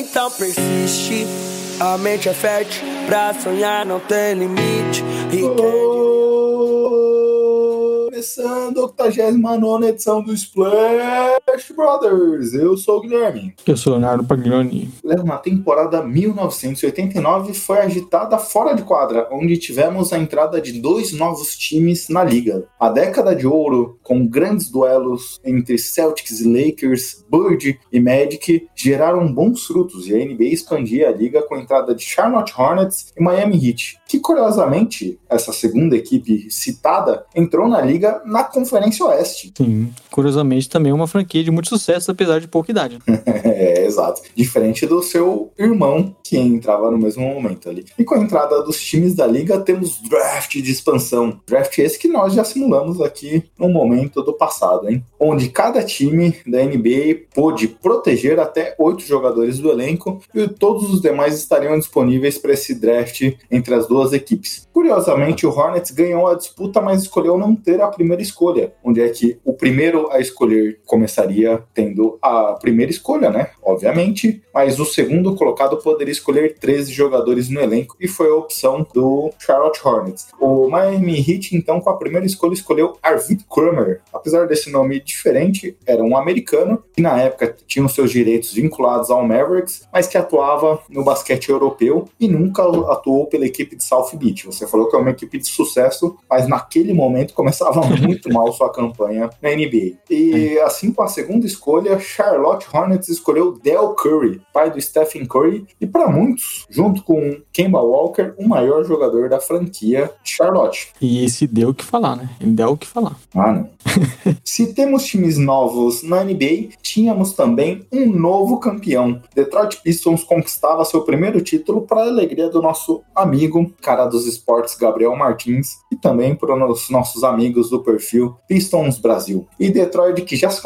Então persiste, a mente é fértil, pra sonhar não tem limite. E Começando a 89 edição do Splash Brothers. Eu sou o Guilherme. Eu sou Leonardo Paglioni. Léo, na temporada 1989 foi agitada fora de quadra, onde tivemos a entrada de dois novos times na liga. A década de ouro, com grandes duelos entre Celtics e Lakers, Bird e Magic, geraram bons frutos e a NBA expandia a liga com a entrada de Charlotte Hornets e Miami Heat, que curiosamente, essa segunda equipe citada, entrou na liga na Conferência Oeste. Sim, curiosamente também é uma franquia de muito sucesso, apesar de pouca idade. é, exato. Diferente do seu irmão, que entrava no mesmo momento ali. E com a entrada dos times da liga, temos draft de expansão. Draft esse que nós já simulamos aqui no momento do passado, hein? Onde cada time da NBA pôde proteger até oito jogadores do elenco e todos os demais estariam disponíveis para esse draft entre as duas equipes. Curiosamente, o Hornets ganhou a disputa, mas escolheu não ter a primeira escolha, onde é que o primeiro a escolher começaria tendo a primeira escolha, né? Obviamente, mas o segundo colocado poderia escolher 13 jogadores no elenco e foi a opção do Charlotte Hornets. O Miami Heat, então, com a primeira escolha, escolheu Arvid Kramer. Apesar desse nome diferente, era um americano que na época tinha os seus direitos vinculados ao Mavericks, mas que atuava no basquete europeu e nunca atuou pela equipe de South Beach. Você falou que é uma equipe de sucesso, mas naquele momento começava muito mal sua campanha na NBA. E assim, com a segunda escolha, Charlotte Hornets escolheu Del Curry, pai do Stephen Curry, e para muitos, junto com Kemba Walker, o maior jogador da franquia Charlotte. E esse deu o que falar, né? Ele deu o que falar. Ah, não. Se temos times novos na NBA, tínhamos também um novo campeão. Detroit Pistons conquistava seu primeiro título para a alegria do nosso amigo, cara dos esportes Gabriel Martins, e também para os nossos amigos do perfil Pistons Brasil. E Detroit, que já se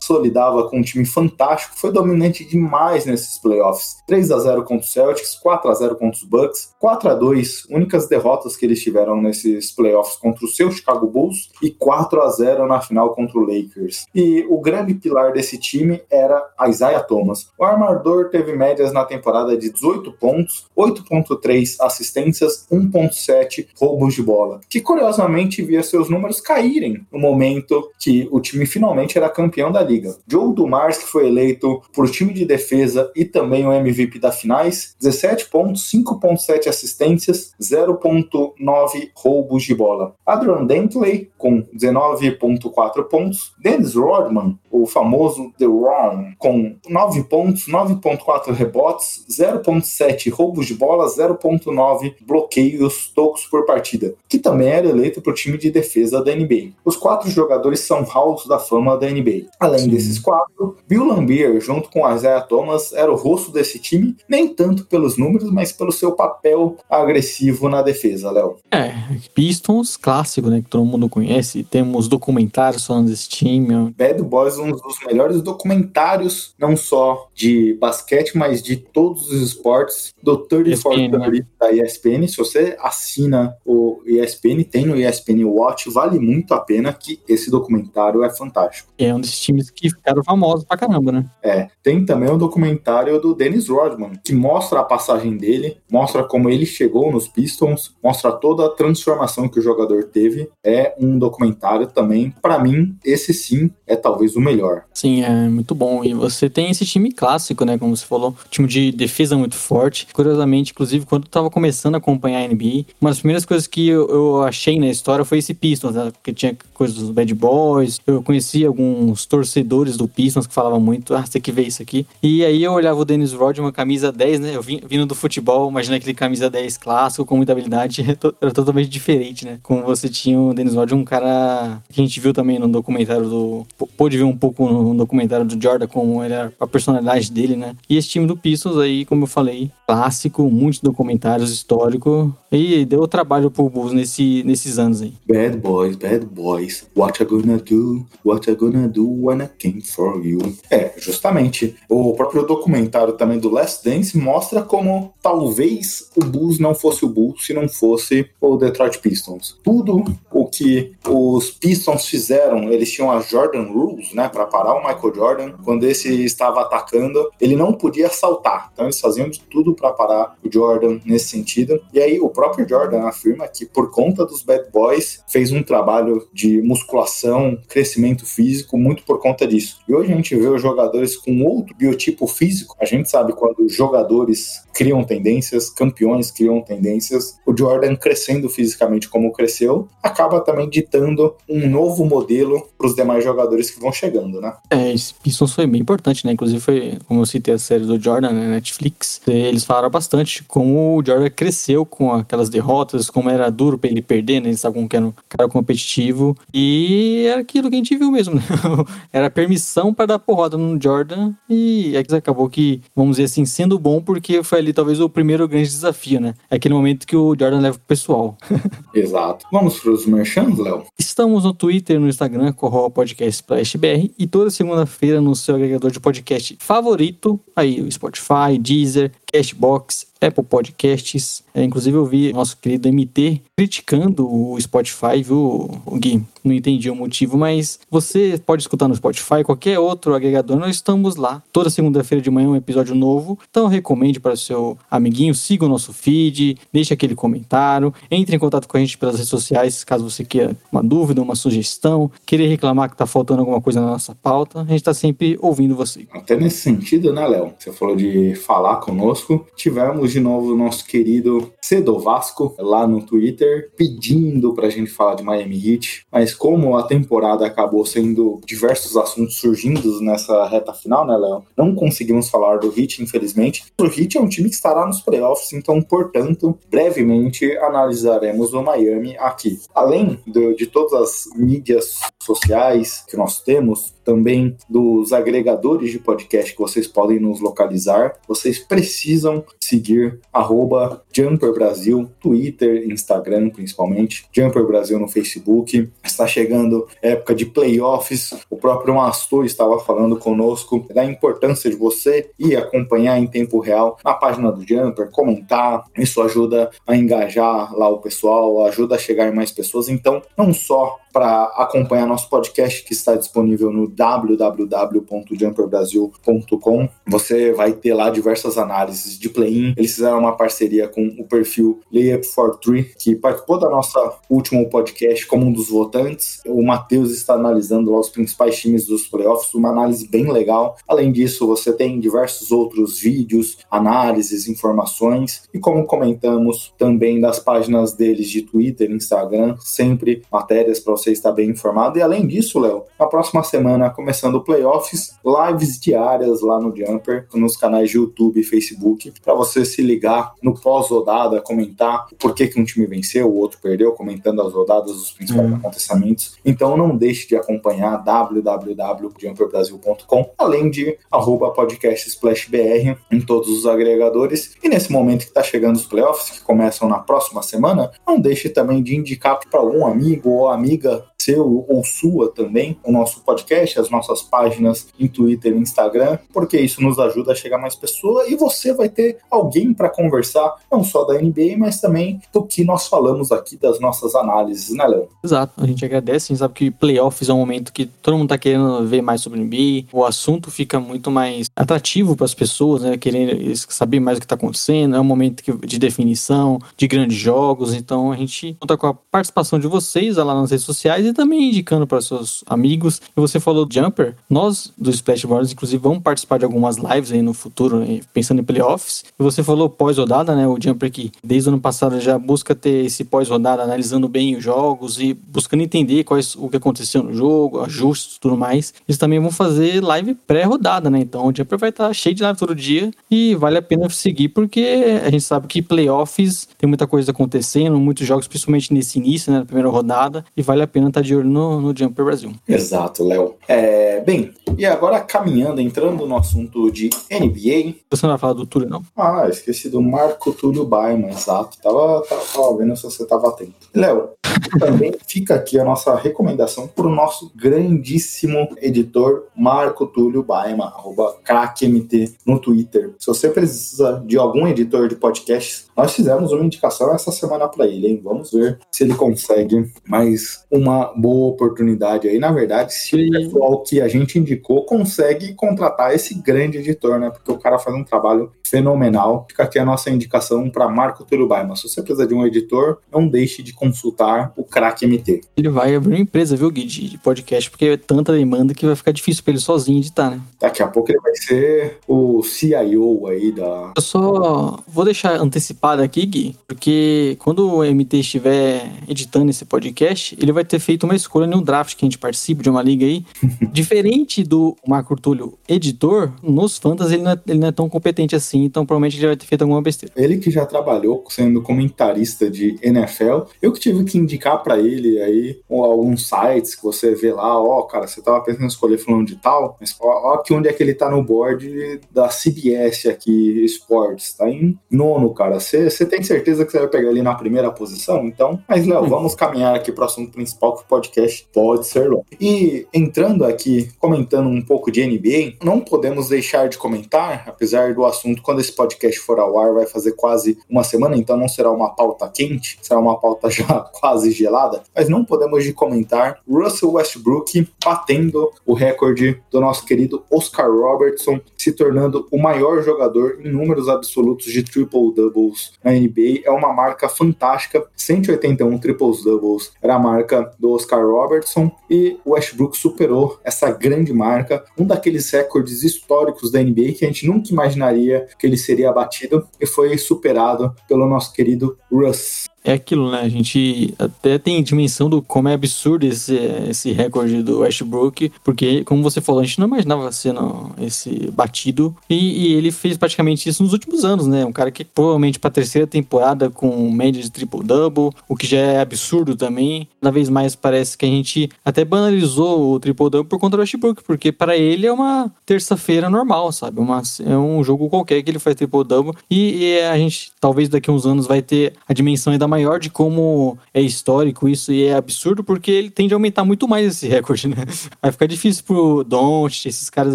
consolidava com um time fantástico, foi dominante demais nesses playoffs. 3 a 0 contra os Celtics, 4 a 0 contra os Bucks, 4 a 2, únicas derrotas que eles tiveram nesses playoffs contra o seu Chicago Bulls e 4 a 0 na final contra o Lakers. E o grande pilar desse time era Isaiah Thomas. O armador teve médias na temporada de 18 pontos, 8.3 assistências, 1.7 roubos de bola, que curiosamente via seus números caírem no momento que o time finalmente era campeão da liga. Joe Dumars, que foi eleito por time de defesa e também o MVP da finais, 17 pontos, 5.7 assistências, 0.9 roubos de bola. Adrian Dantley com 19.4 pontos, Dennis Rodman, o famoso The Ron, com 9 pontos, 9.4 rebotes, 0.7 roubos de bola, 0.9 bloqueios tocos por partida, que também era eleito para o time de defesa da NBA. Os quatro jogadores são halls da fama da NBA. Além Sim. desses quatro, Bill Lambier, junto com Isaiah Thomas, era o rosto desse time, nem tanto pelos números, mas pelo seu papel agressivo na defesa, Léo. É, Pistons, clássico, né, que todo mundo conhece. Temos documentários falando desse time. Bad Boys, um dos melhores documentários, não só de basquete, mas de todos os esportes, do 34 né? da ESPN. Se você assina o ESPN, tem no ESPN Watch, vale muito a pena que esse documentário é fantástico. É um desses times que ficaram famosos pra caramba, né? É. Tem também o documentário do Dennis Rodman, que mostra a passagem dele, mostra como ele chegou nos Pistons, mostra toda a transformação que o jogador teve. É um documentário também, para mim, esse sim é talvez o melhor. Sim, é muito bom. E você tem esse time clássico, né? Como você falou, time de defesa muito forte. Curiosamente, inclusive, quando eu tava começando a acompanhar a NBA, uma das primeiras coisas que eu, eu achei na história foi esse Pistons, né? Porque tinha coisas dos Bad Boys. Eu conheci alguns torcedores do Pistons que falavam muito, ah, tem que ver isso aqui. E aí eu olhava o Dennis Rodman, camisa 10, né? Eu vim, vindo do futebol, imagina aquele camisa 10 clássico, com muita habilidade, era totalmente diferente, né? Como você tinha o Dennis Rodman, um cara que a gente viu também no documentário do... Pôde ver um um pouco no documentário do Jordan como era a personalidade dele, né? E esse time do Pistons aí, como eu falei, clássico, muitos documentários históricos e deu trabalho pro Bulls nesse, nesses anos aí. Bad boys, bad boys. What you gonna do? What you gonna do when I came for you? É, justamente. O próprio documentário também do Last Dance mostra como talvez o Bulls não fosse o Bulls se não fosse o Detroit Pistons. Tudo o que os Pistons fizeram, eles tinham as Jordan Rules, né, para parar o Michael Jordan. Quando esse estava atacando, ele não podia saltar. Então eles faziam de tudo para parar o Jordan nesse sentido. E aí o próprio Jordan afirma que por conta dos Bad Boys fez um trabalho de musculação, crescimento físico muito por conta disso. E hoje a gente vê os jogadores com outro biotipo físico. A gente sabe quando jogadores criam tendências, campeões criam tendências. O Jordan crescendo fisicamente como cresceu, acaba também ditando um novo modelo para os demais jogadores que vão né? É, esse Pistons foi bem importante, né? Inclusive foi, como eu citei a série do Jordan na Netflix, eles falaram bastante como o Jordan cresceu com aquelas derrotas, como era duro para ele perder, né? Eles sabiam que era um cara competitivo e era aquilo que a gente viu mesmo, né? era permissão para dar porrada no Jordan e acabou que, vamos dizer assim, sendo bom porque foi ali talvez o primeiro grande desafio, né? É aquele momento que o Jordan leva pro pessoal. Exato. Vamos para os merchants, Léo? Estamos no Twitter, no Instagram, Corral Podcast Splash E toda segunda-feira no seu agregador de podcast favorito, aí o Spotify, Deezer, Cashbox, Apple Podcasts. É, inclusive, eu vi nosso querido MT criticando o Spotify, viu, Gui? Não entendi o motivo, mas você pode escutar no Spotify, qualquer outro agregador, nós estamos lá. Toda segunda-feira de manhã um episódio novo. Então, recomende para o seu amiguinho, siga o nosso feed, deixe aquele comentário, entre em contato com a gente pelas redes sociais, caso você queira uma dúvida, uma sugestão, querer reclamar que está faltando alguma coisa na nossa pauta. A gente está sempre ouvindo você. Até nesse sentido, né, Léo? Você falou de falar conosco. Tivemos de novo o nosso querido Cedo Vasco lá no Twitter pedindo pra gente falar de Miami Heat, mas como a temporada acabou sendo diversos assuntos surgindo nessa reta final, né, Léo? Não conseguimos falar do Heat, infelizmente. O Heat é um time que estará nos playoffs, então, portanto, brevemente analisaremos o Miami aqui. Além de, de todas as mídias sociais que nós temos, também dos agregadores de podcast que vocês podem nos localizar, vocês precisam seguir arroba Jumper Brasil, Twitter, Instagram principalmente, Jumper Brasil no Facebook. Está chegando época de playoffs. O próprio Mastor estava falando conosco da importância de você ir acompanhar em tempo real na página do Jumper, comentar. Isso ajuda a engajar lá o pessoal, ajuda a chegar mais pessoas. Então, não só para acompanhar nosso podcast que está disponível no www.jumperbrasil.com. Você vai ter lá diversas análises de play-in. Eles fizeram uma parceria com o perfil Layup for Three, que participou da nossa último podcast como um dos votantes. O Matheus está analisando lá os principais times dos playoffs, uma análise bem legal. Além disso, você tem diversos outros vídeos, análises, informações e como comentamos também das páginas deles de Twitter, Instagram, sempre matérias para você estar bem informado. E além disso, Léo, na próxima semana, começando playoffs, lives diárias lá no Jumper, nos canais de YouTube e Facebook, para você se ligar no pós-rodada, comentar por que, que um time venceu, o outro perdeu, comentando as rodadas dos principais Hum. acontecimentos. Então não deixe de acompanhar www.jumperbrasil.com, além de arroba podcast Splash BR em todos os agregadores. E nesse momento que está chegando os playoffs, que começam na próxima semana, não deixe também de indicar para algum amigo ou amiga было. Seu ou sua também o nosso podcast, as nossas páginas em Twitter e Instagram, porque isso nos ajuda a chegar mais pessoas e você vai ter alguém para conversar, não só da NBA, mas também do que nós falamos aqui das nossas análises, né, Léo? Exato, a gente agradece, a gente sabe que playoffs é um momento que todo mundo tá querendo ver mais sobre NBA, o assunto fica muito mais atrativo para as pessoas, né, querendo saber mais o que tá acontecendo, é um momento de definição, de grandes jogos, então a gente conta com a participação de vocês lá nas redes sociais e também indicando para seus amigos. E você falou Jumper, nós do Splash Brothers, inclusive, vamos participar de algumas lives aí no futuro, né, pensando em playoffs. E você falou pós-rodada, né, o Jumper que desde o ano passado já busca ter esse pós-rodada, analisando bem os jogos e buscando entender quais o que aconteceu no jogo, ajustes e tudo mais. Eles também vão fazer live pré-rodada, né? Então o Jumper vai estar cheio de live todo dia e vale a pena seguir porque a gente sabe que playoffs tem muita coisa acontecendo, muitos jogos, principalmente nesse início, né, na primeira rodada, e vale a pena estar de olho no, no Jumper Brasil. Exato, Léo. É, bem, e agora caminhando, entrando no assunto de NBA. Você não vai falar do Túlio, não? Ah, esqueci do Marco Túlio Baiman, exato. Tava, tava, tava vendo se você tava atento. Léo, também fica aqui a nossa recomendação para o nosso grandíssimo editor Marco Túlio Baiman, arroba crackmt no Twitter. Se você precisa de algum editor de podcasts, nós fizemos uma indicação essa semana para ele, hein? Vamos ver se ele consegue mais uma boa oportunidade aí. Na verdade, se o pessoal que a gente indicou consegue contratar esse grande editor, né? Porque o cara faz um trabalho fenomenal. Fica aqui a nossa indicação para Marco Túlio Baiman. Se você precisa de um editor, não deixe de consultar o Crack MT. Ele vai abrir uma empresa, viu, Gui, de podcast, porque é tanta demanda que vai ficar difícil para ele sozinho editar, né? Daqui a pouco ele vai ser o CIO aí da. Eu só vou deixar antecipado aqui, Gui, porque quando o MT estiver editando esse podcast, ele vai ter feito uma escolha no draft que a gente participa de uma liga aí. Diferente do Marco Túlio editor, nos fantasy ele não, é, ele não é tão competente assim, então provavelmente ele vai ter feito alguma besteira. Ele que já trabalhou sendo comentarista de NFL, eu que tive que indicar para ele aí alguns sites que você vê lá, ó, cara, você tava pensando em escolher falando de tal, mas ó, ó aqui onde é que ele tá no board da CBS aqui, Sports, tá em nono, cara. Você tem certeza que você vai pegar ele na primeira posição? Então, mas Léo, hum. vamos caminhar aqui pro assunto principal que o podcast pode ser longo. E entrando aqui, comentando um pouco de NBA, não podemos deixar de comentar, apesar do assunto, quando esse podcast for ao ar, vai fazer quase uma semana, então não será uma pauta quente, será uma pauta já quase gelada, mas não podemos de comentar Russell Westbrook batendo o recorde do nosso querido Oscar Robertson, se tornando o maior jogador em números absolutos de triple-doubles na NBA. É uma marca fantástica, 181 triples-doubles era a marca do Oscar Robertson e o Westbrook superou essa grande marca, um daqueles recordes históricos da NBA que a gente nunca imaginaria que ele seria batido e foi superado pelo nosso querido Russ é aquilo, né? A gente até tem dimensão do como é absurdo esse, esse recorde do Westbrook, porque, como você falou, a gente não imaginava sendo esse batido, e, e ele fez praticamente isso nos últimos anos, né? Um cara que provavelmente para a terceira temporada com média de triple-double, o que já é absurdo também. Cada vez mais parece que a gente até banalizou o triple-double por conta do Westbrook, porque para ele é uma terça-feira normal, sabe? Uma, é um jogo qualquer que ele faz triple-double, e, e a gente talvez daqui a uns anos vai ter a dimensão ainda mais maior de como é histórico isso e é absurdo, porque ele tende a aumentar muito mais esse recorde, né? Vai ficar difícil pro Don't, esses caras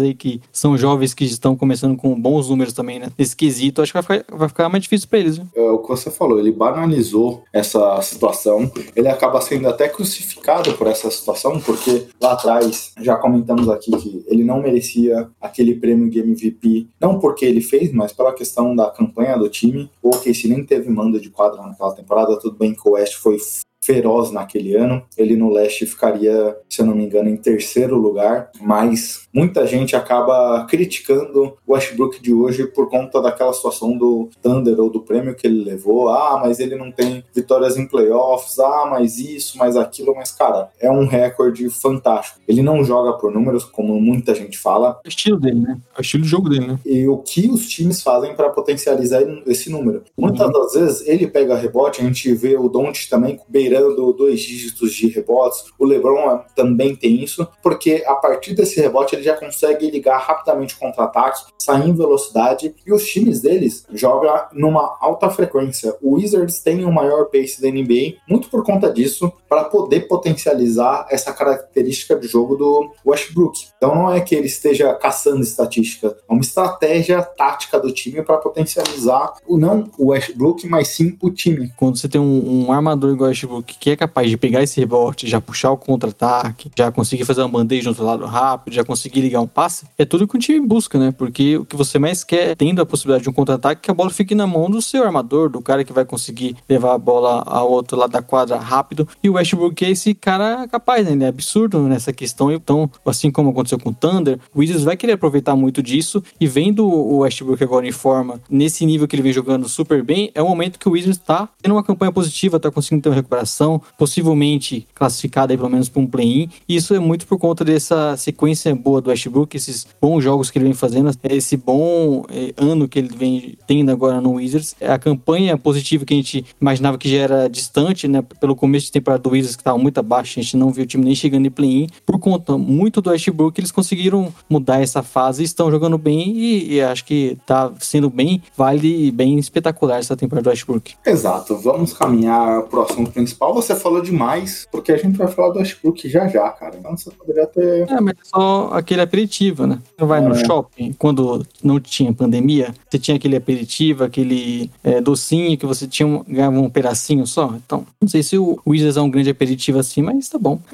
aí que são jovens que estão começando com bons números também, né? Nesse quesito, acho que vai ficar, vai ficar mais difícil pra eles. Viu? É o que você falou, ele banalizou essa situação, ele acaba sendo até crucificado por essa situação, porque lá atrás, já comentamos aqui que ele não merecia aquele prêmio de MVP, não porque ele fez, mas pela questão da campanha do time, ou que se nem teve manda de quadra naquela temporada, tudo bem que o West foi feroz naquele ano. Ele no leste ficaria, se eu não me engano, em terceiro lugar, mas muita gente acaba criticando o Westbrook de hoje por conta daquela situação do Thunder ou do prêmio que ele levou. Ah, mas ele não tem vitórias em playoffs. Ah, mas isso, mas aquilo. Mas, cara, é um recorde fantástico. Ele não joga por números, como muita gente fala. É o estilo dele, né? É o estilo de jogo dele, né? E o que os times fazem para potencializar esse número. Muitas uhum. das vezes ele pega rebote, a gente vê o Don't também beirando beirando dois dígitos de rebotes. O LeBron também tem isso, porque a partir desse rebote ele já consegue ligar rapidamente o contra-ataque, sair em velocidade e os times deles jogam numa alta frequência. O Wizards tem o maior pace da NBA, muito por conta disso, para poder potencializar essa característica de jogo do Westbrook. Então não é que ele esteja caçando estatística, é uma estratégia tática do time para potencializar o não o Westbrook, mas sim o time. Quando você tem um, um armador igual o Westbrook que é capaz de pegar esse rebote, já puxar o contra-ataque, já conseguir fazer uma bandeja no outro lado rápido, já conseguir ligar um passe, é tudo que o time busca, né? Porque o que você mais quer, tendo a possibilidade de um contra-ataque, é que a bola fique na mão do seu armador, do cara que vai conseguir levar a bola ao outro lado da quadra rápido. E o Westbrook é esse cara capaz, né? Ele é absurdo nessa questão. Então, assim como aconteceu com o Thunder, o Wizards vai querer aproveitar muito disso. E vendo o Westbrook agora em forma, nesse nível que ele vem jogando super bem, é o momento que o Wizards está tendo uma campanha positiva, está conseguindo ter uma recuperação possivelmente classificada aí pelo menos para um play-in. E isso é muito por conta dessa sequência boa do Westbrook, esses bons jogos que ele vem fazendo, esse bom eh, ano que ele vem tendo agora no Wizards, a campanha positiva que a gente imaginava que já era distante, né, pelo começo de temporada do Wizards que estava muito abaixo, a gente não viu o time nem chegando em play-in, por conta muito do Westbrook, eles conseguiram mudar essa fase, estão jogando bem e, e acho que tá sendo bem válido e bem espetacular essa temporada do Westbrook. Exato, vamos caminhar pro assunto principal. Você falou demais, porque a gente vai falar do Westbrook já já, cara. Então você poderia ter. É, mas é só aquele aperitivo, né? Você vai no É. shopping, quando não tinha pandemia, você tinha aquele aperitivo, aquele é, docinho que você tinha um, ganhava um pedacinho só. Então, não sei se o Wizards é um grande aperitivo assim, mas tá bom.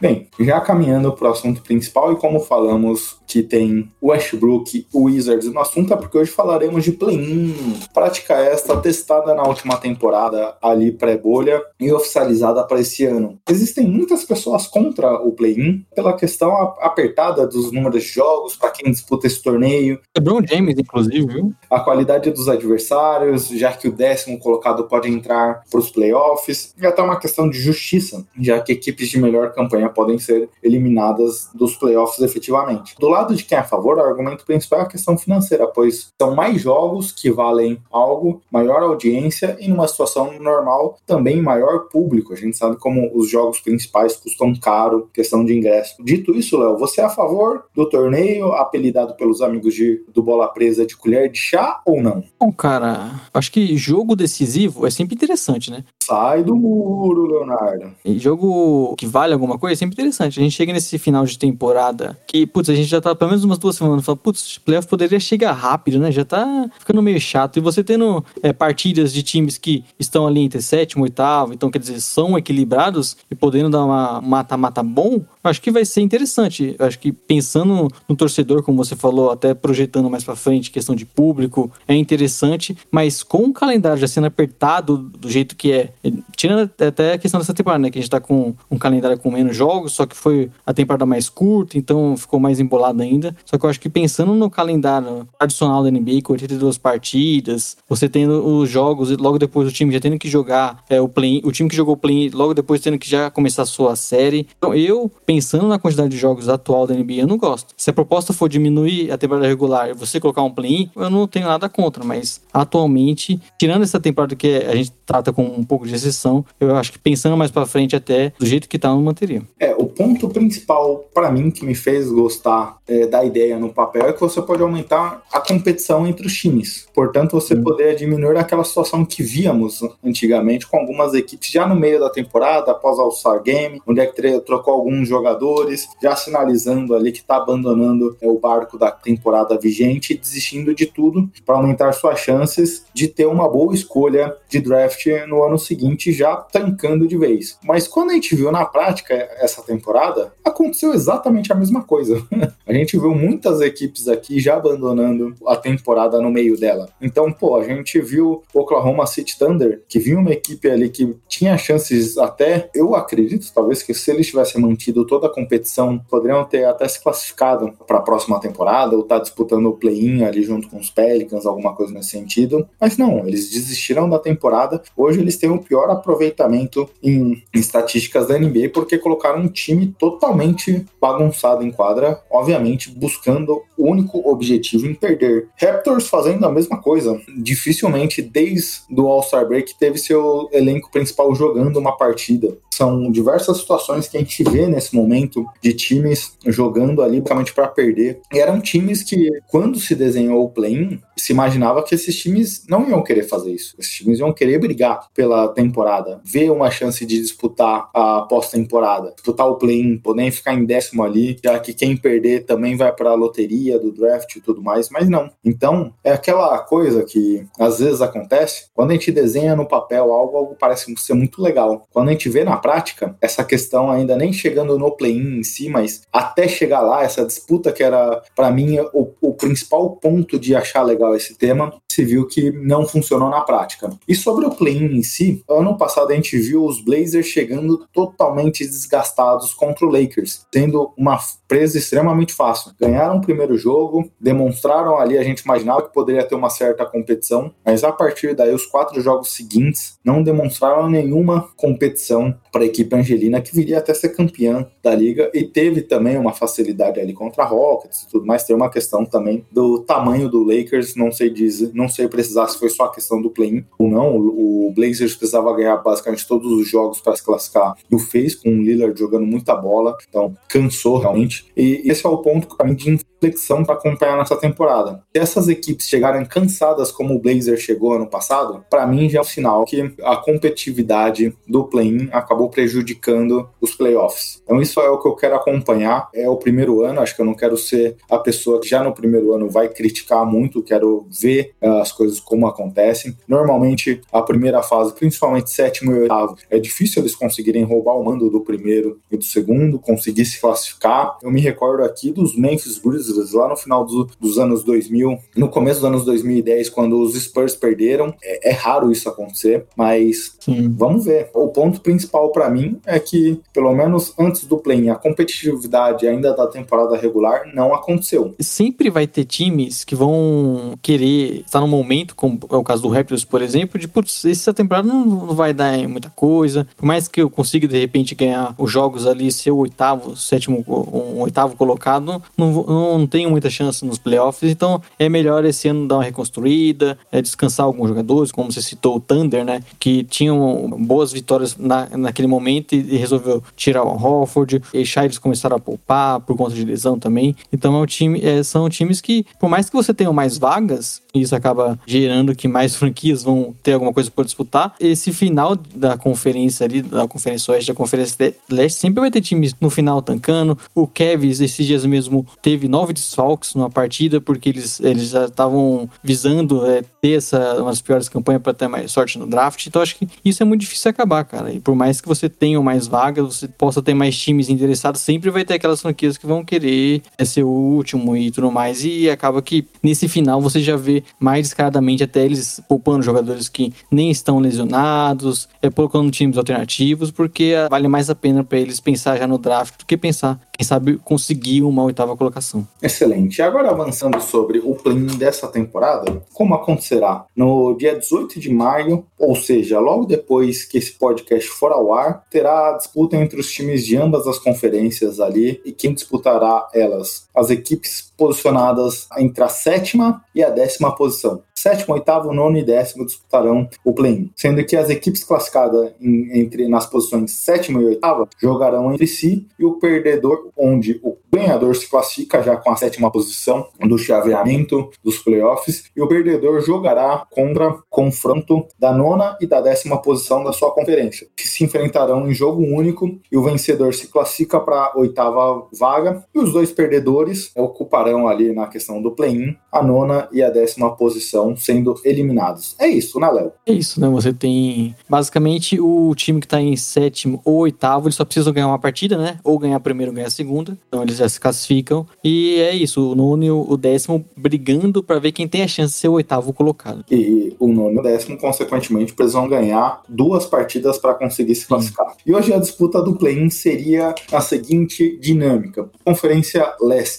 Bem, já caminhando para o assunto principal, e como falamos que tem o Westbrook, o Wizards no assunto, é porque hoje falaremos de play-in. Prática esta testada na última temporada, ali pré-bolha, e oficializada para esse ano. Existem muitas pessoas contra o play-in, pela questão apertada dos números de jogos, para quem disputa esse torneio, LeBron James, inclusive, viu? a qualidade dos adversários, já que o décimo colocado pode entrar para os playoffs, e até uma questão de justiça, já que equipes de melhor campanha podem ser eliminadas dos playoffs efetivamente. Do lado de quem é a favor, o argumento principal é a questão financeira, pois são mais jogos que valem algo, maior audiência e numa situação normal também maior público. A gente sabe como os jogos principais custam caro, questão de ingresso. Dito isso, Léo, você é a favor do torneio apelidado pelos amigos de, do Bola Presa de colher de chá ou não? Bom, cara, acho que jogo decisivo é sempre interessante, né? Sai do muro, Leonardo. E jogo que vale alguma coisa sempre interessante. A gente chega nesse final de temporada que, putz, a gente já tá pelo menos umas duas semanas falando, putz, playoff poderia chegar rápido, né? Já tá ficando meio chato. E você tendo é, partidas de times que estão ali entre sétimo oitavo, então quer dizer, são equilibrados e podendo dar uma mata-mata bom, acho que vai ser interessante. Acho que pensando no torcedor, como você falou, até projetando mais pra frente, questão de público, é interessante, mas com o calendário já sendo apertado do jeito que é, tirando até a questão dessa temporada, né? Que a gente tá com um calendário com menos jogos, só que foi a temporada mais curta, então ficou mais embolado ainda. Só que eu acho que pensando no calendário tradicional da NBA, com 82 partidas, você tendo os jogos e logo depois o time já tendo que jogar é, o play, o time que jogou o play logo depois tendo que já começar a sua série. Então eu, pensando na quantidade de jogos atual da NBA, eu não gosto. Se a proposta for diminuir a temporada regular e você colocar um play, eu não tenho nada contra, mas atualmente, tirando essa temporada que a gente trata com um pouco de exceção, eu acho que pensando mais pra frente até, do jeito que tá, eu não manteria. É, o ponto principal para mim que me fez gostar é, da ideia no papel é que você pode aumentar a competição entre os times. Portanto, você poderia diminuir aquela situação que víamos antigamente com algumas equipes já no meio da temporada, após o All-Star Game, onde é que trocou alguns jogadores, já sinalizando ali que está abandonando é, o barco da temporada vigente e desistindo de tudo para aumentar suas chances de ter uma boa escolha de draft no ano seguinte, já tancando de vez. Mas quando a gente viu na prática essa temporada, aconteceu exatamente a mesma coisa. a gente viu muitas equipes aqui já abandonando a temporada no meio dela. Então, pô, a gente viu Oklahoma City Thunder, que vinha uma equipe ali que tinha chances até, eu acredito, talvez que se eles tivessem mantido toda a competição, poderiam ter até se classificado para a próxima temporada ou estar tá disputando o play-in ali junto com os Pelicans, alguma coisa nesse sentido. Mas não, eles desistiram da temporada. Hoje eles têm o pior aproveitamento em, em estatísticas da NBA porque colocaram um time totalmente bagunçado em quadra, obviamente buscando o único objetivo em perder. Raptors fazendo a mesma coisa. Dificilmente desde o All-Star Break teve seu elenco principal jogando uma partida. São diversas situações que a gente vê nesse momento de times jogando ali basicamente para perder. E eram times que, quando se desenhou o play-in, se imaginava que esses times não iam querer fazer isso. Esses times iam querer brigar pela temporada, ver uma chance de disputar a pós-temporada, disputar o play-in, poder ficar em décimo ali, já que quem perder também vai para a loteria do draft e tudo mais, mas não. Então, é aquela coisa que às vezes acontece, quando a gente desenha no papel algo, algo parece ser muito legal. Quando a gente vê na prática, essa questão ainda nem chegando no play-in em si, mas até chegar lá, essa disputa que era, para mim, o, o principal ponto de achar legal esse tema, se viu que não funcionou na prática. E sobre o play-in em si, ano passado a gente viu os Blazers chegando totalmente desgastados contra o Lakers, tendo uma presa extremamente fácil. Ganharam o primeiro jogo, demonstraram ali, a gente imaginava que poderia ter uma certa competição, mas a partir daí, os quatro jogos seguintes não demonstraram nenhuma competição para a equipe angelina, que viria até ser campeã da liga e teve também uma facilidade ali contra a Rockets e tudo mais. Tem uma questão também do tamanho do Lakers, não sei dizer, não sei precisar se foi só a questão do play-in ou não. O Blazers precisava ganhar basicamente todos os jogos para se classificar e o fez, com o Lillard jogando muita bola, então cansou realmente. E esse é o ponto para mim de inflexão para acompanhar nessa temporada. Se essas equipes chegarem cansadas como o Blazer chegou ano passado, para mim já é um sinal que a competitividade do play-in acabou prejudicando os playoffs. Então isso é o que eu quero acompanhar. É o primeiro ano, acho que eu não quero ser a pessoa que já no primeiro ano vai criticar muito, quero ver uh, as coisas como acontecem. Normalmente a primeira fase, principalmente sétimo e oitavo, é difícil eles conseguirem roubar o mando do primeiro e do segundo, conseguir se classificar. Eu me recordo aqui dos Memphis Grizzlies lá no final do, dos anos 2000, no começo dos anos 2010, quando os Spurs perderam. É, é raro isso acontecer, mas Sim. vamos ver. O ponto principal para mim é que, pelo menos antes do play a competitividade ainda da temporada regular não aconteceu. Sempre vai ter times que vão querer estar no momento, como é o caso do Raptors, por exemplo, de putz, essa temporada não vai dar muita coisa. Por mais que eu consiga de repente ganhar os jogos ali, ser o oitavo, sétimo, um oitavo colocado, não, não tenho muita chance nos playoffs, então é melhor esse ano dar uma reconstruída, é descansar alguns jogadores, como você citou o Thunder, né, que tinham boas vitórias na, naquele momento e, e resolveu tirar o Hofford, e eles começaram a poupar por conta de lesão também, então é um time, é, são times que, por mais que você tenha mais vagas, isso acaba gerando que mais franquias vão ter alguma coisa para disputar, esse final da conferência ali, da Conferência Oeste, da Conferência Leste, sempre vai ter times no final tancando, o Kevs esses dias mesmo teve nove desfalques numa partida, porque eles, eles já estavam visando é, ter essa, uma das piores campanhas para ter mais sorte no draft. Então acho que isso é muito difícil acabar, cara. E por mais que você tenha mais vagas, você possa ter mais times interessados, sempre vai ter aquelas franquias que vão querer é, ser o último e tudo mais. E acaba que nesse final você já vê mais descaradamente até eles poupando jogadores que nem estão lesionados, é colocando times alternativos, porque vale mais a pena para eles pensar já no draft do que pensar quem sabe conseguir uma oitava colocação. Excelente. Agora avançando sobre o play dessa temporada, como acontecerá? No dia 18 de maio, ou seja, logo depois que esse podcast for ao ar, terá a disputa entre os times de ambas as conferências ali e quem disputará elas? As equipes posicionadas entre a sétima e a décima posição. Sétimo, oitavo, nono e décimo disputarão o play-in, sendo que as equipes classificadas em, entre nas posições sétima e oitava jogarão entre si e o perdedor, onde o ganhador se classifica já com a sétima posição do chaveamento dos playoffs e o perdedor jogará contra confronto da nona e da décima posição da sua conferência, que se enfrentarão em jogo único e o vencedor se classifica para a oitava vaga e os dois perdedores ocuparão ali na questão do play-in a nona e a décima posição sendo eliminados. É isso, né, Léo? É isso, né? Você tem basicamente o time que tá em sétimo ou oitavo, eles só precisam ganhar uma partida, né? Ou ganhar a primeira ou ganhar a segunda. Então eles já se classificam. E é isso, o nono e o décimo brigando para ver quem tem a chance de ser o oitavo colocado. E o nono e o décimo, consequentemente, precisam ganhar duas partidas para conseguir se classificar. Sim. E hoje a disputa do play-in seria a seguinte dinâmica: Conferência Leste,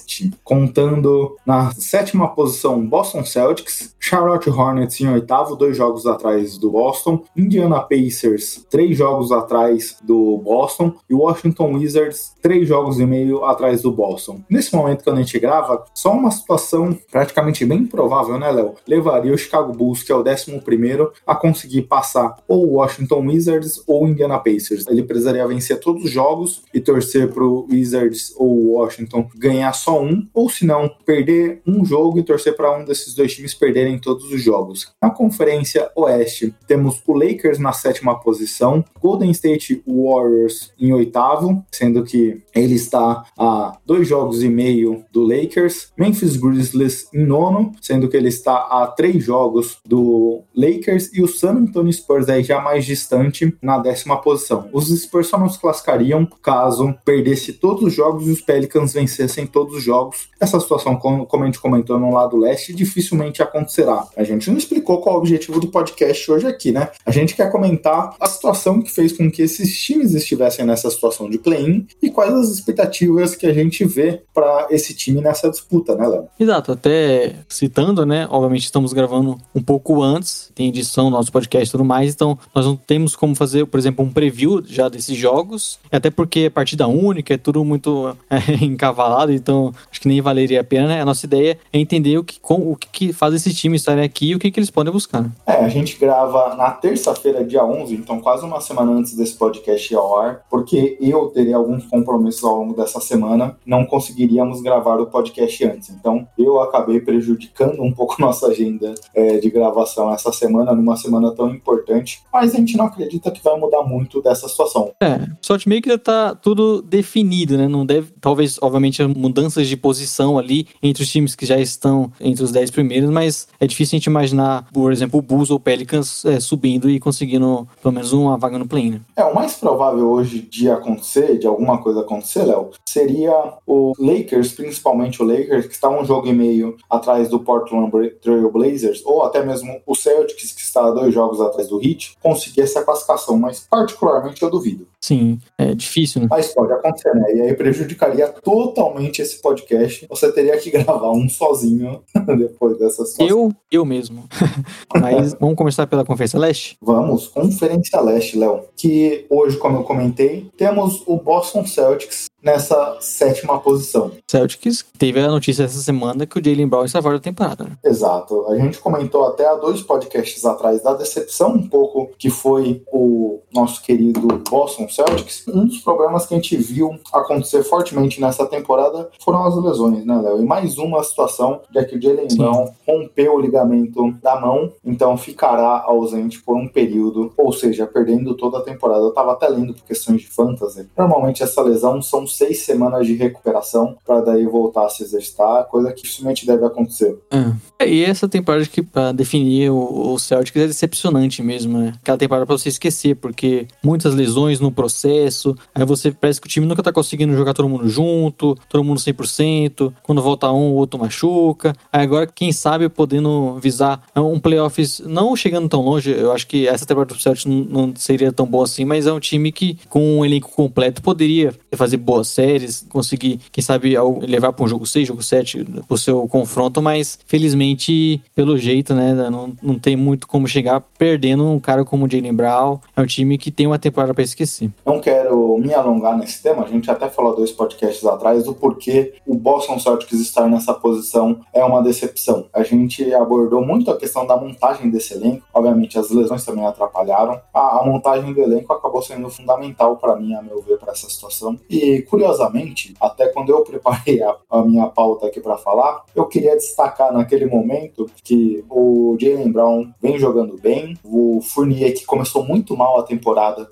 contando na sétima posição Boston Celtics, Charlotte Hornets em oitavo, dois jogos atrás do Boston, Indiana Pacers, três jogos atrás do Boston, e Washington Wizards, três jogos e meio atrás do Boston. Nesse momento que a gente grava, só uma situação praticamente bem improvável, né, Léo? Levaria o Chicago Bulls, que é o décimo primeiro, a conseguir passar ou o Washington Wizards ou o Indiana Pacers. Ele precisaria vencer todos os jogos e torcer pro Wizards ou o Washington ganhar só um, ou se não, perder um jogo e torcer para um desses dois times perderem todos os jogos. Na Conferência Oeste, temos o Lakers na sétima posição, Golden State Warriors em oitavo, sendo que ele está a dois jogos e meio do Lakers, Memphis Grizzlies em nono, sendo que ele está a três jogos do Lakers, e o San Antonio Spurs aí já mais distante na décima posição. Os Spurs só não se classificariam caso perdesse todos os jogos e os Pelicans vencessem todos os jogos. Essa situação, como, como a gente comentou no lado leste, dificilmente acontecerá. A gente não explicou qual é o objetivo do podcast hoje aqui, né? A gente quer comentar a situação que fez com que esses times estivessem nessa situação de play-in e quais as expectativas que a gente vê para esse time nessa disputa, né, Léo? Exato, até citando, né? Obviamente estamos gravando um pouco antes, tem edição do nosso podcast e tudo mais, então nós não temos como fazer, por exemplo, um preview já desses jogos, até porque é partida única, é tudo muito é, encavalado, então acho que nem valeria a pena, né? A nossa ideia é entender o que, com, o que faz esse time estarem aqui e o que, que eles podem buscar. Né? É, a gente grava na terça-feira, dia 11, então quase uma semana antes desse podcast ir ao ar, porque eu teria alguns compromissos ao longo dessa semana, não conseguiríamos gravar o podcast antes. Então eu acabei prejudicando um pouco nossa agenda é, de gravação essa semana, numa semana tão importante, mas a gente não acredita que vai mudar muito dessa situação. É, sorte meio que já tá tudo definido, né? Não deve, talvez, obviamente, mudanças de posição ali entre os times que já estão entre os 10 primeiros, mas é difícil a gente imaginar, por exemplo, o Bulls ou o Pelicans é, subindo e conseguindo pelo menos uma vaga no play, né? É, o mais provável hoje de acontecer, de alguma coisa acontecer, Léo, seria o Lakers, principalmente o Lakers, que está um jogo e meio atrás do Portland Trail Blazers, ou até mesmo o Celtics, que está dois jogos atrás do Heat, conseguir essa classificação, mas particularmente eu duvido. Sim, é difícil, né? Mas pode acontecer, né? E aí prejudicaria totalmente esse podcast. Você teria que gravar um sozinho depois dessa situação. Eu, eu mesmo. Mas vamos começar pela Conferência Leste? Vamos, Conferência Leste, Léo. Que hoje, como eu comentei, temos o Boston Celtics nessa sétima posição. Celtics teve a notícia essa semana que o Jalen Brown está fora da temporada. Né? Exato. A gente comentou até há dois podcasts atrás da decepção um pouco que foi o nosso querido Boston Celtics. Um dos problemas que a gente viu acontecer fortemente nessa temporada foram as lesões, né, Léo? E mais uma situação de que o Jalen Brown rompeu o ligamento da mão, então ficará ausente por um período, ou seja, perdendo toda a temporada. Eu tava até lendo por questões de fantasy. Normalmente essa lesão são seis semanas de recuperação para daí voltar a se exercitar, coisa que dificilmente deve acontecer. É. E essa temporada que para definir o, o Celtics é decepcionante mesmo, né? Aquela temporada para você esquecer, porque muitas lesões no processo, aí você parece que o time nunca tá conseguindo jogar todo mundo junto, todo mundo 100%, quando volta um, o outro machuca. Aí agora, quem sabe, podendo visar um playoffs não chegando tão longe, eu acho que essa temporada do Celtics não, seria tão boa assim, mas é um time que com um elenco completo poderia fazer boas séries, conseguir, quem sabe, levar para um jogo 6, jogo 7 o seu confronto, mas felizmente, pelo jeito, né, não, não tem muito como chegar perdendo um cara como o Jalen Brown. É um time que tem uma temporada para esquecer. Não quero me alongar nesse tema, a gente até falou dois podcasts atrás do porquê o Boston Celtics estar nessa posição é uma decepção. A gente abordou muito a questão da montagem desse elenco, obviamente as lesões também atrapalharam. A, a montagem do elenco acabou sendo fundamental para mim, a meu ver, para essa situação. E curiosamente, até quando eu preparei a, a minha pauta aqui para falar, eu queria destacar naquele momento que o Jalen Brown vem jogando bem, o Fournier que começou muito mal a temporada,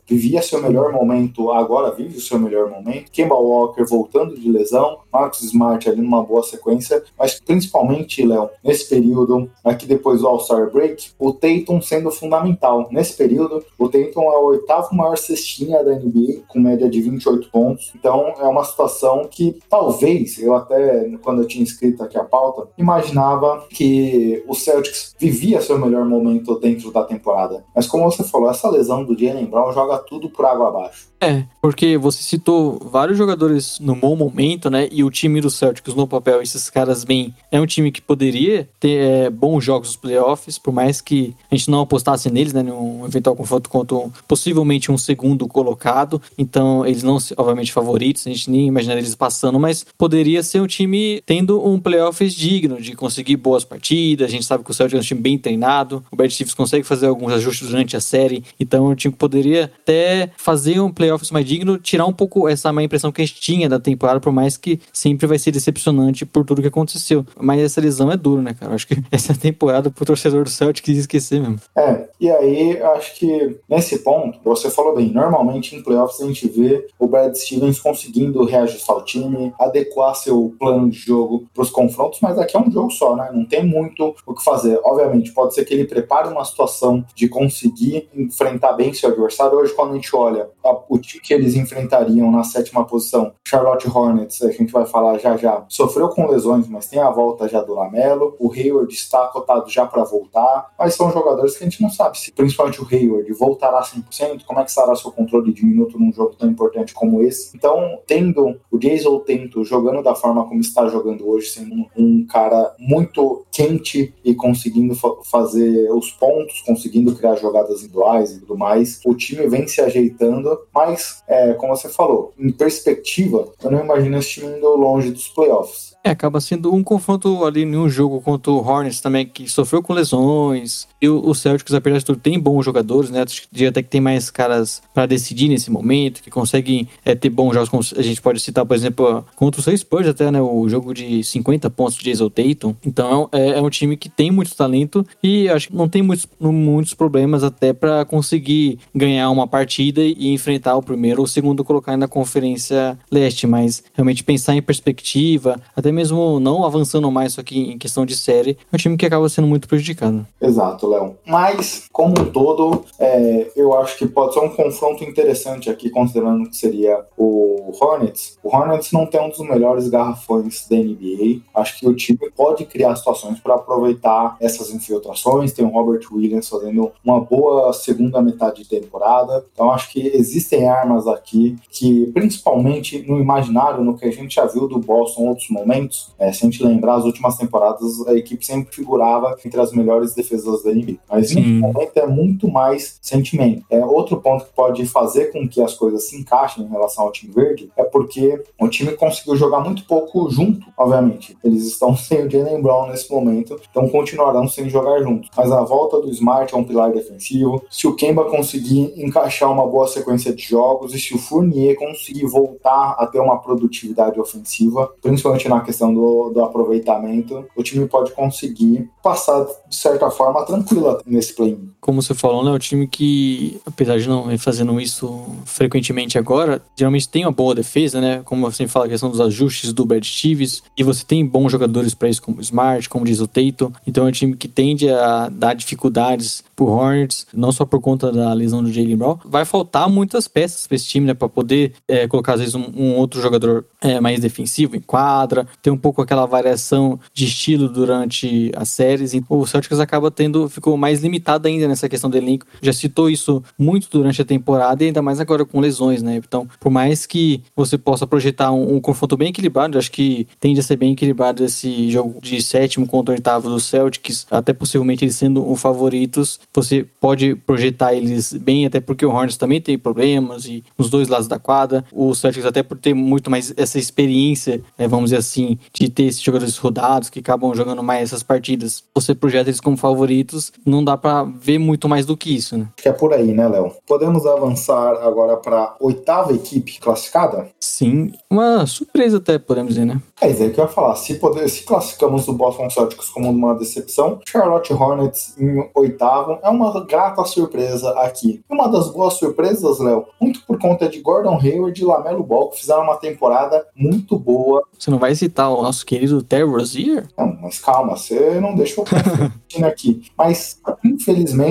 vivia seu melhor momento, agora vive o seu melhor momento, Kemba Walker voltando de lesão, Marcus Smart ali numa boa sequência, mas principalmente, Léo, nesse período, aqui depois do All-Star Break, o Tatum sendo fundamental. Nesse período, o Tatum é o oitavo maior cestinha da NBA, com média de 28 pontos. Então, é uma situação que talvez, eu até, quando eu tinha escrito aqui a pauta, imaginava que o Celtics vivia seu melhor momento dentro da temporada. Mas como você falou, essa lesão do Jalen Brown joga tudo por água abaixo. É, porque você citou vários jogadores no bom momento, né? E o time do Celtics no papel, esses caras bem. É um time que poderia ter é, bons jogos nos playoffs, por mais que a gente não apostasse neles, né? Num eventual confronto contra um, possivelmente um segundo colocado. Então, eles não, obviamente, favoritos, a gente nem imaginaria eles passando, mas poderia ser um time tendo um playoffs digno, de conseguir boas partidas. A gente sabe que o Celtics é um time bem treinado, o Brad Stevens consegue fazer alguns ajustes durante a série, então é um time que poderia até fazer um playoff playoffs mais digno, tirar um pouco essa má impressão que a gente tinha da temporada, por mais que sempre vai ser decepcionante por tudo que aconteceu. Mas essa lesão é duro, né, cara? Acho que essa temporada pro torcedor do Celtic quis esquecer mesmo. É, e aí acho que nesse ponto, você falou bem, normalmente em playoffs a gente vê o Brad Stevens conseguindo reajustar o time, adequar seu plano de jogo pros confrontos, mas aqui é um jogo só, né? Não tem muito o que fazer. Obviamente, pode ser que ele prepare uma situação de conseguir enfrentar bem seu adversário. Hoje, quando a gente olha a, o que eles enfrentariam na sétima posição, Charlotte Hornets, a gente vai falar já já, sofreu com lesões, mas tem a volta já do Lamelo. O Hayward está cotado já para voltar, mas são jogadores que a gente não sabe se, principalmente o Hayward, voltará 100%, como é que estará seu controle de minuto num jogo tão importante como esse. Então, tendo o Jason Tento jogando da forma como está jogando hoje, sendo um, um cara muito quente e conseguindo fa fazer os pontos, conseguindo criar jogadas individuais e tudo mais, o time vem se ajeitando, mas, é, como você falou, em perspectiva, eu não imagino esse time indo longe dos playoffs. É, acaba sendo um confronto ali em um jogo contra o Hornets também, que sofreu com lesões. E o, Celtics, apesar de tudo, tem bons jogadores, né? Acho que até que tem mais caras para decidir nesse momento, que conseguem é, ter bons jogos, como a gente pode citar, por exemplo, contra o Spurs até, né? O jogo de 50 pontos de Jason Tatum. Então é, é, um time que tem muito talento e acho que não tem muitos, muitos problemas até para conseguir ganhar uma partida e enfrentar o primeiro ou o segundo colocar na Conferência Leste. Mas realmente pensar em perspectiva, até até mesmo não avançando mais só que em questão de série, é um time que acaba sendo muito prejudicado. Exato, Léo. Mas, como um todo, é, eu acho que pode ser um confronto interessante aqui, considerando que seria o Hornets. O Hornets não tem um dos melhores garrafões da NBA. Acho que o time pode criar situações para aproveitar essas infiltrações. Tem o Robert Williams fazendo uma boa segunda metade de temporada. Então, acho que existem armas aqui que, principalmente no imaginário, no que a gente já viu do Boston em outros momentos, momentos, é, se a gente lembrar, as últimas temporadas a equipe sempre figurava entre as melhores defesas da NBA. Mas nesse momento é muito mais sentimento. É, outro ponto que pode fazer com que as coisas se encaixem em relação ao time verde é porque o time conseguiu jogar muito pouco junto, obviamente. Eles estão sem o Jalen Brown nesse momento, então continuarão sem jogar juntos. Mas a volta do Smart é um pilar defensivo. Se o Kemba conseguir encaixar uma boa sequência de jogos e se o Fournier conseguir voltar a ter uma produtividade ofensiva, principalmente na questão do, do aproveitamento, o time pode conseguir passar de certa forma tranquila nesse play. Como você falou, né? O time que, apesar de não fazendo isso frequentemente agora, geralmente tem uma boa defesa, né? Como você fala, a questão dos ajustes do Brad Stevens, e você tem bons jogadores para isso, como o Smart, como diz o Tatum. Então é um time que tende a dar dificuldades pro Hornets, não só por conta da lesão do Jalen Brown. Vai faltar muitas peças para esse time, né? Para poder é, colocar, às vezes, um, um outro jogador é, mais defensivo em quadra, ter um pouco aquela variação de estilo durante as séries. O Celtics acaba tendo, ficou mais limitado ainda nessa questão do elenco. Já citou isso muito durante a temporada e ainda mais agora com lesões, né? Então, por mais que você possa projetar um, um confronto bem equilibrado, acho que tende a ser bem equilibrado esse jogo de sétimo contra oitavo do Celtics, até possivelmente eles sendo um favoritos, você pode projetar eles bem, até porque o Hornets também tem problemas e os dois lados da quadra. O Celtics até por ter muito mais essa experiência, né, vamos dizer assim, de ter esses jogadores rodados que acabam jogando mais essas partidas, você projeta eles como favoritos, não dá para ver muito mais do que isso, né? Acho que é por aí, né, Léo? Podemos avançar agora para oitava equipe classificada? Sim, uma surpresa até, podemos dizer, né? É isso aí que eu ia falar. Se, poder, se classificamos o Boston Celtics como uma decepção, Charlotte Hornets em oitavo é uma grata surpresa aqui. Uma das boas surpresas, Léo, muito por conta de Gordon Hayward e Lamelo Ball, que fizeram uma temporada muito boa. Você não vai citar o nosso querido Terry Rozier? Não, mas calma, você não deixou o aqui. Mas, infelizmente,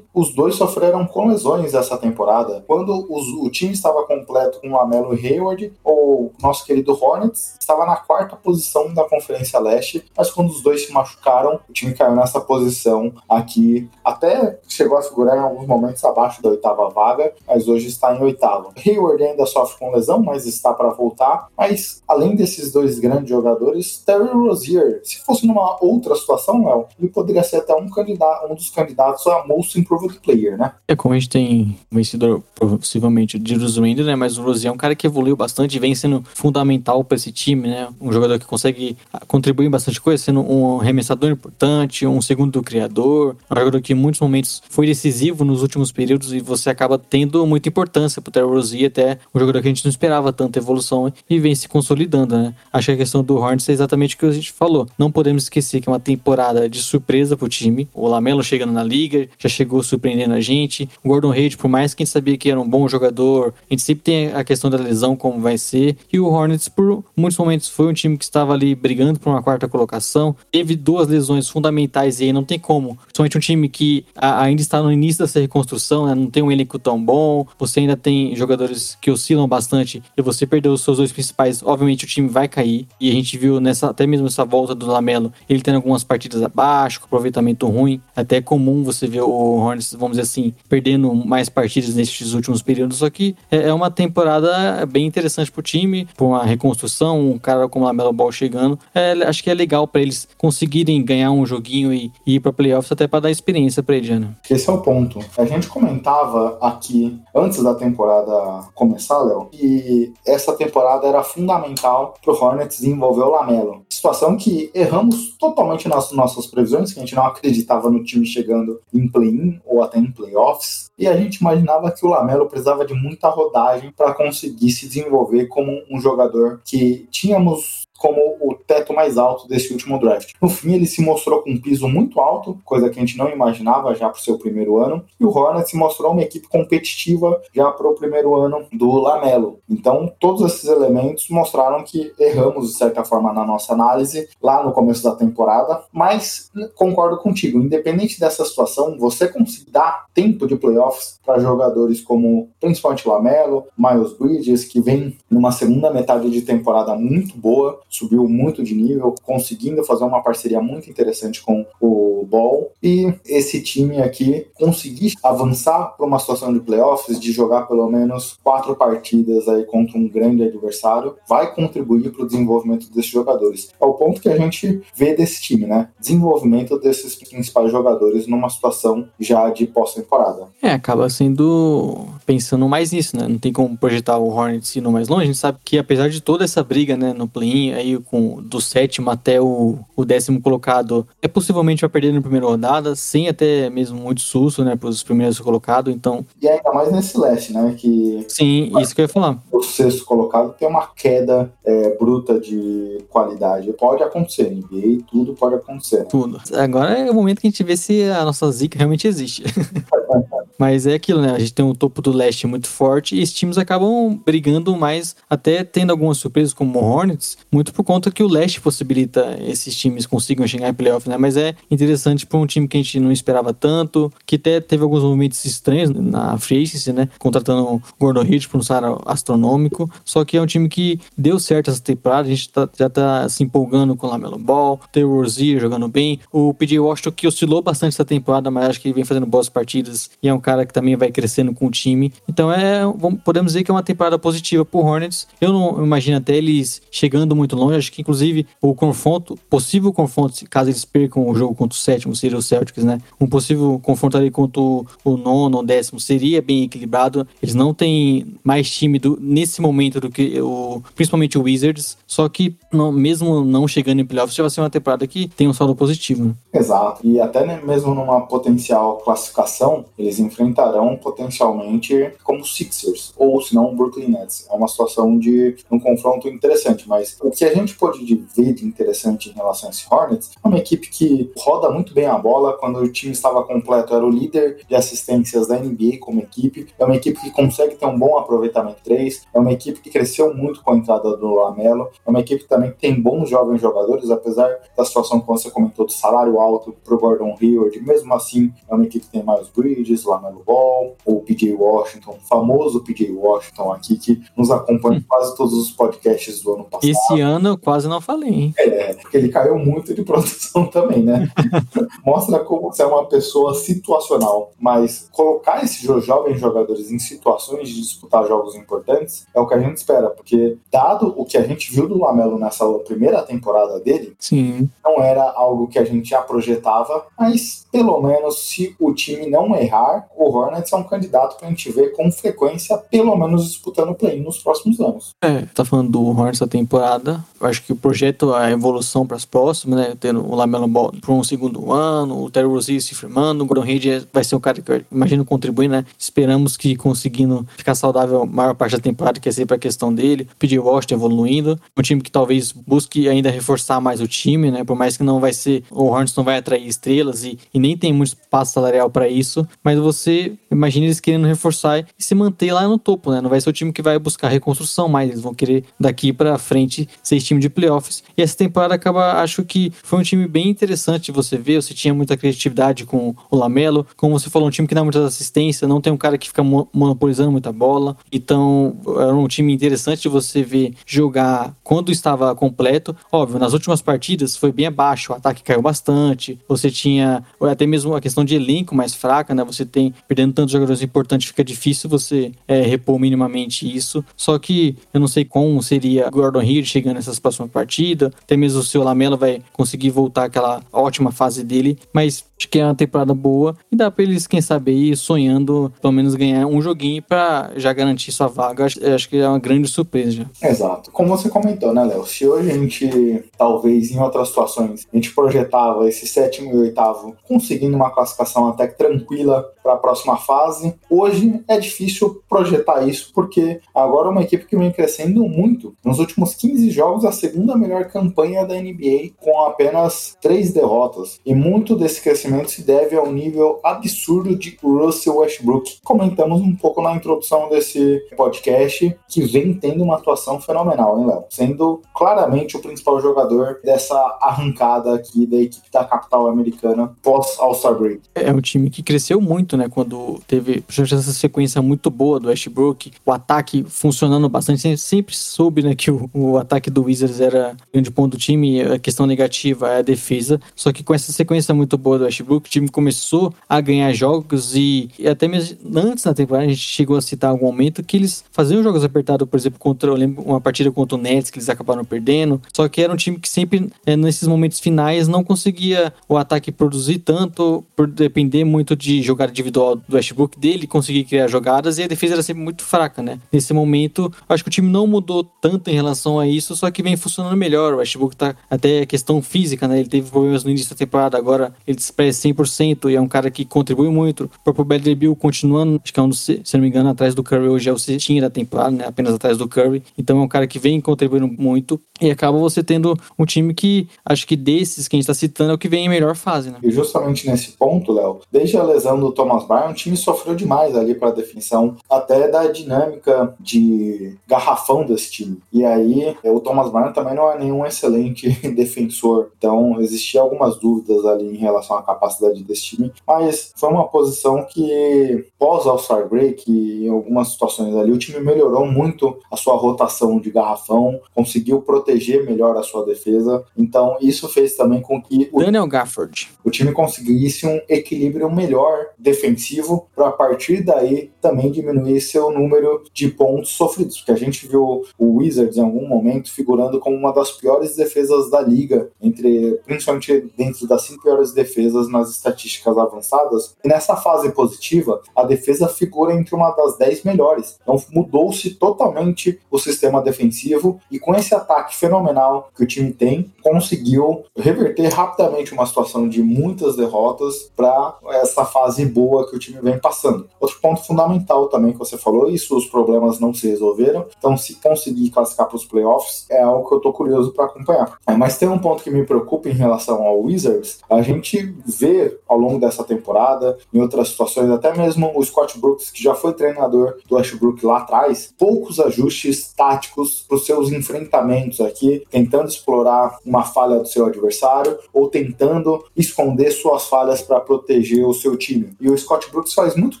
os dois sofreram com lesões essa temporada. Quando os, o time estava completo com Lamelo e Hayward, o nosso querido Hornets estava na quarta posição da Conferência Leste, mas quando os dois se machucaram, o time caiu nessa posição aqui. Até chegou a figurar em alguns momentos abaixo da oitava vaga, mas hoje está em oitavo. Hayward ainda sofre com lesão, mas está para voltar. Mas, além desses dois grandes jogadores, Terry Rozier, se fosse numa outra situação, Léo, ele poderia ser até um candidato, um dos candidatos a Most Improved Player, né? É como a gente tem vencedor, possivelmente, de Roswell, né? Mas o Rozier é um cara que evoluiu bastante e vem sendo fundamental para esse time, né? Um jogador que consegue contribuir em bastante coisa, sendo um arremessador importante, um segundo criador, um jogador que em muitos momentos foi decisivo nos últimos períodos e você acaba tendo muita importância pro Terry Rozier, até um jogador que a gente não esperava tanta evolução e vem se consolidando, né? Acho que a questão do Hornets é exatamente o que a gente falou. Não podemos esquecer que é uma temporada de surpresa pro time. O Lamelo chegando na liga, já chegou surpreendendo a gente. O Gordon Hayward, por mais que a gente sabia que era um bom jogador, a gente sempre tem a questão da lesão, como vai ser. E o Hornets, por muitos momentos, foi um time que estava ali brigando por uma quarta colocação. Teve duas lesões fundamentais e aí não tem como. Principalmente um time que ainda está no início dessa reconstrução, né? não tem um elenco tão bom, você ainda tem jogadores que oscilam bastante e você perdeu os seus dois principais, obviamente o time vai cair. E a gente viu nessa até mesmo essa volta do Lamelo, ele tendo algumas partidas abaixo, com aproveitamento ruim. Até é comum você ver o Hornets, vamos dizer assim, perdendo mais partidas nesses últimos períodos. Só que é, é uma temporada bem interessante pro time, por uma reconstrução, um cara como o Lamelo Ball chegando. É, acho que é legal para eles conseguirem ganhar um joguinho e, e ir para playoffs até para dar experiência para ele, né? Esse é o ponto. A gente comentava aqui antes da temporada começar, Léo, que essa temporada era fundamental pro Hornets desenvolver o Lamelo. Situação que erramos totalmente nas nossas previsões, que a gente não acreditava no time chegando em play-in ou até em playoffs, e a gente imaginava que o Lamelo precisava de muita rodagem para conseguir se desenvolver como um jogador que tínhamos como o teto mais alto desse último draft. No fim, ele se mostrou com um piso muito alto, coisa que a gente não imaginava já para o seu primeiro ano, e o Hornets se mostrou uma equipe competitiva já para o primeiro ano do Lamelo. Então, todos esses elementos mostraram que erramos, de certa forma, na nossa análise lá no começo da temporada, mas concordo contigo, independente dessa situação, você conseguir dar tempo de playoffs para jogadores como principalmente Lamelo, Miles Bridges, que vem numa segunda metade de temporada muito boa, subiu muito de nível, conseguindo fazer uma parceria muito interessante com o Ball. E esse time aqui conseguir avançar para uma situação de playoffs, de jogar pelo menos quatro partidas aí contra um grande adversário, vai contribuir para o desenvolvimento desses jogadores. É o ponto que a gente vê desse time, né? Desenvolvimento desses principais jogadores numa situação já de pós-temporada. É, acaba sendo pensando mais nisso, né? Não tem como projetar o Hornets indo mais longe. A gente sabe que apesar de toda essa briga, né, no play aí com do sétimo até o, o décimo colocado, é possivelmente vai perder na primeira rodada, sem até mesmo muito susto, né, para os primeiros colocados, então... E ainda mais nesse leste, né, que... Sim, isso que eu ia falar. O sexto colocado tem uma queda é, bruta de qualidade. Pode acontecer, NBA, tudo pode acontecer. Né? Tudo. Agora é o momento que a gente vê se a nossa zica realmente existe. Mas é aquilo, né? A gente tem um topo do leste muito forte e esses times acabam brigando mais, até tendo algumas surpresas como o Hornets, muito por conta que o leste possibilita esses times consigam chegar em playoff, né? Mas é interessante para um time que a gente não esperava tanto, que até teve alguns momentos estranhos na free agency, né? Contratando o Gordon Hill por um salário astronômico, só que é um time que deu certo essa temporada, a gente tá, já tá se empolgando com o Lamelo Ball, tem o Rozier jogando bem, o PJ Washington que oscilou bastante essa temporada, mas acho que vem fazendo boas partidas e é um cara que também vai crescendo com o time. Então é, vamos, podemos dizer que é uma temporada positiva pro Hornets. Eu não imagino até eles chegando muito longe. Acho que inclusive o confronto, possível confronto, caso eles percam o jogo contra o sétimo, seria o Celtics, né? Um possível confronto ali contra o, nono ou décimo seria bem equilibrado. Eles não têm mais time do, nesse momento do que o, principalmente o Wizards. Só que não, mesmo não chegando em playoffs, já vai ser uma temporada que tem um saldo positivo. Né? Exato. E até mesmo numa potencial classificação, eles enfrentarão potencialmente como Sixers, ou se não Brooklyn Nets. É uma situação de um confronto interessante, mas o que a gente pode ver de interessante em relação a esse Hornets é uma equipe que roda muito bem a bola. Quando o time estava completo, era o líder de assistências da NBA como equipe. É uma equipe que consegue ter um bom aproveitamento 3. É uma equipe que cresceu muito com a entrada do Lamelo. É uma equipe também que tem bons jovens jogadores, apesar da situação que você comentou do salário alto para o Gordon Hayward. Mesmo assim, é uma equipe que tem Miles Bridges, Lamelo Ball, ou PJ Washington, o famoso PJ Washington aqui, que nos acompanha em quase todos os podcasts do ano passado. Esse ano eu quase não falei, hein? É, porque ele caiu muito de produção também, né? Mostra como você é uma pessoa situacional, mas colocar esses jovens jogadores em situações de disputar jogos importantes é o que a gente espera, porque dado o que a gente viu do Lamelo nessa primeira temporada dele, Sim. não era algo que a gente já projetava, mas pelo menos se o time não errar, o Hornets é um candidato pra gente ver com frequência, pelo menos disputando o play nos próximos anos. É, tá falando do Hornets da temporada. Eu acho que o projeto, a evolução para as próximas, né? Tendo o Lamelo Ball por um segundo ano, o Terry Rozier se firmando, o Gordon Reed vai ser o cara que eu imagino contribuir, né? Esperamos que conseguindo ficar saudável a maior parte da temporada, que é sempre a questão dele. Pedir Washington evoluindo. Um time que talvez busque ainda reforçar mais o time, né? Por mais que não vai ser, o Hornets não vai atrair estrelas e, e nem tem muito espaço salarial para isso, mas você imagina eles querendo reforçar e se manter lá no topo, né? Não vai ser o time que vai buscar reconstrução mais, eles vão querer daqui para frente ser esse time de playoffs. E essa temporada acaba, acho que foi um time bem interessante de você ver, você tinha muita criatividade com o Lamelo, como você falou, um time que dá muita assistência, não tem um cara que fica monopolizando muita bola, então era um time interessante de você ver jogar quando estava completo. Óbvio, nas últimas partidas foi bem abaixo, o ataque caiu bastante, você tinha até mesmo a questão de elenco mais fraca, né? Você tem perdendo tantos jogadores importantes, fica difícil você é, repor minimamente isso. Só que eu não sei como seria Gordon Hill chegando nessas próximas partidas, até mesmo o seu Lamela vai conseguir voltar aquela ótima fase dele, mas acho que é uma temporada boa e dá pra eles, quem sabe, ir sonhando pelo menos ganhar um joguinho para já garantir sua vaga. Acho, acho que é uma grande surpresa já. Exato. Como você comentou, né, Léo? Se hoje a gente, talvez em outras situações, a gente projetava esse sétimo e oitavo conseguindo uma classificação até tranquila para a próxima fase, hoje é difícil projetar isso porque agora é uma equipe que vem crescendo muito. Nos últimos 15 jogos, a segunda melhor campanha da NBA com apenas três derrotas. E muito desse crescimento se deve ao nível absurdo de Russell Westbrook. Comentamos um pouco na introdução desse podcast que vem tendo uma atuação fenomenal, hein, Léo? Sendo claramente o principal jogador dessa arrancada aqui da equipe da capital americana pós All-Star Break. É um time que cresceu muito, né? Quando teve essa sequência muito boa do Westbrook, o ataque funcionando bastante. Sempre soube, né, que o, o ataque do Wizards era o grande ponto do time, a questão negativa é a defesa. Só que com essa sequência muito boa do Westbrook, o time começou a ganhar jogos e, e até mesmo antes da temporada a gente chegou a citar algum momento que eles faziam jogos apertados, por exemplo, contra, eu lembro, uma partida contra o Nets que eles acabaram perdendo. Só que era um time que sempre, é, nesses momentos finais, não conseguia o ataque produzir tanto, por depender muito de jogada individual do Westbrook, dele conseguir criar jogadas e a defesa era sempre muito fraca, né? Nesse momento, acho que o time não mudou tanto em relação a isso, só que vem funcionando melhor. O Westbrook tá até questão física, né? Ele teve problemas no início da temporada, agora ele expressa 100% e é um cara que contribui muito. O próprio Bradley Bill continuando, acho que é um dos, se não me engano, atrás do Curry hoje é o sextinho da temporada, né? Apenas atrás do Curry. Então é um cara que vem contribuindo muito e acaba você tendo um time que acho que desses que a gente tá citando é o que vem em melhor fase, né? E justamente nesse ponto, Léo, desde a lesão do Thomas Bryan, o time sofreu demais ali para definição, até da dinâmica de garrafão desse time. E aí, o Thomas Bryan também não é nenhum excelente defensor, então existia algumas dúvidas ali em relação à capacidade desse time, mas foi uma posição que pós All-Star Break, em algumas situações ali, o time melhorou muito a sua rotação de garrafão, conseguiu proteger melhor a sua defesa, então isso fez também com que o, Daniel Gafford. o time conseguisse um equilíbrio melhor defensivo para a partir daí também diminuir seu número de pontos sofridos, porque a gente viu o Wizards em algum momento figurando como uma das piores defesas da liga, entre principalmente dentro das cinco piores defesas nas estatísticas avançadas. E nessa fase positiva, a defesa figura entre uma das dez melhores. Então mudou-se totalmente o sistema defensivo e com esse ataque fenomenal que o time tem, conseguiu reverter rapidamente uma situação de muitas derrotas para essa fase boa que o time vem passando. Outro ponto fundamental também que você falou, isso os problemas não se resolveram, então se conseguir classificar para os playoffs é algo que eu tô curioso para acompanhar. É, mas tem um ponto que me preocupa em relação ao Wizards, a gente vê ao longo dessa temporada, em outras situações, até mesmo o Scott Brooks, que já foi treinador do Westbrook lá atrás, poucos ajustes táticos para os seus enfrentamentos aqui, tentando explorar uma falha do seu adversário ou tentando esconder suas falhas para proteger o seu time. E o Scott Brooks faz muito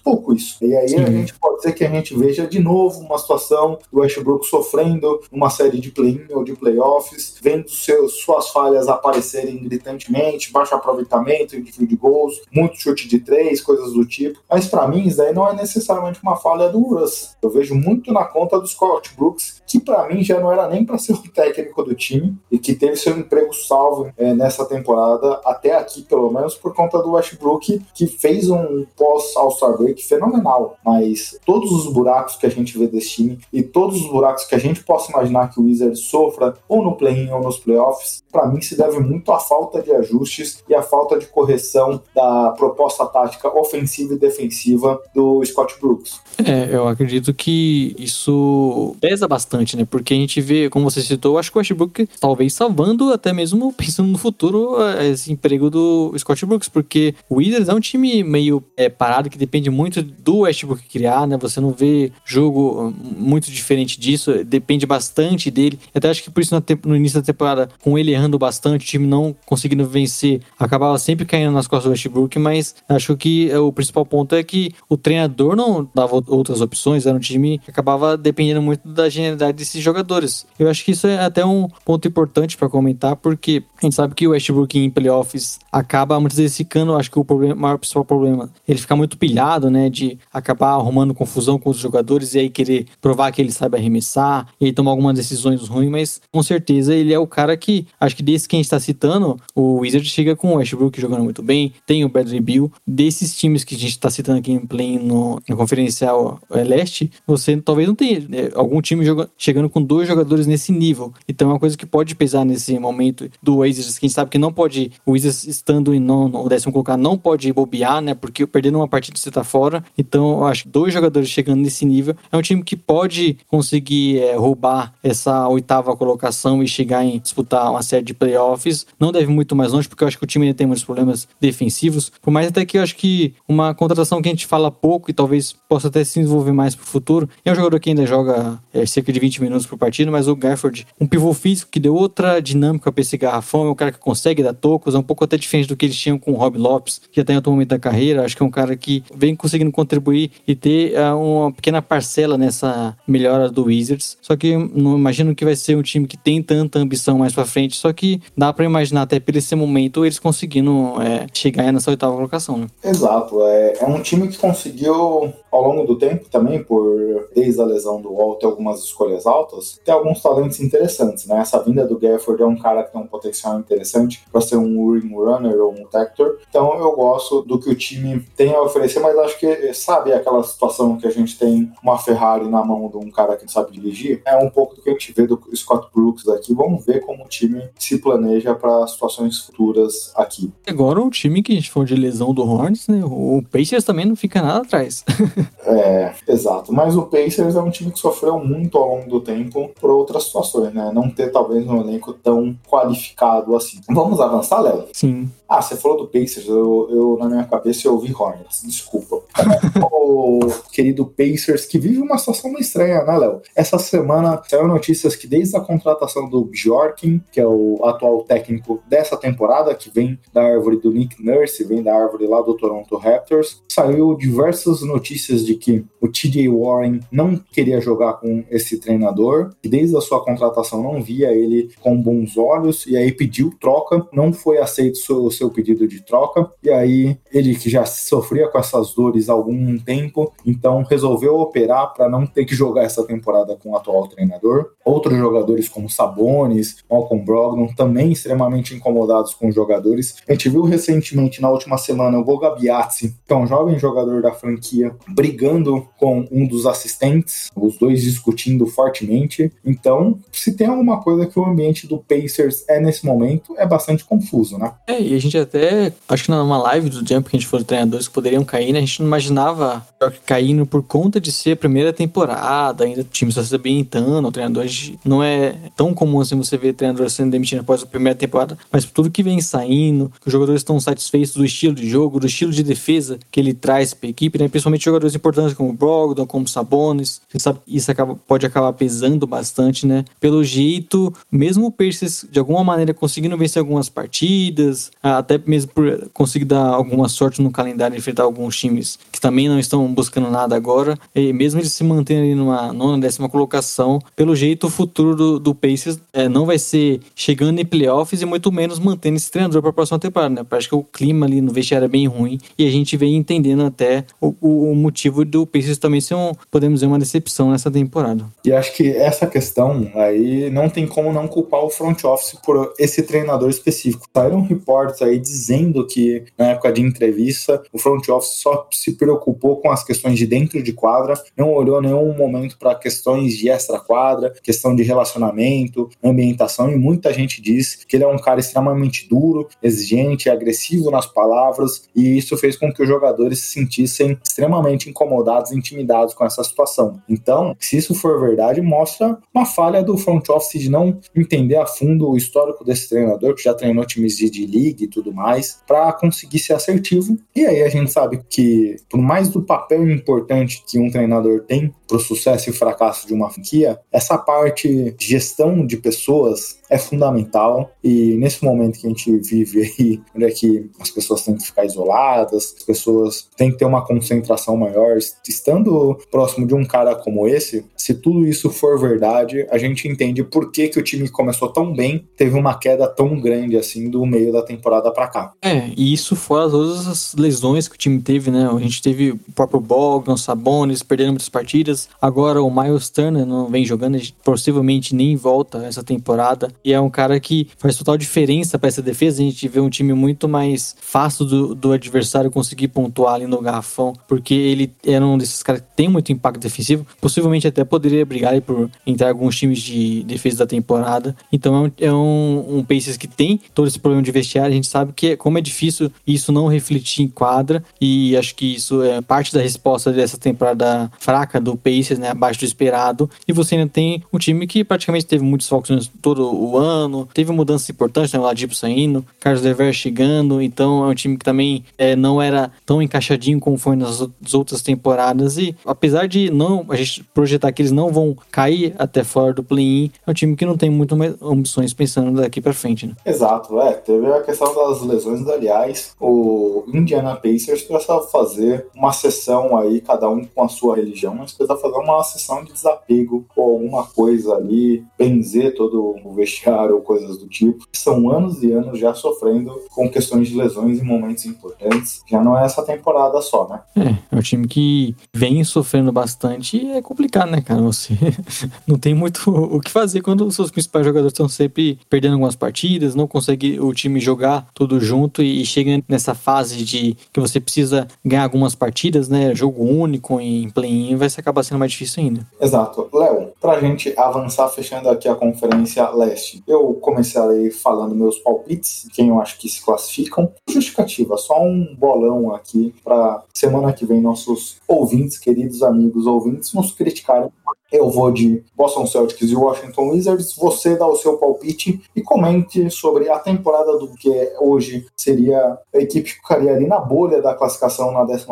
pouco isso. E aí Sim. a gente pode ser que a gente veja de novo uma situação do Westbrook sofrendo uma série de play-in ou de playoffs, vendo suas falhas aparecerem gritantemente, baixo aproveitamento de field goals, muito chute de três, coisas do tipo. Mas para mim, isso daí não é necessariamente uma falha do Russ. Eu vejo muito na conta do Scott Brooks, que para mim já não era nem para ser o técnico do time e que teve seu emprego salvo é, nessa temporada, até aqui pelo menos, por conta do Westbrook, que fez um pós All-Star Break fenomenal, mas todos os buracos que a gente vê desse time e todos os buracos que a gente possa imaginar que o Wizards sofra ou no play-in ou nos playoffs, para mim se deve muito à falta de ajustes e à falta de correção da proposta tática ofensiva e defensiva do Scott Brooks. É, eu acredito que isso pesa bastante, né? Porque a gente vê, como você citou, acho que o Westbrook talvez salvando até mesmo pensando no futuro esse emprego do Scott Brooks, porque o Wizards é um time meio é, parado que depende muito do Westbrook criar, né? Você não vê jogo muito diferente disso, depende bastante dele. Até acho que por isso no início da temporada, com ele errando bastante, o time não conseguindo vencer, acabava sempre caindo nas costas do Westbrook, mas acho que o principal ponto é que o treinador não dava outras opções, era um time que acabava dependendo muito da genialidade desses jogadores. Eu acho que isso é até um ponto importante para comentar, porque a gente sabe que o Westbrook em playoffs acaba muitas vezes ficando, acho que o problema, maior principal problema, ele fica muito pilhado, né, de acabar arrumando confusão com os jogadores e aí querer provar que ele sabe arremessar e aí tomar algumas decisões ruins, mas com certeza ele é o cara que, acho que desse que a gente está citando, o Wizard chega com o Westbrook jogando muito bem, tem o Bradley Bill, desses times que a gente está citando aqui em play no, na conferencial é, leste, você talvez não tenha é, algum time joga, chegando com dois jogadores nesse nível. Então é uma coisa que pode pesar nesse momento do Wizards, que a gente sabe que não pode, o Wizards estando em nono ou décimo colocar, não pode bobear, né? Porque perdendo uma partida você tá fora. Então eu acho que dois jogadores chegando nesse nível é um time que pode conseguir é, roubar essa oitava colocação e chegar em disputar uma série de playoffs. Não deve muito mais longe, porque eu acho que o time ainda tem muitos problemas defensivos. Por mais até que eu acho que uma contratação que a gente fala pouco e talvez possa até se desenvolver mais pro futuro. É um jogador que ainda joga é, cerca de 20 minutos por partida, mas o Gafford, um pivô físico que deu outra dinâmica para esse garrafão, é um cara que consegue dar tocos, é um pouco até diferente do que eles tinham com o Rob Lopes, que já tem outro momento da carreira. Acho que é um cara que vem conseguindo contribuir e ter uh, uma pequena parcela nessa melhora do Wizards. Só que não imagino que vai ser um time que tem tanta ambição mais para frente, só que dá para imaginar até por esse momento eles conseguindo é, chegar nessa oitava colocação. Né? Exato, é, é um time que conseguiu ao longo do tempo também, por desde a lesão do Wall ter algumas escolhas altas, tem alguns talentos interessantes, né? Essa vinda do Gafford é um cara que tem um potencial interessante para ser um ring runner ou um tactor. Então eu gosto do que o time tem a oferecer, mas acho que, sabe aquela situação que a gente tem uma Ferrari na mão de um cara que não sabe dirigir? É um pouco do que a gente vê do Scott Brooks aqui. Vamos ver como o time se planeja para situações futuras aqui. Agora o time que a gente falou de lesão do Hornets, né? O Pacers também não fica nada atrás. é, exato. Mas o Pacers é um time que sofreu muito ao longo do tempo por outras situações, né? Não ter talvez um elenco tão qualificado assim. Vamos avançar, Léo? Sim. Ah, você falou do Pacers, eu, eu na minha cabeça eu ouvi Hornets, desculpa. o querido Pacers, que vive uma situação meio estranha, né, Léo? Essa semana saiu notícias que desde a contratação do Bjorkin, que é o atual técnico dessa temporada, que vem da árvore do Nick Nurse, vem da árvore lá do Toronto Raptors, saiu diversas notícias de que o TJ Warren não queria jogar com esse treinador, que desde a sua contratação não via ele com bons olhos, e aí pediu troca, não foi aceito o seu pedido de troca, e aí ele que já sofria com essas dores há algum tempo, então resolveu operar para não ter que jogar essa temporada com o atual treinador. Outros jogadores como Sabonis, Malcolm Brogdon, também extremamente incomodados com os jogadores. A gente viu recentemente, na última semana, o Goga Biazzi, que é um jovem jogador da franquia, brigando com um dos assistentes, os dois discutindo fortemente. Então, se tem alguma coisa que o ambiente do Pacers é nesse momento, é bastante confuso, né? É, e a gente até, acho que numa live do Jump que a gente de treinadores que poderiam cair, né? A gente não imaginava caindo por conta de ser a primeira temporada, ainda o time só se habilitando, o treinador não é tão comum assim você ver treinador sendo demitido após a primeira temporada, mas tudo que vem saindo, que os jogadores estão satisfeitos do estilo de jogo, do estilo de defesa que ele traz para a equipe, né? Principalmente jogadores importantes como Brogdon, como Sabonis, a gente sabe isso acaba, pode acabar pesando bastante, né? Pelo jeito, mesmo o Pacers de alguma maneira conseguindo vencer algumas partidas, até mesmo por conseguir dar alguma sorte no calendário enfrentar alguns times que também não estão buscando nada agora, e mesmo eles se ali numa nona, décima colocação, pelo jeito o futuro do, do Pacers é, não vai ser chegando em playoffs e muito menos mantendo esse treinador para a próxima temporada, né? Parece que o clima ali no vestiário é bem ruim e a gente vem entendendo até o, o, o motivo do Pacers também ser, um, podemos dizer, uma decepção nessa temporada. E acho que essa questão aí não tem como não culpar o front office por esse treinador específico. Saíram reportes aí dizendo que na época de entrevista o front office só se preocupou com as questões de dentro de quadra, não olhou nenhum momento para questões de extra quadra, questão de relacionamento, ambientação e muita gente diz que ele é um cara extremamente duro, exigente, agressivo nas palavras e isso fez com que os jogadores se sentissem extremamente incomodados intimidados com essa situação. Então, se isso for verdade, mostra uma falha do front office de não entender a fundo o histórico desse treinador, que já treinou times de D-League tudo mais, para conseguir ser assertivo. E aí a gente sabe que, por mais do papel importante que um treinador tem para o sucesso e fracasso de uma franquia, essa parte de gestão de pessoas é fundamental e nesse momento que a gente vive aí, onde é que as pessoas têm que ficar isoladas, as pessoas têm que ter uma concentração maior, estando próximo de um cara como esse, se tudo isso for verdade, a gente entende por que, que o time começou tão bem, teve uma queda tão grande assim do meio da temporada para cá. É, e isso fora todas as lesões que o time teve, né? A gente teve o próprio Bogdan, Sabonis perdendo muitas partidas, agora o Miles Turner não vem jogando, possivelmente nem volta essa temporada e é um cara que faz total diferença para essa defesa. A gente vê um time muito mais fácil do, do adversário conseguir pontuar ali no garrafão, porque ele era um desses caras que tem muito impacto defensivo. Possivelmente até poderia brigar por entrar alguns times de defesa da temporada. Então é um, é um, um Pacers que tem todo esse problema de vestiário. A gente sabe que é, como é difícil isso não refletir em quadra, e acho que isso é parte da resposta dessa temporada fraca do Pacers, né, abaixo do esperado. E você ainda tem um time que praticamente teve muitos focos todo o ano. Teve mudanças importantes, né? O Ladipo saindo, Carlos Lever chegando. Então é um time que também é, não era tão encaixadinho como foi nas outras temporadas. E apesar de não a gente projetar que eles não vão cair até fora do play-in, é um time que não tem muito mais ambições pensando daqui para frente, né? Exato, é. Teve a questão das lesões, aliás, o Indiana Pacers precisava fazer uma sessão aí, cada um com a sua religião, mas precisava fazer uma sessão de desapego ou alguma coisa ali, benzer todo o vestiário vestiário ou coisas do tipo. São anos e anos já sofrendo com questões de lesões em momentos importantes. Já não é essa temporada só, né? É, é um time que vem sofrendo bastante e é complicado, né, cara? Você não tem muito o que fazer quando os seus principais jogadores estão sempre perdendo algumas partidas, não consegue o time jogar tudo junto e chega nessa fase de que você precisa ganhar algumas partidas, né? Jogo único em play-in vai acabar sendo mais difícil ainda. Exato. Léo, pra gente avançar fechando aqui a conferência leste, eu começarei falando meus palpites, quem eu acho que se classificam. Justificativa, só um bolão aqui para semana que vem nossos ouvintes, queridos amigos ouvintes, nos criticarem eu vou de Boston Celtics e Washington Wizards. Você dá o seu palpite e comente sobre a temporada do que hoje seria a equipe que ficaria ali na bolha da classificação na 11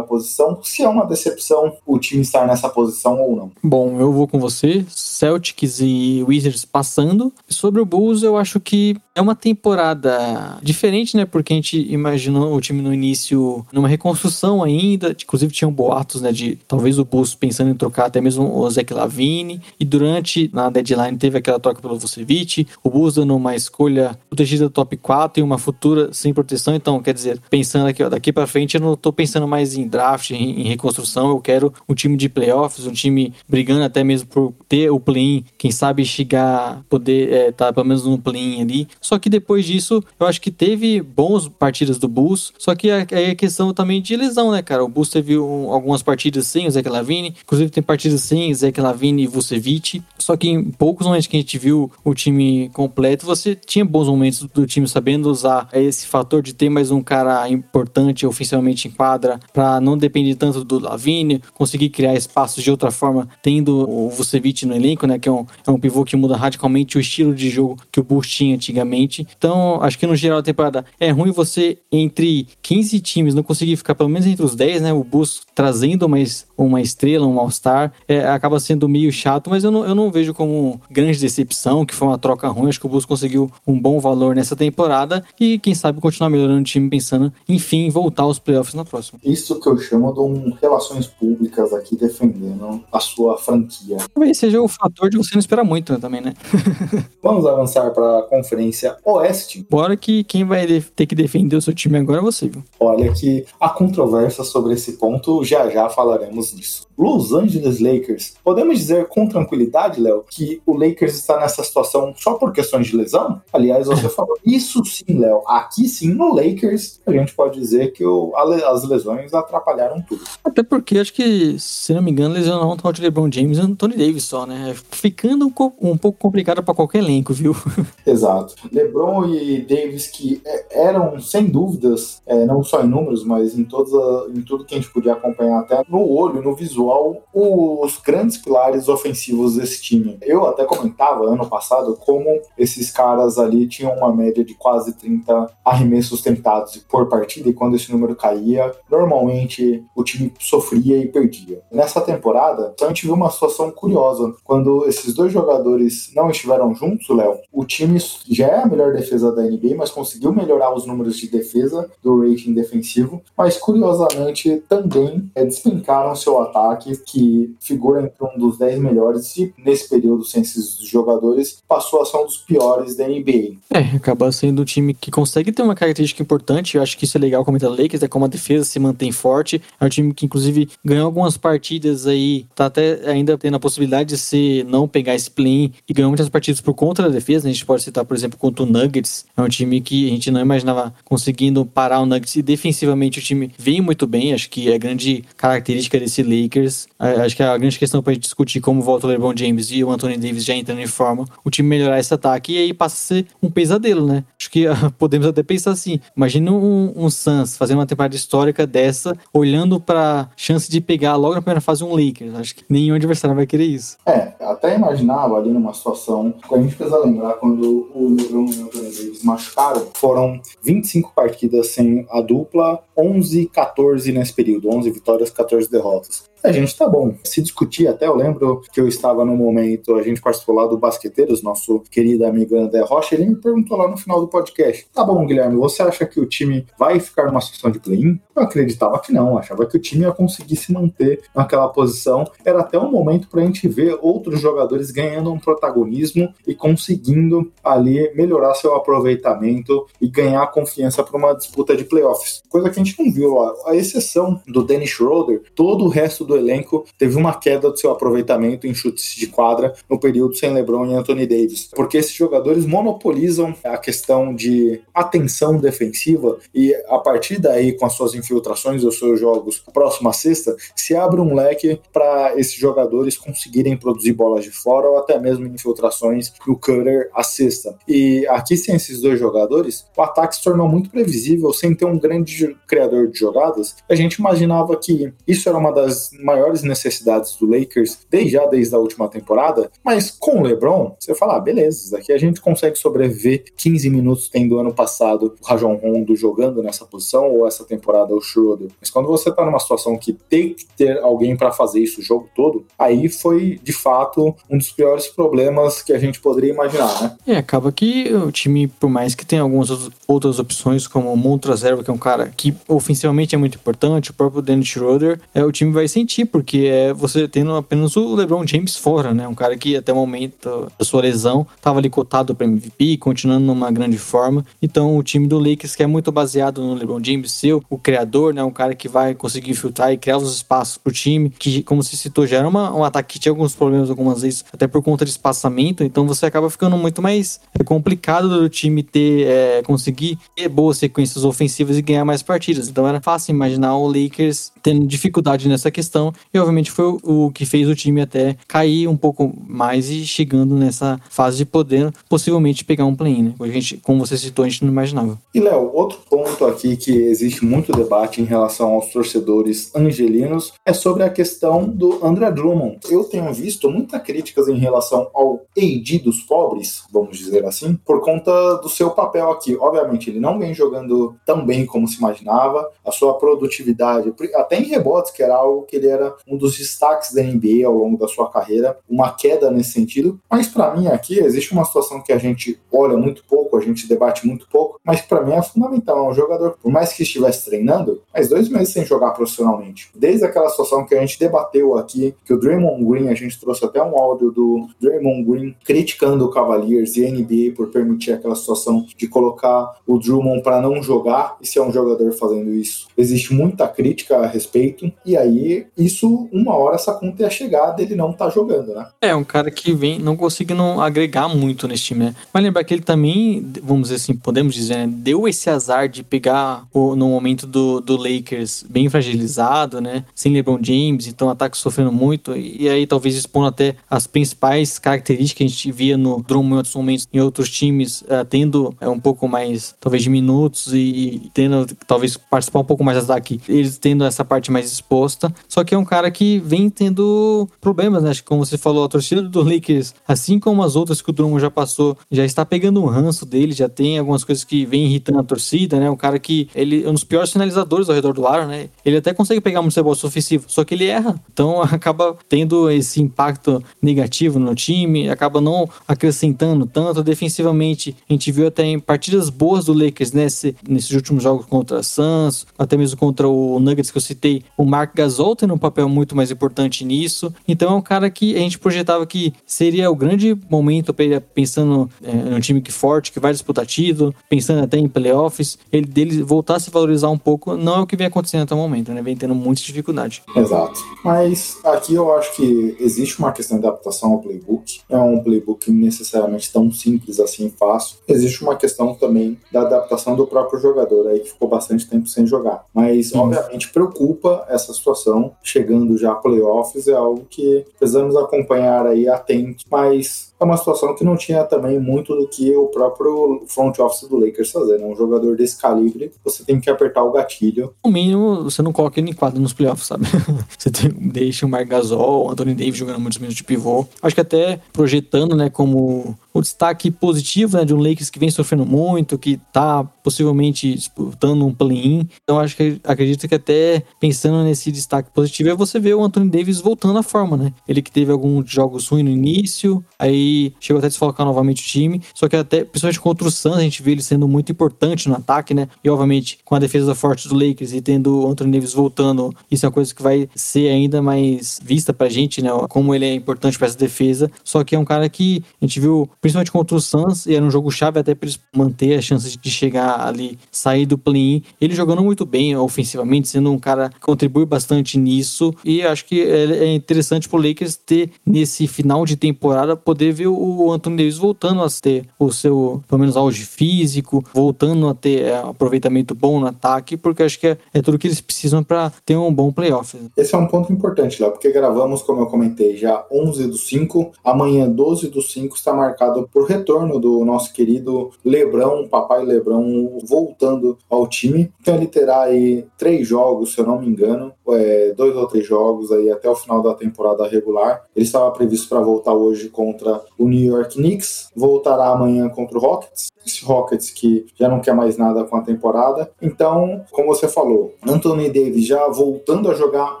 posição. Se é uma decepção o time estar nessa posição ou não. Bom, eu vou com você. Celtics e Wizards passando. Sobre o Bulls, eu acho que é uma temporada diferente, né? Porque a gente imaginou o time no início numa reconstrução ainda. Inclusive, tinham boatos, né? De talvez o Bulls pensando em trocar até mesmo o Zach Lavine. E durante, na deadline, teve aquela troca pelo Vucevic. O Bulls dando uma escolha protegida top 4 e uma futura sem proteção. Então, quer dizer, pensando aqui, ó, daqui para frente, eu não tô pensando mais em draft, em, em, reconstrução. Eu quero um time de playoffs, um time brigando até mesmo por ter o play-in. Quem sabe chegar, poder estar é, tá, pelo menos no play-in ali. Só que depois disso, eu acho que teve bons partidas do Bulls. Só que aí é questão também de lesão, né, cara? O Bulls teve um, algumas partidas sem o Zach Lavine. Inclusive, tem partidas sem Zach Lavine e Vucevic. Só que em poucos momentos que a gente viu o time completo, você tinha bons momentos do time sabendo usar esse fator de ter mais um cara importante oficialmente em quadra para não depender tanto do Lavine, conseguir criar espaços de outra forma, tendo o Vucevic no elenco, né, que é um, é um pivô que muda radicalmente o estilo de jogo que o Bulls tinha antigamente. Então, acho que no geral da temporada é ruim você entre 15 times não conseguir ficar pelo menos entre os 10, né? O Bulls trazendo mais uma estrela, um All-Star, é, acaba sendo meio chato, mas eu não, eu não vejo como grande decepção, que foi uma troca ruim. Acho que o Bulls conseguiu um bom valor nessa temporada e, quem sabe, continuar melhorando o time, pensando, enfim, voltar aos playoffs na próxima. Isso que eu chamo de um relações públicas aqui defendendo a sua franquia. Talvez seja o fator de você não esperar muito também, né? Vamos avançar para a Conferência Oeste. Bora que quem vai ter que defender o seu time agora é você, viu? Olha que há controvérsia sobre esse ponto, já já falaremos disso. Los Angeles Lakers. Podemos dizer com tranquilidade, Léo, que o Lakers está nessa situação só por questões de lesão? Aliás, você falou, isso sim, Léo. Aqui sim, no Lakers, a gente pode dizer que o, as lesões atrapalharam tudo. Até porque acho que, se não me engano, lesionaram o de LeBron James e Anthony Davis só, né? Ficando um, um pouco complicado para qualquer elenco, viu? Exato. LeBron e Davis que é, eram, sem dúvidas, é, não só em números, mas em, todas a, em tudo que a gente podia acompanhar até no olho, no visual, os grandes pilares ofensivos desse time. Eu até comentava ano passado como esses caras ali tinham uma média de quase 30 arremessos tentados por partida, e quando esse número caía, normalmente o time sofria e perdia. Nessa temporada, a gente viu uma situação curiosa. Quando esses dois jogadores não estiveram juntos, Léo, o time já é a melhor defesa da NBA, mas conseguiu melhorar os números de defesa do rating defensivo, mas curiosamente também é, despencaram seu ataque, que figura entre um dos 10 melhores, e nesse período sem esses jogadores, passou a ser um dos piores da NBA. É, acaba sendo um time que consegue ter uma característica importante, eu acho que isso é legal comentar Lakers, é como a defesa se mantém forte, é um time que inclusive ganhou algumas partidas aí, tá até ainda tendo a possibilidade de se não pegar esse e ganhou muitas partidas por conta da defesa, a gente pode citar, por exemplo, contra o Nuggets, é um time que a gente não imaginava conseguindo parar o Nuggets e defensivamente o time vem muito bem, acho que é grande característica desse Lakers, acho que é a grande questão pra gente discutir como volta o LeBron James e o Anthony Davis já entrando em forma, o time melhorar esse ataque e aí passa a ser um pesadelo, né? Acho que podemos até pensar assim, imagina um, um Suns fazendo uma temporada histórica dessa, olhando para chance de pegar logo na primeira fase um Lakers, acho que nenhum adversário vai querer isso. É, até imaginava ali numa situação, a gente precisa lembrar quando o LeBron e o Anthony Davis machucaram, foram 25 partidas sem a dupla, 11, 14 nesse período, 11 vitórias, 14 derrotas. A gente tá bom. Se discutir, até eu lembro que eu estava no momento, a gente participou lá do Basqueteiros, nosso querido amigo André Rocha, ele me perguntou lá no final do podcast: tá bom, Guilherme, você acha que o time vai ficar numa situação de play-in? Eu acreditava que não, achava que o time ia conseguir se manter naquela posição. Era até um momento para a gente ver outros jogadores ganhando um protagonismo e conseguindo ali melhorar seu aproveitamento e ganhar confiança para uma disputa de playoffs. Coisa que a gente não viu, a exceção do Dennis Schroeder, todo o resto do elenco teve uma queda do seu aproveitamento em chutes de quadra no período sem LeBron e Anthony Davis, porque esses jogadores monopolizam a questão de atenção defensiva e a partir daí, com as suas infiltrações os seus jogos próxima sexta, se abre um leque para esses jogadores conseguirem produzir bolas de fora ou até mesmo infiltrações no cutter a sexta. E aqui, sem esses dois jogadores, o ataque se tornou muito previsível, sem ter um grande criador de jogadas. A gente imaginava que isso era uma das maiores necessidades do Lakers desde já desde a última temporada, mas com o LeBron, você fala, ah, beleza, daqui a gente consegue sobreviver 15 minutos tendo ano passado o Rajon Rondo jogando nessa posição ou essa temporada o Schroeder. Mas quando você tá numa situação que tem que ter alguém para fazer isso o jogo todo, aí foi de fato um dos piores problemas que a gente poderia imaginar, né? É, acaba que o time, por mais que tenha algumas outras opções, como o Montra Zero, que é um cara que ofensivamente é muito importante, o próprio Dennis Schroeder, é, o time vai sentir, porque é você tendo apenas o LeBron James fora, né? Um cara que até o momento da sua lesão estava ali cotado para MVP, continuando numa grande forma. Então o time do Lakers que é muito baseado no LeBron James ser o criador, né? Um cara que vai conseguir filtrar e criar os espaços pro time, que como se citou já era uma, um ataque que tinha alguns problemas algumas vezes, até por conta de espaçamento. Então você acaba ficando muito mais é, complicado do time ter é, conseguir ter boas sequências ofensivas e ganhar mais partidas. Então era fácil imaginar o Lakers tendo dificuldade nessa questão e obviamente foi o, o que fez o time até cair um pouco mais e chegando nessa fase de poder possivelmente pegar um play-in, né? A gente, como você citou, a gente não imaginava. E Léo, outro ponto aqui que existe muito debate em relação aos torcedores angelinos é sobre a questão do André Drummond. Eu tenho visto muitas críticas em relação ao AD dos pobres, vamos dizer assim, por conta do seu papel aqui. Obviamente, ele não vem jogando tão bem como se imaginava, a sua produtividade, até em rebotes, que era algo que ele era um dos destaques da NBA ao longo da sua carreira, uma queda nesse sentido. Mas para mim aqui existe uma situação que a gente olha muito pouco, a gente debate muito pouco, mas para mim é fundamental. É um jogador, por mais que estivesse treinando, mais dois meses sem jogar profissionalmente. Desde aquela situação que a gente debateu aqui, que o Draymond Green, a gente trouxe até um áudio do Draymond Green criticando o Cavaliers e a NBA por permitir aquela situação de colocar o Drummond para não jogar, e se é um jogador fazendo isso. Existe muita crítica a respeito, e aí isso, uma hora essa conta ia chegar dele não tá jogando, né? É, um cara que vem, não conseguindo agregar muito nesse time, né? Mas lembrar que ele também, vamos dizer assim, podemos dizer, né? Deu esse azar de pegar o, no momento do, do Lakers bem fragilizado, né? Sem LeBron James, então ataque sofrendo muito, e aí talvez expondo até as principais características que a gente via no Drummond em outros momentos em outros times, uh, tendo uh, um pouco mais, talvez, de minutos e, e tendo, talvez, participar um pouco mais do ataque, eles tendo essa parte mais exposta. Só que é um cara que vem tendo problemas, né? Acho que, como você falou, a torcida do Lakers, assim como as outras que o Drummond já passou, já está pegando um ranço dele, já tem algumas coisas que vem irritando a torcida, né? Um cara que ele é um dos piores finalizadores ao redor do aro, né? Ele até consegue pegar muito rebote ofensivo, só que ele erra. Então acaba tendo esse impacto negativo no time, acaba não acrescentando tanto defensivamente. A gente viu até em partidas boas do Lakers nesse, nesses últimos jogos contra Suns, até mesmo contra o Nuggets que eu citei, o Mark Gasol tendo um papel muito mais importante nisso. Então é um cara que a gente projetava que seria o grande momento para ele pensando é, um time que forte, que vai disputar título, pensando até em playoffs, ele dele voltar a se valorizar um pouco, não é o que vem acontecendo até o momento, né? Vem tendo muita dificuldade. Exato. Mas aqui eu acho que existe uma questão de adaptação ao playbook. É um playbook necessariamente tão simples assim, fácil. Existe uma questão também da adaptação do próprio jogador aí que ficou bastante tempo sem jogar. Mas hum. obviamente preocupa essa situação chegando já a playoffs é algo que precisamos acompanhar aí atentos, mas é uma situação que não tinha também muito do que o próprio front office do Lakers fazer. Né? Um jogador desse calibre, você tem que apertar o gatilho. No mínimo, você não coloca ele em quadro nos playoffs, sabe? você tem, deixa o Mark Gasol, o Anthony Davis jogando muitos minutos de pivô. Acho que até projetando, né, como o destaque positivo né, de um Lakers que vem sofrendo muito, que está possivelmente disputando um play-in. Então acho que acredito que até pensando nesse destaque positivo é você ver o Anthony Davis voltando à forma, né? Ele que teve alguns jogos ruins no início, aí chegou até a desfalcar novamente o time, só que até principalmente contra o Suns a gente vê ele sendo muito importante no ataque, né? E obviamente com a defesa forte do Lakers e tendo o Anthony Davis voltando, isso é uma coisa que vai ser ainda mais vista pra gente, né? Como ele é importante para essa defesa. Só que é um cara que a gente viu principalmente contra o Suns, e era um jogo chave até para eles manter a chance de chegar ali, sair do play-in. Ele jogando muito bem ofensivamente, sendo um cara que contribui bastante nisso, e acho que é, é interessante pro Lakers ter, nesse final de temporada, poder o Anthony Davis voltando a ter o seu, pelo menos, auge físico, voltando a ter é, aproveitamento bom no ataque, porque acho que é, é tudo que eles precisam para ter um bom playoff. Esse é um ponto importante, lá, porque gravamos, como eu comentei, já 11 do 5, amanhã 12 do 5 está marcado por retorno do nosso querido Lebrão, papai Lebrão, voltando ao time. Então ele terá aí três jogos, se eu não me engano, é, dois ou três jogos aí até o final da temporada regular. Ele estava previsto para voltar hoje contra o New York Knicks, voltará amanhã contra o Rockets. Esse Rockets que já não quer mais nada com a temporada. Então, como você falou, Anthony Davis já voltando a jogar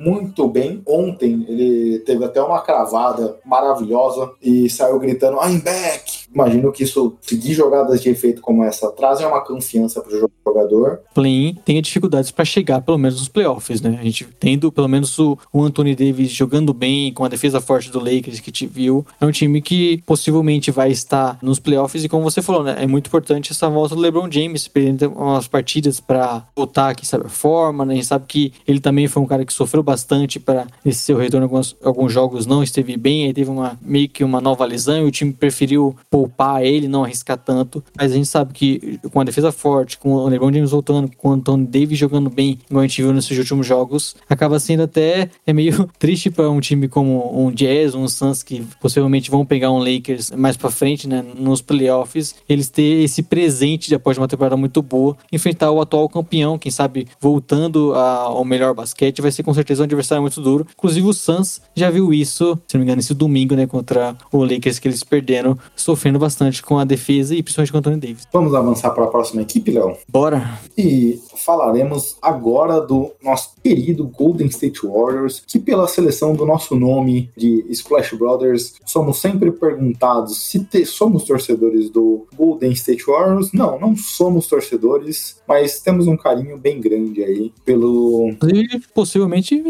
muito bem. Ontem ele teve até uma cravada maravilhosa e saiu gritando I'm back! Imagino que isso, seguir jogadas de efeito como essa, trazem uma confiança para o jogador. Play tenha dificuldades para chegar, pelo menos, nos playoffs, né? A gente tendo, pelo menos, o, o, Anthony Davis jogando bem, com a defesa forte do Lakers que te viu. É um time que possivelmente vai estar nos playoffs, e como você falou, né? É muito importante essa volta do LeBron James, perdendo umas partidas para voltar aqui, sabe, a forma, né? A gente sabe que ele também foi um cara que sofreu bastante para esse seu retorno. Alguns, alguns jogos não esteve bem, aí teve uma meio que uma nova lesão e o time preferiu poupar ele, não arriscar tanto. Mas a gente sabe que com a defesa forte, com o LeBron James voltando, com o Anthony Davis jogando bem, igual a gente viu nesses últimos jogos, acaba sendo até é meio triste para um time como um Jazz, um Suns que possivelmente vão pegar um Lakers mais para frente, né, nos playoffs, eles ter esse presente de após uma temporada muito boa, enfrentar o atual campeão, quem sabe voltando ao melhor basquete, vai ser com certeza um adversário muito duro. Inclusive o Suns já viu isso, se não me engano, esse domingo, né, contra o Lakers que eles perderam, sofrendo sofrendo bastante com a defesa e principalmente com o Anthony Davis. Vamos avançar para a próxima equipe, Léo? Bora! E falaremos agora do nosso querido Golden State Warriors, que pela seleção do nosso nome de Splash Brothers, somos sempre perguntados se te, somos torcedores do Golden State Warriors. Não, não somos torcedores, mas temos um carinho bem grande aí pelo... E possivelmente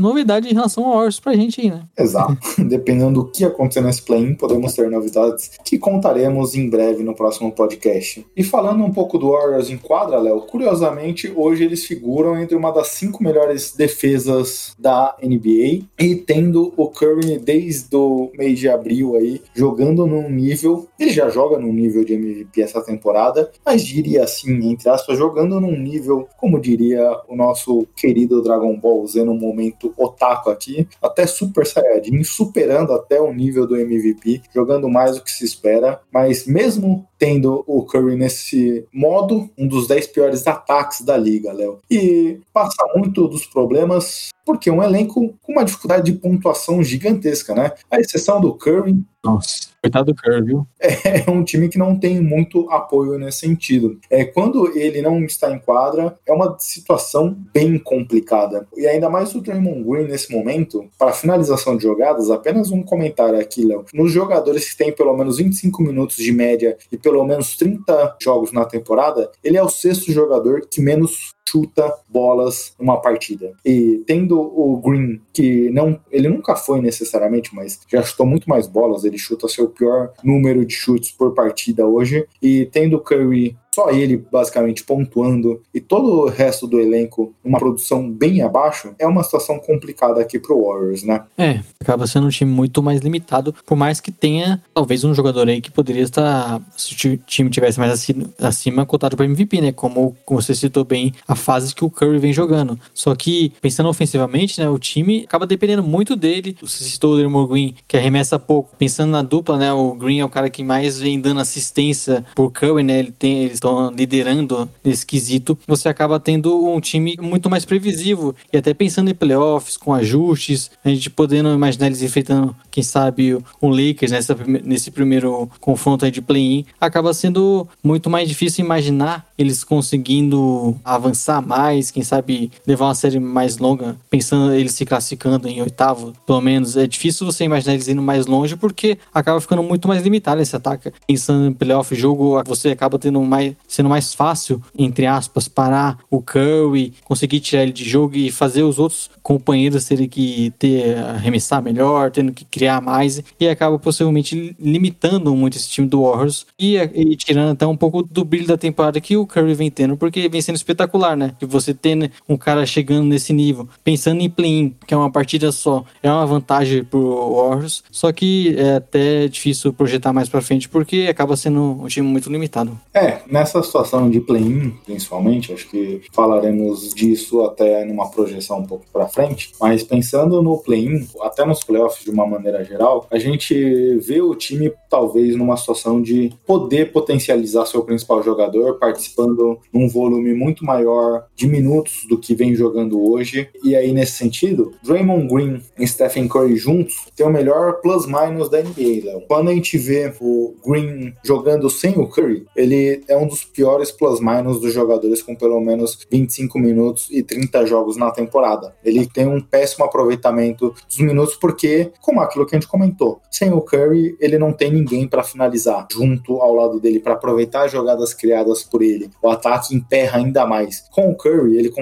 novidade em relação ao Warriors pra gente aí, né? Exato. Dependendo do que acontecer nesse play-in, podemos ter novidades que contaremos em breve no próximo podcast. E falando um pouco do Warriors em quadra, Léo, curiosamente, hoje eles figuram entre uma das cinco melhores defesas da NBA e tendo o Curry desde o mês de abril aí jogando num nível, ele já joga num nível de MVP essa temporada, mas diria assim, entre aspas, jogando num nível, como diria o nosso querido Dragon Ball Z no momento otaku aqui, até Super Saiyajin, superando até o nível do MVP, jogando mais do que se espera, mas mesmo tendo o Curry nesse modo, um dos 10 piores ataques da liga, Léo. E passa muito dos problemas porque é um elenco com uma dificuldade de pontuação gigantesca, né? A exceção do Curry. Nossa, coitado do Curry, viu? É um time que não tem muito apoio nesse sentido. É, quando ele não está em quadra, é uma situação bem complicada. E ainda mais o Draymond Green nesse momento, para finalização de jogadas, apenas um comentário aqui, Léo. Nos jogadores que têm pelo menos 25 minutos de média e pelo menos 30 jogos na temporada, ele é o sexto jogador que menos chuta bolas numa partida. E tendo o Green, que não, ele nunca foi necessariamente, mas já chutou muito mais bolas, ele chuta seu pior número de chutes por partida hoje, e tendo o Curry só ele basicamente pontuando e todo o resto do elenco uma produção bem abaixo, é uma situação complicada aqui pro Warriors, né? É, acaba sendo um time muito mais limitado, por mais que tenha talvez um jogador aí que poderia estar, se o time tivesse mais acima, acima cotado para MVP, né? Como, como você citou bem, a fase que o Curry vem jogando. Só que, pensando ofensivamente, né, o time acaba dependendo muito dele. Você citou o Draymond Green, que arremessa pouco. Pensando na dupla, né, o Green é o cara que mais vem dando assistência por Curry, né? Ele tem, eles estão liderando nesse quesito. Você acaba tendo um time muito mais previsível e até pensando em playoffs, com ajustes, a gente podendo imaginar eles enfrentando, quem sabe, o Lakers nessa, nesse primeiro confronto de play-in, acaba sendo muito mais difícil imaginar eles conseguindo avançar mais, quem sabe levar uma série mais longa, pensando eles se classificando em oitavo, pelo menos. É difícil você imaginar eles indo mais longe porque acaba ficando muito mais limitado esse ataque. Pensando em playoff jogo, você acaba tendo mais, sendo mais fácil, entre aspas, parar o Curry, conseguir tirar ele de jogo e fazer os outros companheiros terem que ter arremessar melhor, tendo que criar mais e acaba possivelmente limitando muito esse time do Warriors e, e tirando até um pouco do brilho da temporada que o Curry vem tendo, porque vem sendo espetacular, né? De você ter um cara chegando nesse nível, pensando em play-in, que é uma partida só, é uma vantagem pro Warriors, só que é até difícil projetar mais para frente, porque acaba sendo um time muito limitado. É, nessa situação de play-in, principalmente, acho que falaremos disso até numa projeção um pouco para frente, mas pensando no play-in, até nos playoffs de uma maneira geral, a gente vê o time talvez numa situação de poder potencializar seu principal jogador, participando participando num volume muito maior de minutos do que vem jogando hoje. E aí, nesse sentido, Draymond Green e Stephen Curry juntos tem o melhor plus-minus da NBA, Léo. Quando a gente vê o Green jogando sem o Curry, ele é um dos piores plus-minus dos jogadores com pelo menos 25 minutos e 30 jogos na temporada. Ele tem um péssimo aproveitamento dos minutos porque, como aquilo que a gente comentou, sem o Curry, ele não tem ninguém para finalizar junto ao lado dele para aproveitar as jogadas criadas por ele o ataque emperra ainda mais. Com o Curry, ele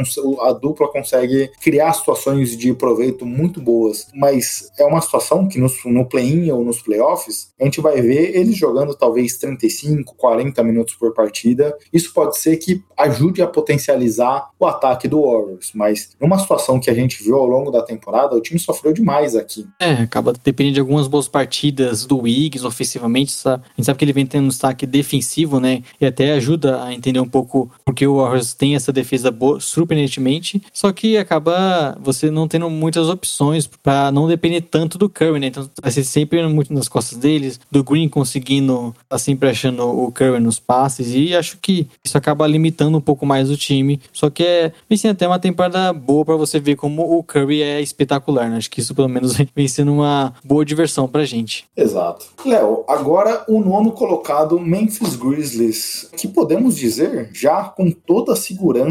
a dupla consegue criar situações de proveito muito boas, mas é uma situação que no, no play-in ou nos playoffs, a gente vai ver eles jogando talvez 35, 40 minutos por partida. Isso pode ser que ajude a potencializar o ataque do Warriors, mas numa situação que a gente viu ao longo da temporada, o time sofreu demais aqui. É, acaba dependendo de algumas boas partidas do Wiggs ofensivamente, a gente sabe que ele vem tendo um destaque defensivo, né? E até ajuda a entender um pouco porque o Warriors tem essa defesa boa, surpreendentemente, só que acaba você não tendo muitas opções para não depender tanto do Curry, né? Então vai ser sempre muito nas costas deles, do Green conseguindo tá sempre achando o Curry nos passes e acho que isso acaba limitando um pouco mais o time. Só que é, vem sendo até uma temporada boa para você ver como o Curry é espetacular, né? Acho que isso pelo menos vem sendo uma boa diversão pra gente. Exato. Léo, agora o nono colocado Memphis Grizzlies, que podemos dizer, já com toda a segurança,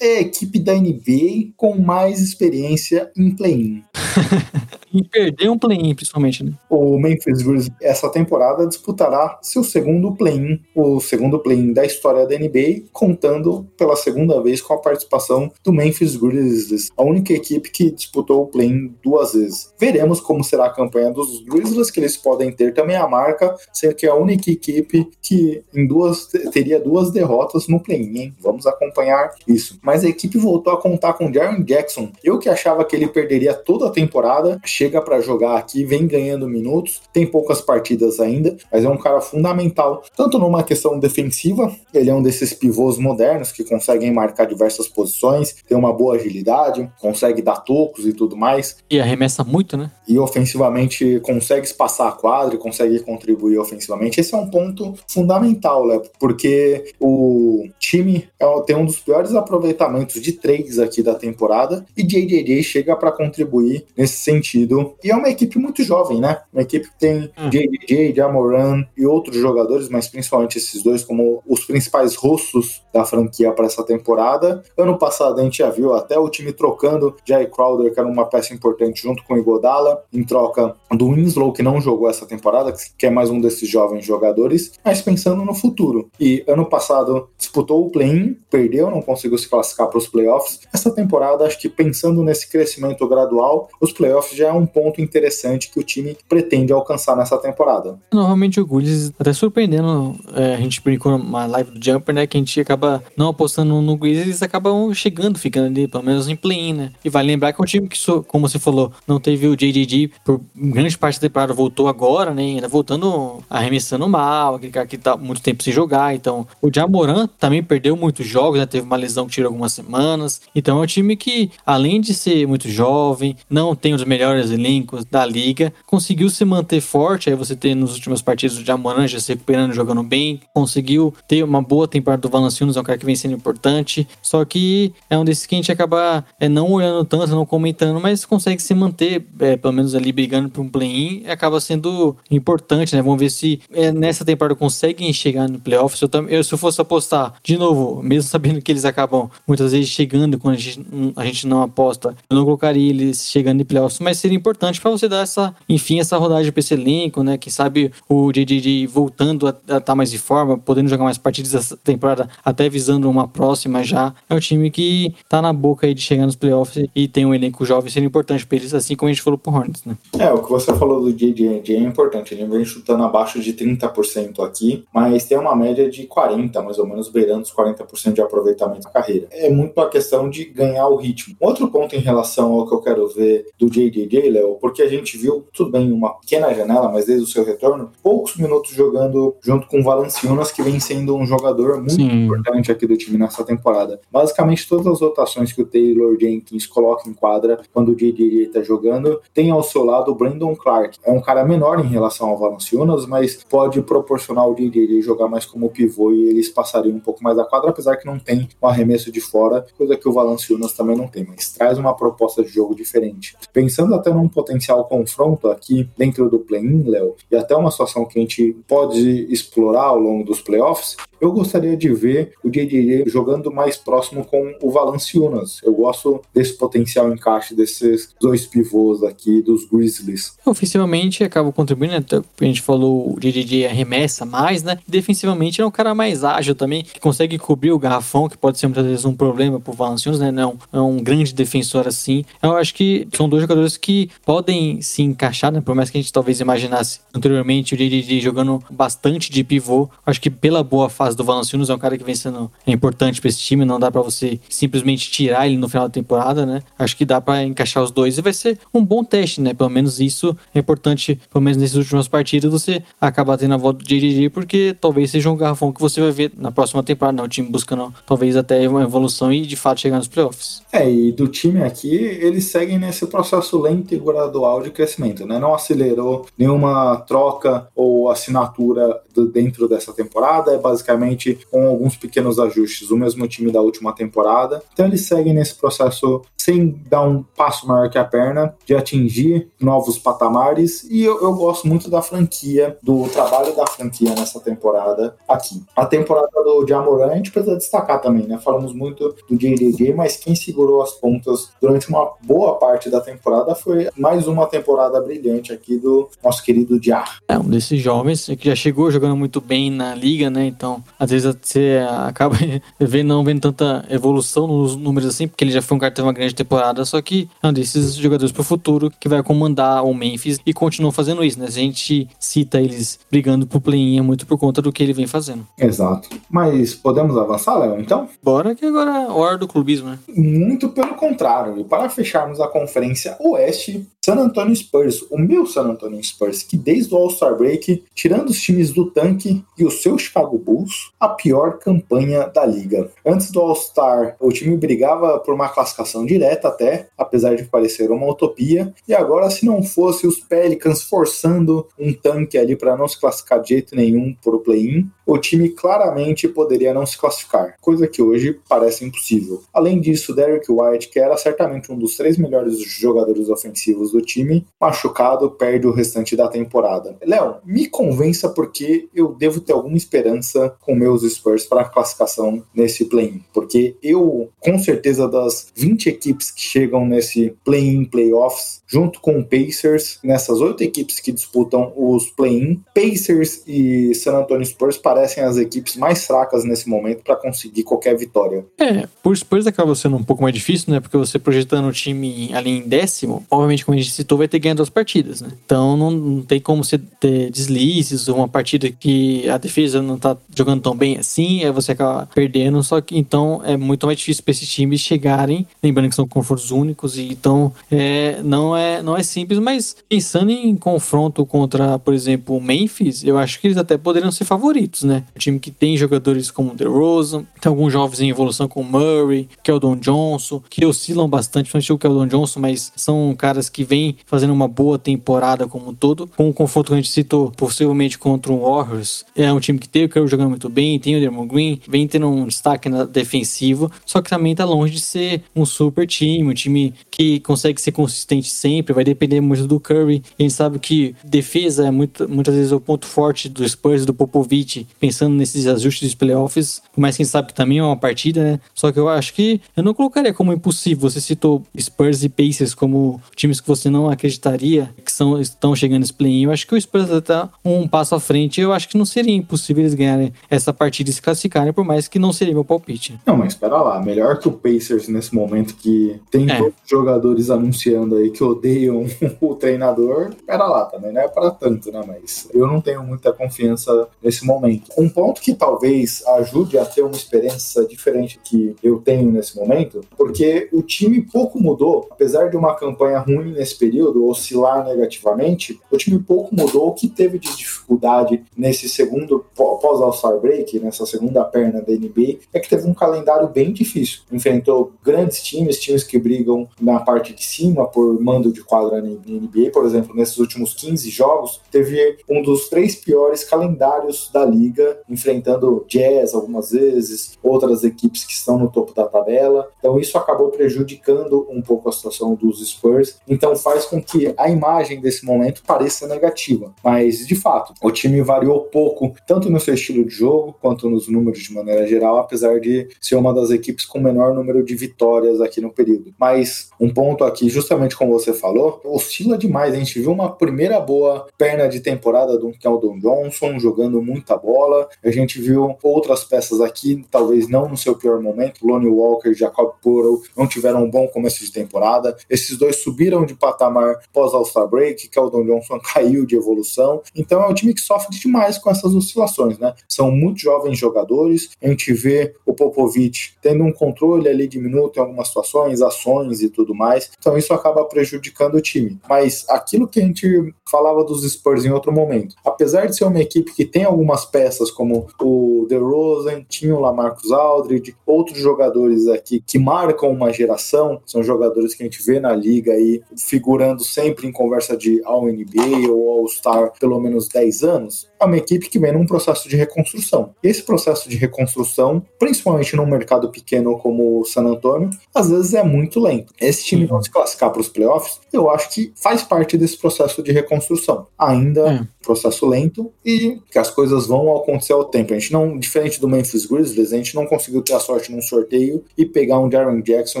é a equipe da NBA com mais experiência em play-in. e perder um play-in, principalmente, né? O Memphis Grizzlies, essa temporada, disputará seu segundo play-in, o segundo play-in da, história da NBA, contando pela segunda vez com a participação do Memphis Grizzlies, a única equipe que disputou o play duas vezes. Veremos como será a campanha dos Grizzlies, que eles podem ter também a marca, sendo que é a única equipe que em duas teria duas derrotas no play-in. Vamos acompanhar isso. Mas a equipe voltou a contar com Jaron Jackson. Eu que achava que ele perderia toda a temporada, chega para jogar aqui, vem ganhando minutos, tem poucas partidas ainda, mas é um cara fundamental, tanto numa questão defensiva, ele é um desses pivôs modernos que conseguem marcar diversas posições, tem uma boa agilidade, consegue dar tocos e tudo mais. E arremessa muito, né? E ofensivamente consegue espaçar a quadra e consegue contribuir ofensivamente. Esse é um ponto fundamental, Léo, porque o time é tem um dos piores aproveitamentos de três aqui da temporada e JJJ chega para contribuir nesse sentido. E é uma equipe muito jovem, né? Uma equipe que tem hum. JJJ, Jamoran e outros jogadores, mas principalmente esses dois como os principais rostos da franquia para essa temporada. Ano passado a gente já viu até o time trocando Jay Crowder, que era uma peça importante, junto com o Igodala, em troca do Winslow, que não jogou essa temporada, que é mais um desses jovens jogadores, mas pensando no futuro. E ano passado disputou o play-in, perdeu, não conseguiu se classificar para os playoffs. Essa temporada, acho que pensando nesse crescimento gradual, os playoffs já é um ponto interessante que o time pretende alcançar nessa temporada. Normalmente o Grizzlies, até surpreendendo, é, a gente brincou numa live do Jumper, né, que a gente acaba não apostando no Grizzlies, eles acabam chegando, ficando ali, pelo menos em play-in, né? E vale lembrar que é um time que, como você falou, não teve o JJG por grande parte da temporada, voltou agora, né, ainda voltando, arremessando mal, aquele cara que tá muito tempo sem jogar, então o Jamoran também perdeu muitos jogos, né, teve uma lesão que tirou algumas semanas, então é um time que, além de ser muito jovem, não tem os melhores elencos da liga, conseguiu se manter forte, aí você tem nos últimos partidos o Jamoran já se recuperando, jogando bem, conseguiu ter uma boa temporada do Valanciunas, é um cara que vem sendo importante, só que é um desses que a gente acaba é, não olhando tanto, não comentando, mas consegue se manter, é, pelo menos ali brigando por um play-in, acaba sendo importante, né? Vamos ver se é, nessa temporada conseguem chegar no playoffs. Eu, eu, se eu fosse apostar, de novo, mesmo sabendo que eles acabam muitas vezes chegando quando a gente, a gente não aposta, eu não colocaria eles chegando em playoffs, mas seria importante para você dar essa, enfim, essa rodagem para esse elenco, né? Quem sabe o JJJ voltando a estar tá mais em forma, podendo jogar mais partidas essa temporada, até visando uma próxima já. É um time que tá na boca aí de chegar nos playoffs e tem um elenco jovem sendo importante para eles, assim como a gente falou pro Hornets, né? É, o que você falou do JJJ é importante. Ele vem chutando abaixo de 30% aqui, mas tem uma média de 40%, mais ou menos, beirando os 40% de aproveitamento carreira. É muito a questão de ganhar o ritmo. Outro ponto em relação ao que eu quero ver do JJJ, Léo, porque a gente viu, tudo bem, uma pequena janela, mas desde o seu retorno, poucos minutos jogando junto com o Valanciunas, que vem sendo um jogador muito Sim. importante aqui do time nessa temporada. Basicamente, todas as rotações que o Taylor Jenkins coloca em quadra quando o JJJ está jogando, tem ao seu lado o Brandon Clark. É um cara menor em relação ao Valanciunas, mas pode proporcionar o JJJ jogar mais como pivô e eles passariam um pouco mais da quadra, apesar que não tem o um arremesso de fora, coisa que o Valanciunas também não tem, mas traz uma proposta de jogo diferente. Pensando até num potencial confronto aqui dentro do play-in, Léo, e até uma situação que a gente pode explorar ao longo dos playoffs, eu gostaria de ver o JJJ jogando mais próximo com o Valanciunas. Eu gosto desse potencial encaixe desses dois pivôs aqui dos Grizzlies. Ofensivamente acaba contribuindo, né? a gente falou, o JJJ arremessa mais, né? Defensivamente é um cara mais ágil também, que consegue cobrir o garrafão, que pode ser muitas vezes um problema pro Valanciunas, né? Não é um grande defensor assim. Eu acho que são dois jogadores que podem se encaixar, né? Por mais que a gente talvez imaginasse anteriormente o JJJ jogando bastante de pivô. Acho que pela boa fase do Valanciunas, é um cara que vem sendo importante para esse time, não dá para você simplesmente tirar ele no final da temporada, né? Acho que dá para encaixar os dois e vai ser um bom teste, né? Pelo menos isso é importante, pelo menos nessas últimas partidas, você acabar tendo a volta do JJJ, porque talvez seja um garrafão que você vai ver na próxima temporada, né? O time buscando talvez até uma evolução e de fato chegar nos playoffs. É, e do time aqui, eles seguem nesse processo lento e gradual de crescimento, né? Não acelerou nenhuma troca ou assinatura dentro dessa temporada, é basicamente com alguns pequenos ajustes, o mesmo time da última temporada. Então eles seguem nesse processo sem dar um passo maior que a perna, de atingir novos patamares, e eu, eu gosto muito da franquia, do trabalho da franquia nessa temporada aqui. A temporada do Jamoran a gente precisa destacar também, né? Falamos muito do JDJ, mas quem segurou as pontas durante uma boa parte da temporada foi mais uma temporada brilhante aqui do nosso querido Jar. É um desses jovens que já chegou jogando jogando muito bem na liga, né? Então às vezes você acaba vendo, não vendo tanta evolução nos números assim, porque ele já foi um cara que teve uma grande temporada, só que é um desses jogadores pro futuro que vai comandar o Memphis e continua fazendo isso, né? A gente cita eles brigando pro play-in é muito por conta do que ele vem fazendo. Exato. Mas podemos avançar, Léo, então? Bora que agora é hora do clubismo, né? Muito pelo contrário. E para fecharmos a conferência oeste, San Antonio Spurs, o meu San Antonio Spurs, que desde o All-Star Break, tirando os times do tanque e o seu Chicago Bulls, a pior campanha da liga. Antes do All-Star, o time brigava por uma classificação direta até, apesar de parecer uma utopia, e agora se não fosse os Pelicans forçando um tanque ali para não se classificar de jeito nenhum por o play-in, o time claramente poderia não se classificar, coisa que hoje parece impossível. Além disso, Derek White, que era certamente um dos três melhores jogadores ofensivos do time, machucado, perde o restante da temporada. Léo, me convença porque eu devo ter alguma esperança com meus Spurs para a classificação nesse play-in, porque eu, com certeza, das 20 equipes que chegam nesse play-in playoffs, junto com o Pacers, nessas oito equipes que disputam os play-in, Pacers e San Antonio Spurs parecem as equipes mais fracas nesse momento para conseguir qualquer vitória. É, por Spurs acaba sendo um pouco mais difícil, né? Porque você projetando o time ali em décimo, obviamente, como a gente citou, vai ter ganhado as partidas, né? Então não, não tem como você ter deslizes ou uma partida que a defesa não tá jogando tão bem assim, aí você acaba perdendo. Só que então é muito mais difícil para esses times chegarem, lembrando que são confrontos únicos, e então é, não, é, não é simples, mas pensando em confronto contra, por exemplo, o Memphis, eu acho que eles até poderiam ser favoritos, né? Um time que tem jogadores como o DeRozan, tem alguns jovens em evolução como Murray, Keldon Johnson, que oscilam bastante, principalmente o Keldon Johnson, mas são caras que vêm fazendo uma boa temporada como um todo. Com o confronto que a gente citou, possivelmente contra o Warriors, é um time que tem o Curry jogando muito bem, tem o Dermond Green, vem tendo um destaque na defensivo, só que também tá longe de ser um super time, um time que consegue ser consistente sempre, vai depender muito do Curry. A gente sabe que defesa é muito, muitas vezes o ponto forte do Spurs do Popovich, pensando nesses ajustes dos playoffs, por mais que a gente sabe que também é uma partida, né? Só que eu acho que eu não colocaria como impossível. Você citou Spurs e Pacers como times que você não acreditaria que são, estão chegando nesse play-in. Eu acho que o Spurs está um passo à frente. Eu acho que não seria impossível eles ganharem essa partida e se classificarem, por mais que não seria meu palpite. Não, mas espera lá. Melhor que o Pacers nesse momento que tem É. jogadores anunciando aí que odeiam o treinador. Espera lá, também não é para tanto, né? Mas eu não tenho muita confiança nesse momento. Um ponto que talvez ajude a ter uma experiência diferente que eu tenho nesse momento, porque o time pouco mudou, apesar de uma campanha ruim nesse período, oscilar negativamente, o time pouco mudou. O que teve de dificuldade nesse segundo pó- pós-All-Star Break, nessa segunda perna da NBA, é que teve um calendário bem difícil. Enfrentou grandes times, times que brigam na parte de cima por mando de quadra na NBA, por exemplo, nesses últimos 15 jogos, teve um dos três piores calendários da liga, enfrentando Jazz algumas vezes, outras equipes que estão no topo da tabela. Então isso acabou prejudicando um pouco a situação dos Spurs. Então faz com que a imagem desse momento pareça negativa. Mas de fato, o time variou pouco, tanto no seu estilo de jogo quanto nos números de maneira geral, apesar de ser uma das equipes com menor número de vitórias aqui no período. Mas um ponto aqui, justamente como você falou, oscila demais. A gente viu uma primeira boa perna de temporada do Keldon Johnson jogando muita bola. A gente viu outras peças aqui, talvez não no seu pior momento. Lonnie Walker e Jacob Poro não tiveram um bom começo de temporada. Esses dois subiram de patamar pós All-Star Break. Keldon Johnson caiu de evolução. Então é um time que sofre demais com essas oscilações, né? São muito jovens jogadores. A gente vê o Popovich tendo um controle ali de minuto em algumas situações, ações e tudo mais. Então isso acaba prejudicando o time. Mas aquilo que a gente falava dos Spurs em outro momento, apesar de ser uma equipe que tem algumas peças como o DeRozan, tinha o Lamarcus Aldridge, outros jogadores aqui que marcam uma geração, são jogadores que a gente vê na liga aí figurando sempre em conversa de All-NBA ou All-Star pelo menos 10 anos, é uma equipe que vem num processo de reconstrução. Esse processo de reconstrução, principalmente num mercado pequeno como o San Antonio, às vezes é muito lento. Esse time não se classificar para os playoffs, eu acho que faz parte desse processo de reconstrução. Ainda processo lento e que as coisas vão acontecer ao tempo. A gente não, diferente do Memphis Grizzlies, a gente não conseguiu ter a sorte num sorteio e pegar um Jaron Jackson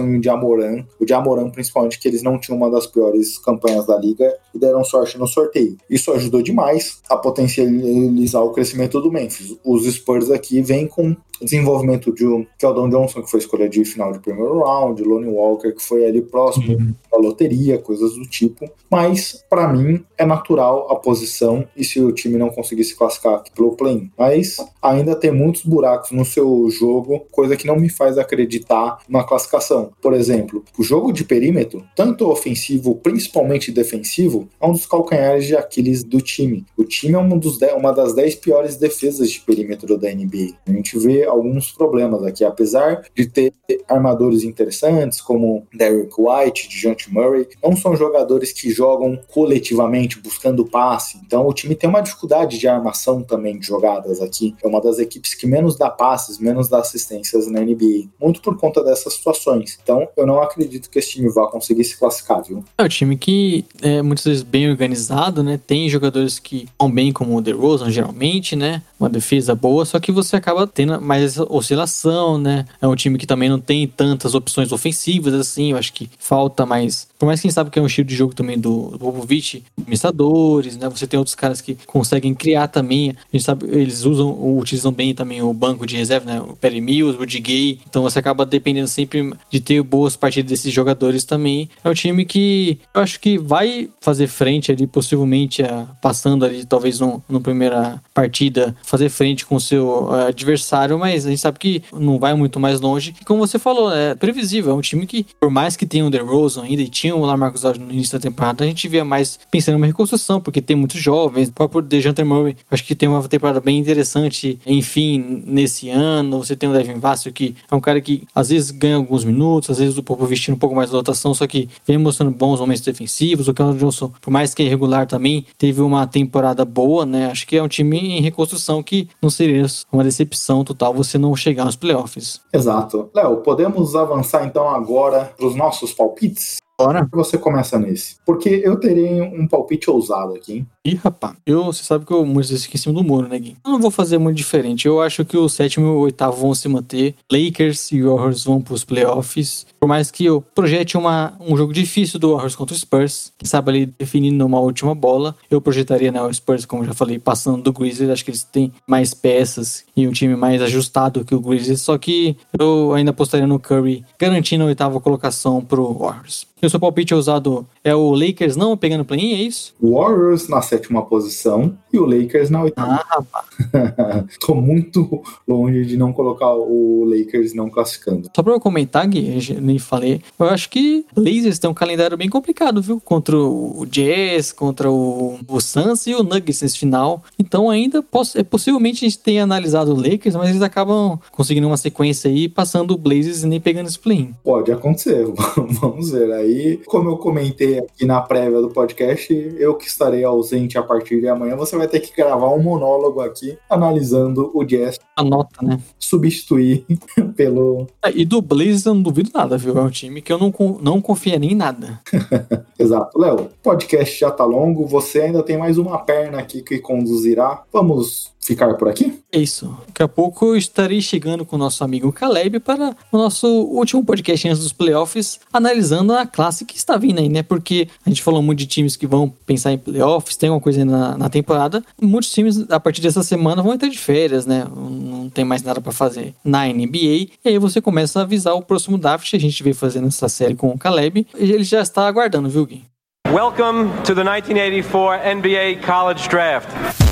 e um Jamoran, o Jamoran principalmente, que eles não tinham uma das piores campanhas da liga e deram sorte no sorteio. Isso ajudou demais a potencializar o crescimento do Memphis. Os Spurs aqui vêm com desenvolvimento de um Keldon Johnson, que foi escolha de final de primeiro round, Lonnie Walker, que foi ali próximo uhum. da loteria, coisas do tipo. Mas, para mim, é natural a posição e se o time não conseguir se classificar pelo play-in. Mas ainda tem muitos buracos no seu jogo, coisa que não me faz acreditar na classificação. Por exemplo, o jogo de perímetro, tanto ofensivo, principalmente defensivo, é um dos calcanhares de Aquiles do time. O time é um dos uma das 10 piores defesas de perímetro da NBA. A gente vê alguns problemas aqui, apesar de ter armadores interessantes como Derrick White, Dejounte Murray, não são jogadores que jogam coletivamente buscando passe. Então o time tem uma dificuldade de armação também de jogadas aqui. É uma das equipes que menos dá passes, menos dá assistências na NBA, muito por conta dessas situações. Então eu não acredito que esse time vá conseguir se classificar, viu? É um time que é muitas vezes bem organizado, né? Tem jogadores que vão bem como o DeRozan geralmente, né? Uma defesa boa, só que você acaba tendo mais essa oscilação, né? É um time que também não tem tantas opções ofensivas assim, eu acho que falta mais por mais que a gente sabe que é um estilo de jogo também do, Popovich, administradores, né? Você tem outros caras que conseguem criar também. A gente sabe, eles usam, utilizam bem também o banco de reserva, né? O Perry Mills, o Gay. Então você acaba dependendo sempre de ter boas partidas desses jogadores também. É um time que eu acho que vai fazer frente ali, possivelmente passando ali, talvez no, no primeira partida, fazer frente com o seu uh, adversário, mas a gente sabe que não vai muito mais longe. E como você falou, é previsível. É um time que, por mais que tenha o DeRozan ainda e tinha o Lamarcus Aldridge no início da temporada, a gente via mais pensando em uma reconstrução, porque tem muitos jovens, o próprio DeJounte Murray, acho que tem uma temporada bem interessante, enfim, nesse ano, você tem o Devin Vassell, que é um cara que às vezes ganha alguns minutos, às vezes o Popo vestindo um pouco mais de lotação, só que vem mostrando bons momentos defensivos, o Keldon Johnson, por mais que é irregular também, teve uma temporada boa, né, acho que é um time em reconstrução que não seria uma decepção total você não chegar nos playoffs. Exato. Léo, podemos avançar então agora para os nossos palpites? Bora. Você começa nesse. Porque eu terei um palpite ousado aqui, hein? Ih, rapaz, eu, você sabe que eu muitos vezes aqui em cima do muro, né, Gui? Eu não vou fazer muito diferente. Eu acho que o sétimo e o oitavo vão se manter. Lakers e Warriors vão pros playoffs. Por mais que eu projete uma, um jogo difícil do Warriors contra o Spurs, quem sabe ali definindo uma última bola, eu projetaria né, o Spurs, como já falei, passando do Grizzlies. Acho que eles têm mais peças e um time mais ajustado que o Grizzlies. Só que eu ainda apostaria no Curry, garantindo a oitava colocação pro Warriors. E o seu palpite ousado é o Lakers não pegando play-in, é isso? Warriors na sétima posição e o Lakers na oitava. Ah, rapaz. Tô muito longe de não colocar o Lakers não classificando. Só pra eu comentar, Gui, nem falei, eu acho que Blazers tem um calendário bem complicado, viu? Contra o Jazz, contra o, o Suns e o Nuggets nesse final. Então ainda posso, é, possivelmente a gente tenha analisado o Lakers, mas eles acabam conseguindo uma sequência aí, passando o Blazers e nem pegando esse play-in. Pode acontecer, vamos ver aí aí, como eu comentei aqui na prévia do podcast, eu que estarei ausente a partir de amanhã, você vai ter que gravar um monólogo aqui analisando o Jazz. Anota, né? Substituir pelo. É, e do Blazers eu não duvido nada, viu? É um time que eu não, não confia nem em nada. Exato. Léo, o podcast já tá longo, você ainda tem mais uma perna aqui que conduzirá. Vamos ficar por aqui? É isso. Daqui a pouco eu estarei chegando com o nosso amigo Caleb para o nosso último podcast antes dos playoffs, analisando a classe que está vindo aí, né? Porque a gente falou muito de times que vão pensar em playoffs, tem alguma coisa aí na, na temporada. Muitos times, a partir dessa semana, vão entrar de férias, né? Não tem mais nada para fazer na NBA. E aí você começa a avisar o próximo draft. A gente veio fazendo essa série com o Caleb. E ele já está aguardando, viu, Gui? Welcome to the 1984 NBA College Draft.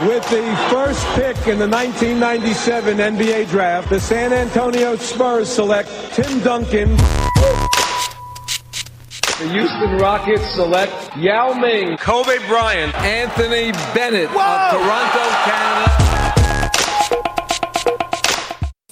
With the first pick in the 1997 NBA draft, the San Antonio Spurs select Tim Duncan. The Houston Rockets select Yao Ming, Kobe Bryant, Anthony Bennett Whoa! of Toronto, Canada.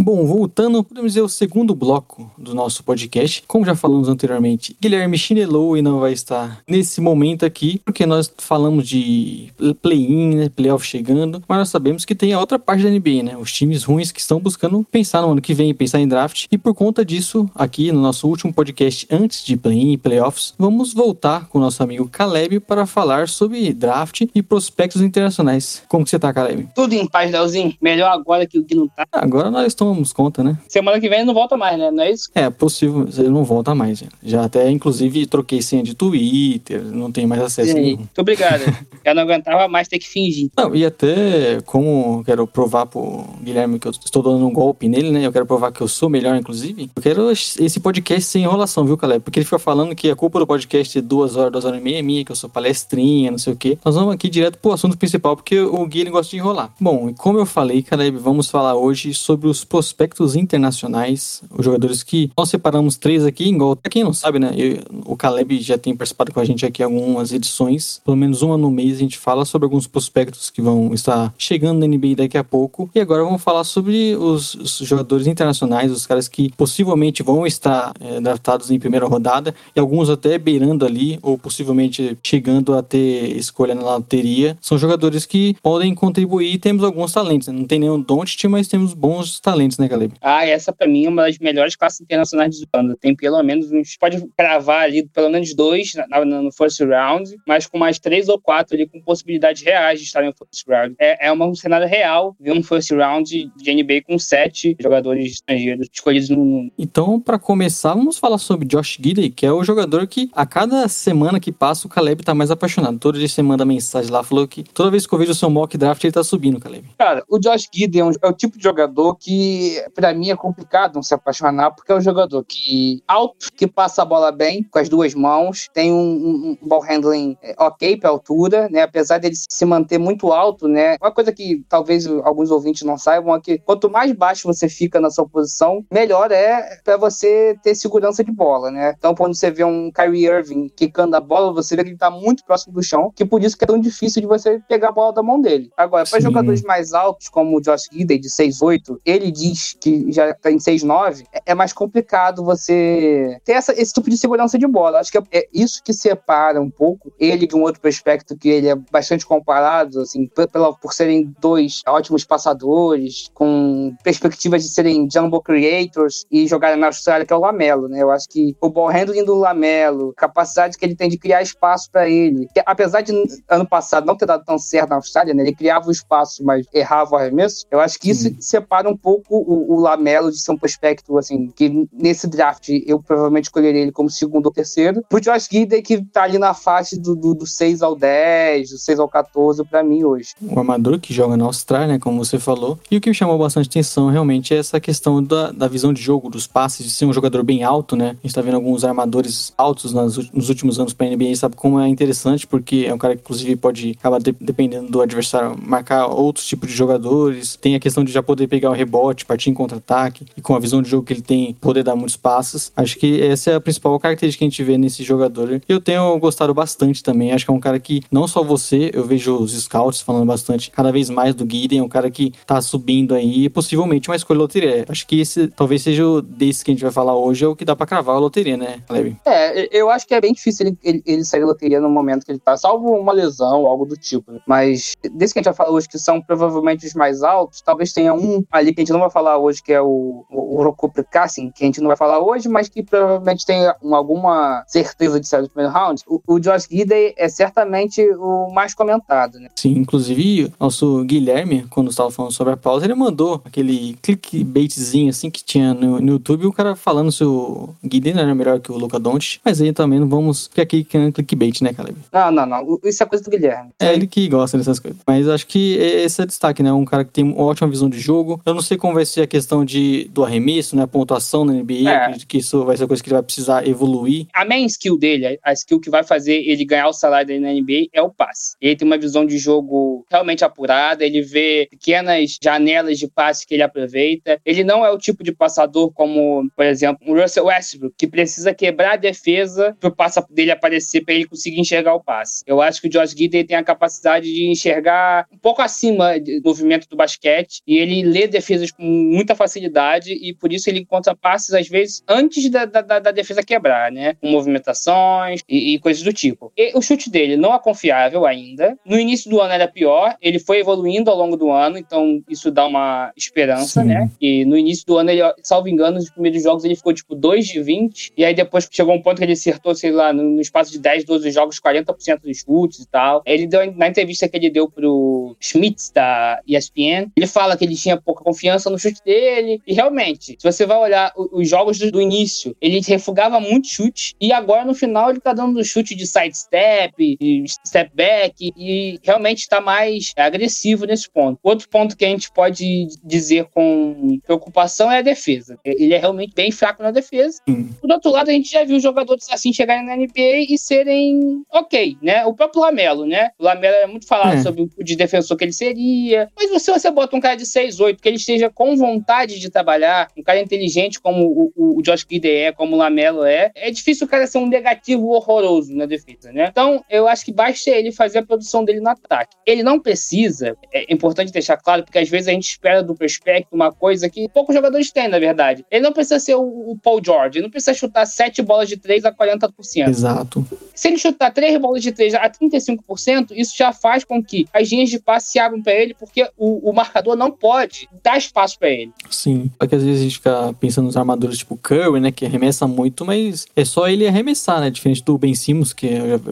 Bom, voltando, podemos dizer o segundo bloco do nosso podcast. Como já falamos anteriormente, Guilherme chinelou e não vai estar nesse momento aqui, porque nós falamos de play-in, né, playoff chegando, mas nós sabemos que tem a outra parte da NBA, né? Os times ruins que estão buscando pensar no ano que vem, pensar em draft. E por conta disso, aqui no nosso último podcast antes de play-in e playoffs, vamos voltar com o nosso amigo Caleb para falar sobre draft e prospectos internacionais. Como que você tá, Caleb? Tudo em paz, Leozinho. Melhor agora que o que não tá. Agora nós tomamos conta, né? Semana que vem ele não volta mais, né? Não é isso? É possível, ele não volta mais. Já, já até, inclusive, troquei senha de Twitter, não tem mais acesso. Muito obrigado. Eu não aguentava mais ter que fingir. Não, e até como quero provar pro Guilherme que eu estou dando um golpe nele, né? Eu quero provar que eu sou melhor, inclusive. Eu quero esse podcast sem enrolação, viu, Caleb? Porque ele fica falando que a culpa do podcast de duas horas, duas horas e meia é minha, que eu sou palestrinha, não sei o quê. Nós vamos aqui direto pro assunto principal, porque o Gui ele gosta de enrolar. Bom, e como eu falei, Caleb, vamos falar hoje sobre os prospectos internacionais, os jogadores que nós separamos três aqui, igual pra quem não sabe, né? Eu, o Caleb já tem participado com a gente aqui algumas edições, pelo menos uma no mês a gente fala sobre alguns prospectos que vão estar chegando na NBA daqui a pouco. E agora vamos falar sobre os, os jogadores internacionais, os caras que possivelmente vão estar é, draftados em primeira rodada e alguns até beirando ali ou possivelmente chegando a ter escolha na loteria. São jogadores que podem contribuir temos alguns talentos. Né? Não tem nenhum Doncic, mas temos bons talentos, né, Caleb? Ah, essa para mim é uma das melhores classes internacionais de ano. Tem pelo menos uns. Pode cravar ali pelo menos dois na, na, no first round, mas com mais três ou quatro ali com possibilidades reais de estar no first round. É, é uma cenário real ver um first round de NBA com sete jogadores estrangeiros escolhidos no. Então, para começar, vamos falar sobre Josh Gidey, que é o jogador que a cada semana que passa o Caleb tá mais apaixonado. Todo dia você manda mensagem lá, falou que toda vez que eu vejo o seu mock draft ele tá subindo, Caleb. Cara, o Josh Gidey é, um, é o tipo de jogador que, para mim, é complicado não se apaixonar, porque é um jogador que alto, que passa a bola bem com as duas mãos, tem um, um, ball handling é, ok pra altura, né? Apesar dele se manter muito alto, né? Uma coisa que talvez alguns ouvintes não saibam é que quanto mais baixo você fica na sua posição, melhor é para você ter segurança de bola, né? Então, quando você vê um Kyrie Irving quicando a bola, você vê que ele tá muito próximo do chão, que por isso que é tão difícil de você pegar a bola da mão dele. Agora, para jogadores mais altos, como o Josh Gidey, de 6'8", ele diz que já tá em 6'9", é mais complicado você ter essa, esse tipo de segurança de bola. Acho que é, é isso que separa um pouco ele de um outro prospecto que ele é bastante comparado, assim, pela, por serem dois ótimos passadores, com perspectivas de serem jumbo creators e jogarem na Austrália, que é o Lamelo, né? Eu acho que o ball handling do Lamelo, capacidade que ele tem de criar espaço para ele, que, apesar de ano passado não ter dado tão certo na Austrália, né? Ele criava o espaço, mas errava o arremesso. Eu acho que isso Sim. separa um pouco o, o Lamelo de um prospecto, assim, que nesse draft eu provavelmente escolheria ele como segundo ou terceiro. Pro Josh Gidey, que tá ali na faixa do, do, do 6 ao 10, do 6 ao 14 para mim hoje. O amador que joga na Austrália, né, como você falou. E o que me chamou bastante atenção realmente é essa questão da, da visão de jogo, dos passes, de ser um jogador bem alto, né? A gente tá vendo alguns armadores altos nas, nos últimos anos pra NBA, sabe como é interessante, porque é um cara que inclusive pode acabar de, dependendo do adversário, marcar outros tipos de jogadores. Tem a questão de já poder pegar o rebote, partir em contra-ataque, e com a visão de jogo que ele tem, poder dar muitos passes. Acho que essa é a principal característica que a gente vê nesse jogador. E eu tenho gostado bastante também. Acho que é um cara que, não só você, eu vejo os scouts falando bastante cada vez mais do Guiden, é um cara que tá subindo aí, possivelmente uma escolha loteria. Acho que esse talvez seja o desse que a gente vai falar hoje, é o que dá pra cravar a loteria, né, Leve? É, eu acho que é bem difícil ele, ele, ele sair da loteria no momento que ele tá, salvo uma lesão, algo do tipo. Né? Mas desse que a gente vai falar hoje, que são provavelmente os mais altos, talvez tenha um ali que a gente não vai falar hoje, que é o, o, o Rokoprekassin, que a gente não vai falar hoje, mas que provavelmente tem alguma certeza de sair do primeiro round. O, o Josh Gidey é certamente o mais comentado, né? Sim, inclusive, nosso Guilherme, quando estava falando sobre a pausa, ele mandou aquele clickbaitzinho assim que tinha no, no YouTube, o cara falando se o Guilherme era melhor que o Luca Doncic, mas aí também não vamos ficar aqui é clickbait, né, Caleb? Não, não, não. Isso é coisa do Guilherme. É ele que gosta dessas coisas. Mas acho que esse é destaque, né? Um cara que tem uma ótima visão de jogo. Eu não sei como vai ser a questão de, do arremesso, né? A pontuação na NBA. É. Que isso vai ser coisa que ele vai precisar evoluir. A main skill dele, a skill que vai fazer ele ganhar o salário dele na NBA é o passe. Ele tem uma visão de jogo realmente apurada, ele vê pequenas janelas de passe que ele aproveita. Ele não é o tipo de passador como, por exemplo, o Russell Westbrook, que precisa quebrar a defesa pro passe dele aparecer para ele conseguir enxergar o passe. Eu acho que o Josh Giddey tem a capacidade de enxergar um pouco acima do movimento do basquete e ele lê defesas com muita facilidade e por isso ele encontra passes, às vezes, antes da, da, da defesa quebrar, né? Com movimentações e, e, coisas do tipo. E o chute dele não é confiável ainda. No início do ano era pior, ele foi evoluindo ao longo do ano, então isso dá uma esperança, Sim. né? E no início do ano, ele, salvo engano, nos primeiros jogos ele ficou tipo 2 de 20, e aí depois chegou um ponto que ele acertou, sei lá, no, no espaço de 10, 12 jogos, 40% dos chutes e tal. Ele deu, na entrevista que ele deu pro Schmitz da ESPN, ele fala que ele tinha pouca confiança no chute dele, e realmente, se você vai olhar os jogos do, do início, ele refugava muito chute, e agora no final ele tá dando chute de sidestep, de step back, e realmente tá mais agressivo nesse ponto. Outro ponto que a gente pode dizer com preocupação é a defesa. Ele é realmente bem fraco na defesa. Por outro lado, a gente já viu jogadores assim chegarem na NBA e serem ok, né? O próprio Lamelo, né? O Lamelo é muito falado é. sobre o de defensor que ele seria. Mas se você bota um cara de 6'8, que ele esteja com vontade de trabalhar, um cara inteligente como o, o, Josh Gidey é, como o Lamelo é, é difícil o cara ser um negativo horroroso na defesa, né? Então, eu acho que basta ele fazer a produção dele no ataque. Ele não precisa, é importante deixar claro, porque às vezes a gente espera do prospecto uma coisa que poucos jogadores têm, na verdade. Ele não precisa ser o, o Paul George, ele não precisa chutar 7 bolas de 3 a 40%. Exato. Se ele chutar 3 bolas de 3 a 35%, isso já faz com que as linhas de passe se abram para ele, porque o, o, marcador não pode dar espaço para ele. Sim. Porque às vezes a gente fica pensando nos armadores tipo Curry, né, que arremessa muito, mas é só ele arremessar, né? Diferente do Ben Simmons, que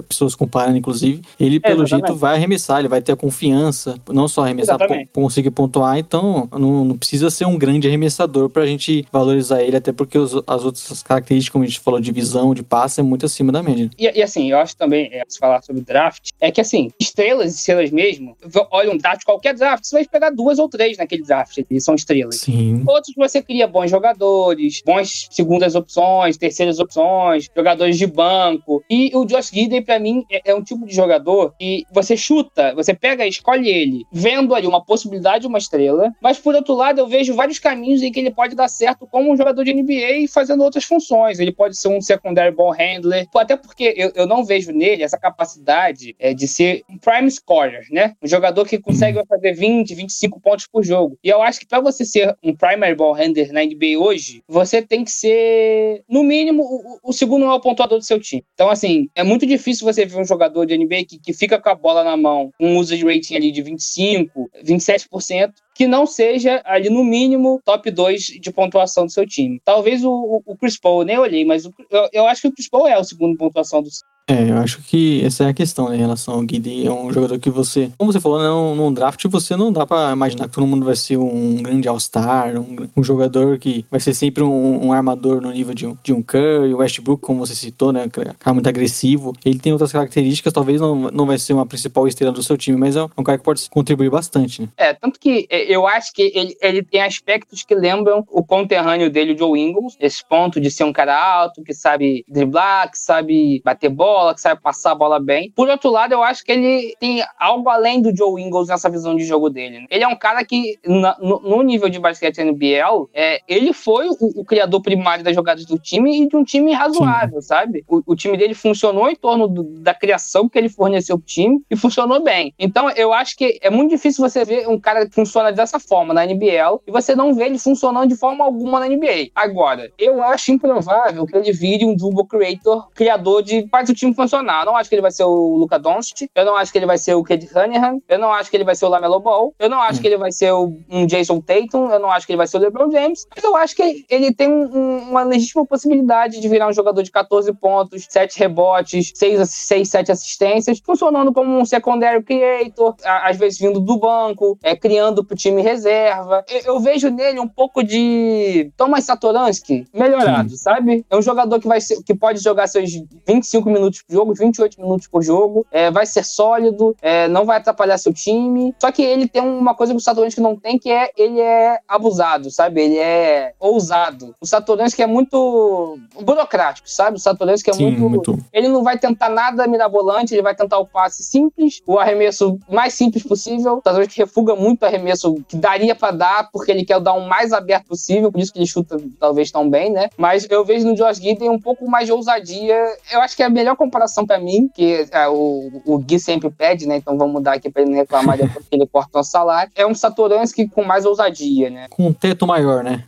pessoas comparando, inclusive. Ele, pelo jeito, vai arremessar, ele vai ter a confiança, não só arremessar, conseguir pontuar, então não, não, precisa ser um grande arremessador pra gente valorizar ele, até porque os, as outras características, como a gente falou, de visão, de passe, é muito acima da média. E, e assim, eu acho também, é, se falar sobre draft, é que assim, estrelas e estrelas mesmo, olha um draft, qualquer draft, você vai pegar duas ou três naquele draft, eles são estrelas. Sim. Outros você cria bons jogadores, bons segundas opções, terceiras opções, jogadores de banco. E o Josh Gidey, pra mim, é, é um tipo de jogador que você chuta, você pega, escolhe ele, vendo ali uma possibilidade de uma estrela, mas por outro lado, eu vejo vários caminhos em que ele pode dar certo como um jogador de NBA fazendo outras funções. Ele pode ser um secondary ball handler, até porque eu, eu não vejo nele essa capacidade é, de ser um prime scorer, né? Um jogador que consegue fazer 20, 25 pontos por jogo. E eu acho que para você ser um primary ball handler na NBA hoje, você tem que ser, no mínimo, o, o segundo maior pontuador do seu time. Então, assim, é muito difícil você ver um jogador de NBA que, que fica com a bola na mão, um usage rating ali de 25, 27%, que não seja ali no mínimo top 2 de pontuação do seu time. Talvez o, o Chris Paul, eu nem olhei, mas o, eu, eu, acho que o Chris Paul é o segundo pontuação do é, eu acho que essa é a questão, né, em relação ao Guidi. É um jogador que você, como você falou, né, num, draft você não dá para imaginar que todo mundo vai ser um grande All-Star, um, um, jogador que vai ser sempre um, um, armador no nível de um, de um Curry, o Westbrook, como você citou, né, cara muito agressivo. Ele tem outras características, talvez não, não vai ser uma principal estrela do seu time, mas é um cara que pode contribuir bastante, né. É, tanto que é, eu acho que ele, ele tem aspectos que lembram o conterrâneo dele, o Joe Ingles, esse ponto de ser um cara alto, que sabe driblar, que sabe bater bola, que sabe passar a bola bem. Por outro lado, eu acho que ele tem algo além do Joe Ingles nessa visão de jogo dele. Né? Ele é um cara que, na, no, no, nível de basquete NBL, é, ele foi o, o, criador primário das jogadas do time e de um time razoável, Sim. sabe? O, o, time dele funcionou em torno do, da criação que ele forneceu pro time e funcionou bem. Então, eu acho que é muito difícil você ver um cara que funciona dessa forma na NBL e você não vê ele funcionando de forma alguma na NBA. Agora, eu acho improvável que ele vire um dribble creator, criador de parte do time funcionar. Eu não acho que ele vai ser o Luca Doncic, eu não acho que ele vai ser o Cade Cunningham, eu não acho que ele vai ser o Lamelo Ball, eu não acho hum. que ele vai ser o, um Jason Tatum, eu não acho que ele vai ser o LeBron James, mas eu acho que ele tem um, uma legítima possibilidade de virar um jogador de 14 pontos, 7 rebotes, 6, 6 7 assistências, funcionando como um secondary creator, às vezes vindo do banco, é, criando pro time reserva. Eu, eu vejo nele um pouco de Thomas Satoransky melhorado, Sim. sabe? É um jogador que vai ser, que pode jogar seus 25 minutos minutos por jogo, 28 minutos por jogo, é, vai ser sólido, é, não vai atrapalhar seu time. Só que ele tem uma coisa que o Satoransky não tem, que é ele é abusado, sabe? Ele é ousado. O Satoransky é muito burocrático, sabe? O Satoransky é Sim, muito... muito... Ele não vai tentar nada mirabolante, ele vai tentar o passe simples, o arremesso mais simples possível. O Satoransky refuga muito o arremesso que daria pra dar, porque ele quer dar o mais aberto possível, por isso que ele chuta talvez tão bem, né? Mas eu vejo no Josh Giddey um pouco mais de ousadia. Eu acho que é a melhor comparação pra mim, que é, o, o Gui sempre pede, né? Então vamos mudar aqui pra ele não reclamar depois que ele corta o salário. É um Satoransky com mais ousadia, né? Com um teto maior, né?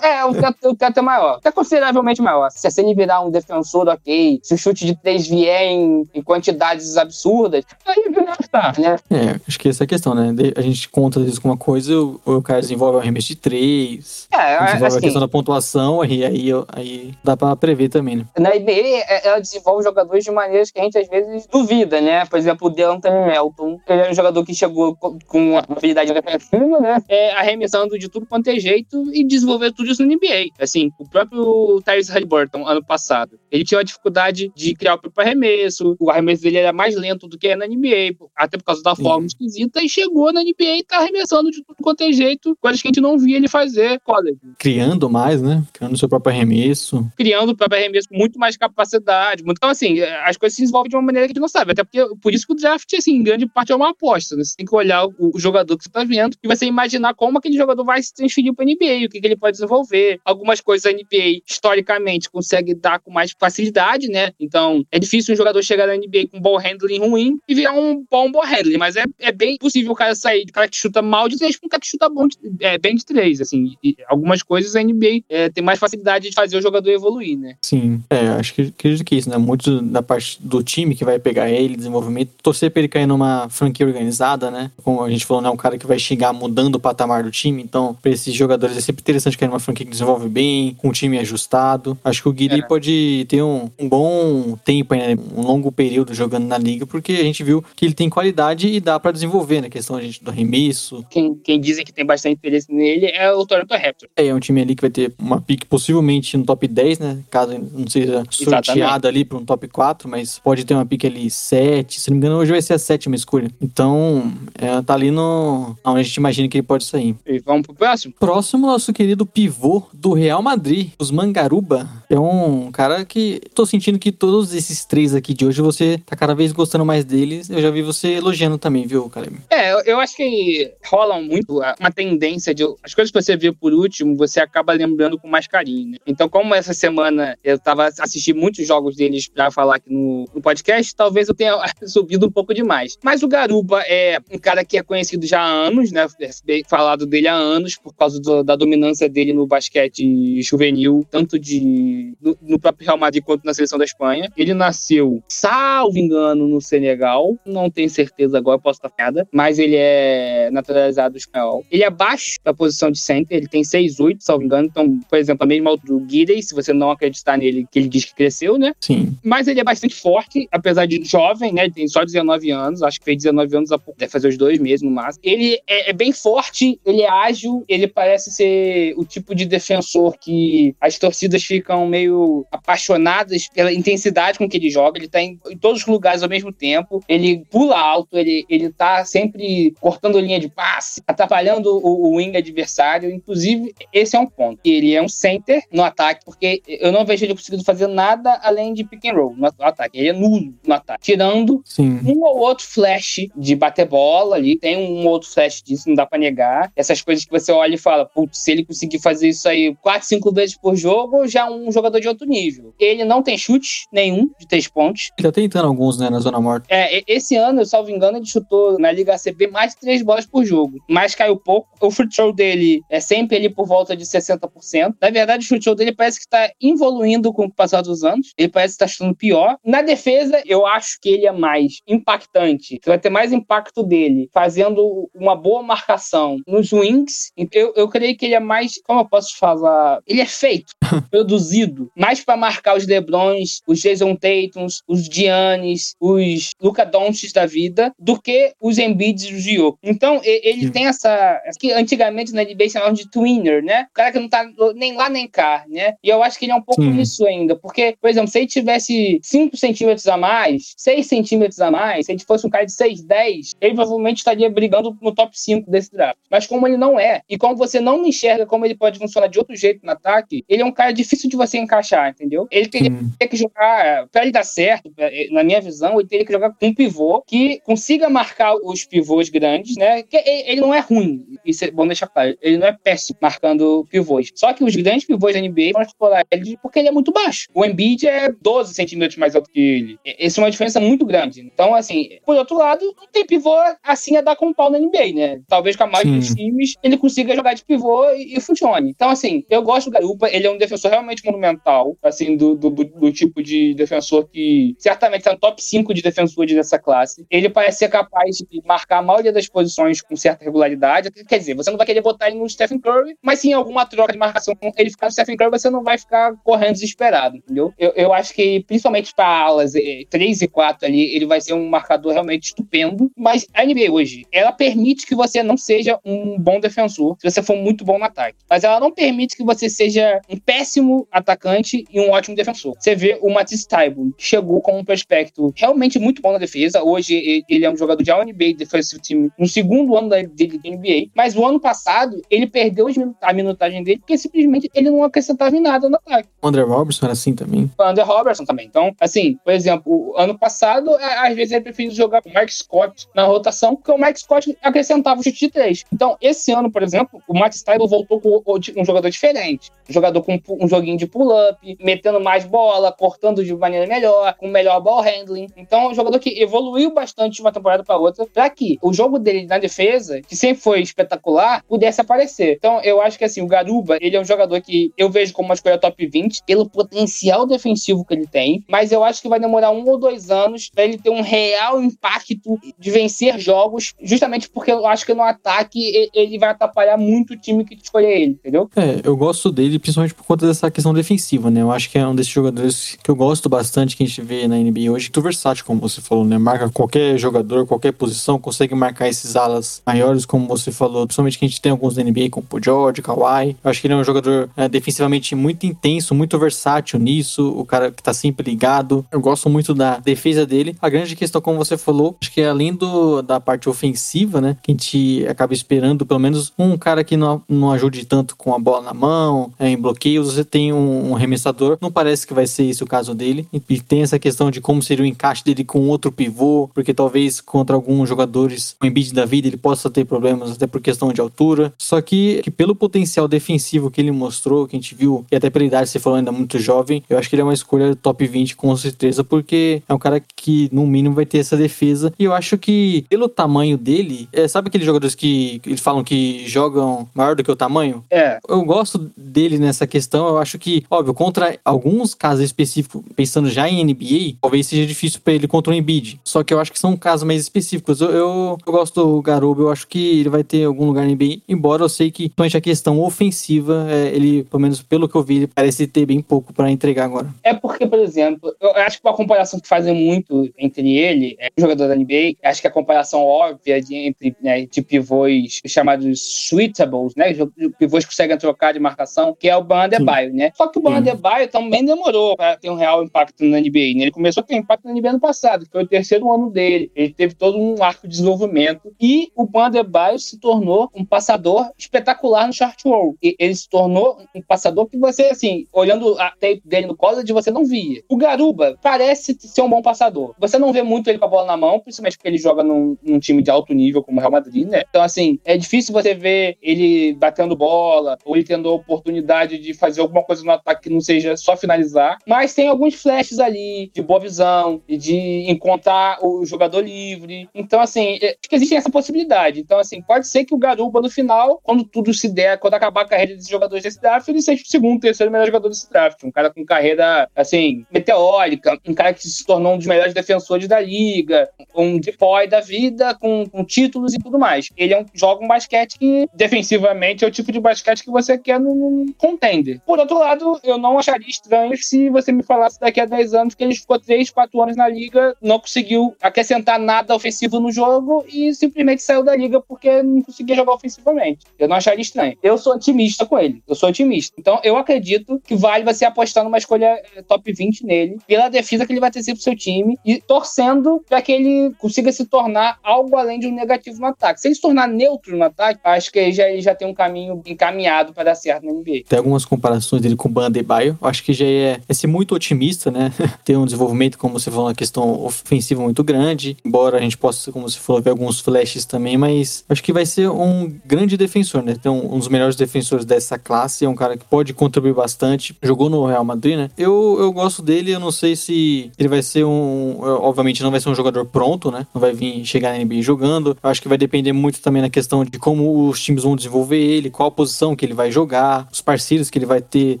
é, o teto, o teto é maior. É consideravelmente maior. Se ele virar um defensor, ok. Se o chute de três vier em, em quantidades absurdas, aí virar tá, né? É, acho que essa é a questão, né? A gente conta vezes com uma coisa, o, o cara desenvolve um arremesso de três. É, desenvolve assim, a questão da pontuação, e aí, aí dá pra prever também, né? Na NBA, é, ela desenvolve jogadores de maneiras que a gente às vezes duvida, né? Por exemplo, o Deontay Melton, ele é um jogador que chegou com uma habilidade defensiva, né? É, arremessando de tudo quanto é jeito e desenvolveu tudo isso no NBA. Assim, o próprio Tyrese Halliburton, ano passado, ele tinha uma dificuldade de criar o próprio arremesso, o arremesso dele era mais lento do que é na NBA, até por causa da forma esquisita, e chegou na NBA e tá arremessando de tudo quanto é jeito, coisas que a gente não via ele fazer college. Criando mais, né? Criando seu próprio arremesso. Criando o próprio arremesso com muito mais capacidade. Então, assim, as coisas se desenvolvem de uma maneira que a gente não sabe. Até porque, por isso que o draft, assim, em grande parte é uma aposta. Né? Você tem que olhar o, o jogador que você tá vendo e você imaginar como aquele jogador vai se transferir pra NBA, o que, que ele pode desenvolver. Algumas coisas a NBA, historicamente, consegue dar com mais facilidade, né? Então, é difícil um jogador chegar na NBA com ball handling ruim e virar um bom ball handling, mas é, é bem possível o cara sair de cara que chuta mal de três pra um cara que chuta bom de, é, bem de três, assim. E algumas coisas a NBA é, tem mais facilidade de fazer o jogador evoluir, né? Sim, é, acho que acredito que isso, né? Muito da parte do time que vai pegar ele, desenvolvimento, torcer pra ele cair numa franquia organizada, né? Como a gente falou, né? Um cara que vai chegar mudando o patamar do time, então, pra esses jogadores é sempre interessante cair numa franquia que desenvolve bem, com o time ajustado. Acho que o Guilherme É. pode ter um, um bom tempo, né? Um longo período jogando na liga, porque a gente viu que ele tem qualidade e dá pra desenvolver, né? Questão a gente, do arremesso. Quem, quem dizem que tem bastante interesse nele é o Toronto Raptors. É, é um time ali que vai ter uma pick possivelmente no top 10, né? Caso não seja sorteado ali para um top 4, mas pode ter uma pick ali 7. Se não me engano, hoje vai ser a sétima escolha. Então, é, tá ali no. onde a gente imagina que ele pode sair. E vamos pro próximo? Próximo, nosso querido pivô do Real Madrid, os Mangaruba. É um cara que tô sentindo que todos esses três aqui de hoje você tá cada vez gostando mais deles. Eu já vi você elogiando também, viu, Caleb? É, eu, acho que rola muito uma tendência de. As coisas que você vê por último, você acaba lembrando com mais carinho. né? Então, como essa semana eu tava assistindo muitos jogos deles pra falar aqui no, no podcast, talvez eu tenha subido um pouco demais. Mas o Garuba é um cara que é conhecido já há anos, né? É falado dele há anos, por causa do- da dominância dele no basquete juvenil, tanto de no, no próprio Real Madrid quanto na seleção da Espanha. Ele nasceu, salvo engano, no Senegal. Não tenho certeza agora, posso estar piada. Mas ele é naturalizado espanhol. Ele é baixo da posição de center, ele tem 6'8, salvo engano. Então, por exemplo, a mesma altura do Guidey, se você não acreditar nele, que ele diz que cresceu, né? Sim. Mas ele é bastante forte, apesar de jovem, né? Ele tem só 19 anos, acho que fez 19 anos há pouco, deve fazer os dois meses no máximo. Ele é, é bem forte, ele é ágil, ele parece ser o tipo de defensor que as torcidas ficam meio apaixonadas pela intensidade com que ele joga. Ele tá em, em todos os lugares ao mesmo tempo, ele pula alto, ele, ele tá sempre cortando linha de passe, atrapalhando o, o wing adversário. Inclusive, esse é um ponto. Ele é um center no ataque, porque eu não vejo ele conseguindo fazer nada além de pick and roll no ataque. Ele é nulo no ataque. Tirando Sim. um ou outro flash de bater bola ali, tem um outro flash disso, não dá pra negar. Essas coisas que você olha e fala, putz, se ele conseguir fazer isso aí quatro, cinco vezes por jogo, já é um jogador de outro nível. Ele não tem chute nenhum de três pontos. Ele tá tentando alguns, né, na zona morta. É, esse ano, salvo engano, ele chutou na Liga ACB mais de três bolas por jogo. Mas caiu pouco. O free throw dele é sempre ali por volta de 60%. Na verdade, o free throw dele parece que tá evoluindo com o passar dos anos. Ele parece que tá chutando pior. Na defesa, eu acho que ele é mais impactante. Você vai ter mais impacto dele fazendo uma boa marcação nos wings. Eu, eu creio que ele é mais, como eu posso falar? Ele é feito, produzido, mais pra marcar os LeBrons, os Jason Tatums, os Giannis, os Luca Doncic da vida, do que os Embiids e os Gio. Então, ele. Tem essa... que antigamente na NBA chamavam de twinner, né? O cara que não tá nem lá nem cá, né? E eu acho que ele é um pouco Sim. isso ainda, porque, por exemplo, se ele tivesse 5 centímetros a mais, 6 centímetros a mais, se ele fosse um cara de 6, 10, ele provavelmente estaria brigando no top 5 desse draft. Mas como ele não é, e como você não enxerga como ele pode funcionar de outro jeito no ataque, ele é um cara difícil de você encaixar, entendeu? Ele teria que jogar, pra ele dar certo, eh, na minha visão, ele teria que jogar com um pivô que consiga marcar os pivôs grandes, né? Que ele ele não é ruim, isso é bom deixar claro. Ele não é péssimo marcando pivôs. Só que os grandes pivôs da NBA vão explorar ele porque ele é muito baixo. O Embiid é 12 centímetros mais alto que ele. Essa é uma diferença muito grande. Então, assim, por outro lado, não tem pivô assim a dar com pau na NBA, né? Talvez com a maioria dos times ele consiga jogar de pivô e, e, funcione. Então, assim, eu gosto do Garupa, ele é um defensor realmente monumental, assim, do, do, do, do tipo de defensor que certamente está no top 5 de defensores dessa classe. Ele parece ser capaz de marcar a maioria das posições com certa regularidade. Quer dizer, você não vai querer botar ele no Stephen Curry, mas sim alguma troca de marcação ele ficar no Stephen Curry, você não vai ficar correndo desesperado, entendeu? Eu, eu acho que, principalmente para alas 3 e 4 ali, ele vai ser um marcador realmente estupendo. Mas a NBA hoje, ela permite que você não seja um bom defensor se você for muito bom no ataque. Mas ela não permite que você seja um péssimo atacante e um ótimo defensor. Você vê o Matisse Taibo, que chegou com um prospecto realmente muito bom na defesa. Hoje ele é um jogador de All-NBA Defensive Team no segundo ano dele de NBA. Mas o ano passado, ele perdeu a minutagem dele porque simplesmente ele não acrescentava em nada no ataque. O André Robertson era assim também? O André Robertson também. Então, assim, por exemplo, ano passado, às vezes ele preferia jogar com o Mike Scott na rotação, porque o Mike Scott acrescentava o chute de três. Então, esse ano, por exemplo, o Matt Style voltou com um jogador diferente. Um jogador com um joguinho de pull-up, metendo mais bola, cortando de maneira melhor, com melhor ball handling. Então, é um jogador que evoluiu bastante de uma temporada para outra, para que o jogo dele na defesa, que sempre foi espetacular, pudesse aparecer. Então, eu acho que assim, o Garuba, ele é um jogador que eu vejo como uma escolha top 20, pelo potencial defensivo que ele tem, mas eu acho que vai demorar um ou dois anos para ele ter um real impacto de vencer jogos, justamente porque eu acho que no ataque ele vai atrapalhar muito o time que escolher ele, entendeu? É, eu gosto dele principalmente por conta dessa questão defensiva, né? Eu acho que é um desses jogadores que eu gosto bastante que a gente vê na NBA hoje, muito versátil, como você falou, né? Marca qualquer jogador, qualquer posição, consegue marcar esses alas maiores, como você falou, principalmente que a gente tem alguns da NBA, como o George, Kawhi. Eu acho que ele é um jogador é, defensivamente muito intenso, muito versátil nisso, o cara que tá sempre ligado. Eu gosto muito da defesa dele. A grande questão, como você falou, acho que além do, da parte ofensiva, né, que a gente acaba esperando pelo menos um cara que não, não ajude tanto com a bola na mão, é, em bloqueios, você tem um, um arremessador. Não parece que vai ser esse o caso dele. E, e tem essa questão de como seria o encaixe dele com outro pivô, porque talvez contra alguns jogadores, o Embiid da vida, ele possa ter problemas até por questão de altura. Só que, que pelo potencial defensivo que ele mostrou, que a gente viu, e até pela idade, você falou ainda muito jovem, eu acho que ele é uma escolha top 20 com certeza, porque é um cara que no mínimo vai ter essa defesa. E eu acho que pelo tamanho dele, é, sabe aqueles jogadores que eles falam que jogam maior do que o tamanho? É. Eu gosto dele nessa questão. Eu acho que, óbvio, contra alguns casos específicos, pensando já em NBA, talvez seja difícil para ele contra o Embiid. Só que eu acho que são casos mais específicos. Eu, eu, eu gosto do Garobo, eu acho que ele vai ter algum lugar na NBA, embora eu sei que, principalmente a questão ofensiva, é, ele, pelo menos pelo que eu vi, ele parece ter bem pouco para entregar agora. É porque, por exemplo, eu acho que uma comparação que fazem muito entre ele, é, o jogador da NBA, acho que a comparação óbvia de, entre né, de pivôs chamados suitables, né, pivôs que conseguem trocar de marcação, que é o Ban Adebayo, né? Só que o Ban Adebayo também demorou para ter um real impacto na NBA, né? Ele começou a ter impacto na NBA no passado, que foi o terceiro ano dele. Ele teve todo um arco de desenvolvimento e o Ban Adebayo se tornou um passador espetacular no short roll. E ele se tornou um passador que você, assim, olhando a tape dele no college, você não via. O Garuba parece ser um bom passador. Você não vê muito ele com a bola na mão, principalmente porque ele joga num, num time de alto nível como o Real Madrid, né? Então, assim, é difícil você ver ele batendo bola ou ele tendo a oportunidade de fazer alguma coisa no ataque que não seja só finalizar. Mas tem alguns flashes ali de boa visão e de encontrar o jogador livre. Então, assim, é, acho que existe essa possibilidade. Então, assim, pode ser que o Garuba, no final, quando tudo se der, quando acabar a carreira desses jogadores desse draft, ele seja o segundo, terceiro melhor jogador desse draft. Um cara com carreira, assim, meteórica, um cara que se tornou um dos melhores defensores da liga, um depoy da vida, com, com títulos e tudo mais. Ele é um, joga um basquete que, defensivamente, é o tipo de basquete que você quer num contender. Por outro lado, eu não acharia estranho se você me falasse daqui a 10 anos que ele ficou 3, 4 anos na liga, não conseguiu acrescentar nada ofensivo no jogo e simplesmente saiu da liga porque não conseguia jogar ofensivamente. Eu não acharia estranho. Eu sou otimista com ele. Eu sou otimista. Então, eu acredito que vale você apostar numa escolha eh, top 20 nele, pela defesa que ele vai ter pro seu time e torcendo para que ele consiga se tornar algo além de um negativo no ataque. Se ele se tornar neutro no ataque, acho que ele já, ele já tem um caminho encaminhado para dar certo na NBA. Tem algumas comparações dele com o Bandebaio. Acho que já é, é ser muito otimista, né? ter um desenvolvimento, como você falou, uma questão ofensiva muito grande. Embora a gente possa, como você falou, ver alguns flashes também, mas acho que vai ser um grande defensor, né? Então, um dos melhores defensores dessa classe, é um cara que pode contribuir bastante. Jogou no Real Madrid, né? Eu, eu gosto dele, eu não sei se ele vai ser um. Obviamente, não vai ser um jogador pronto, né? Não vai vir chegar na NBA jogando. Eu acho que vai depender muito também na questão de como os times vão desenvolver ele, qual posição que ele vai jogar, os parceiros que ele vai ter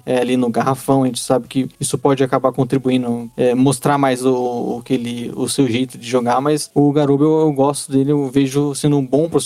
é, ali no garrafão. A gente sabe que isso pode acabar contribuindo, é, mostrar mais o, o, que ele, o seu jeito de jogar, mas o Garuba eu, eu, gosto dele, eu vejo sendo um bom prospecto.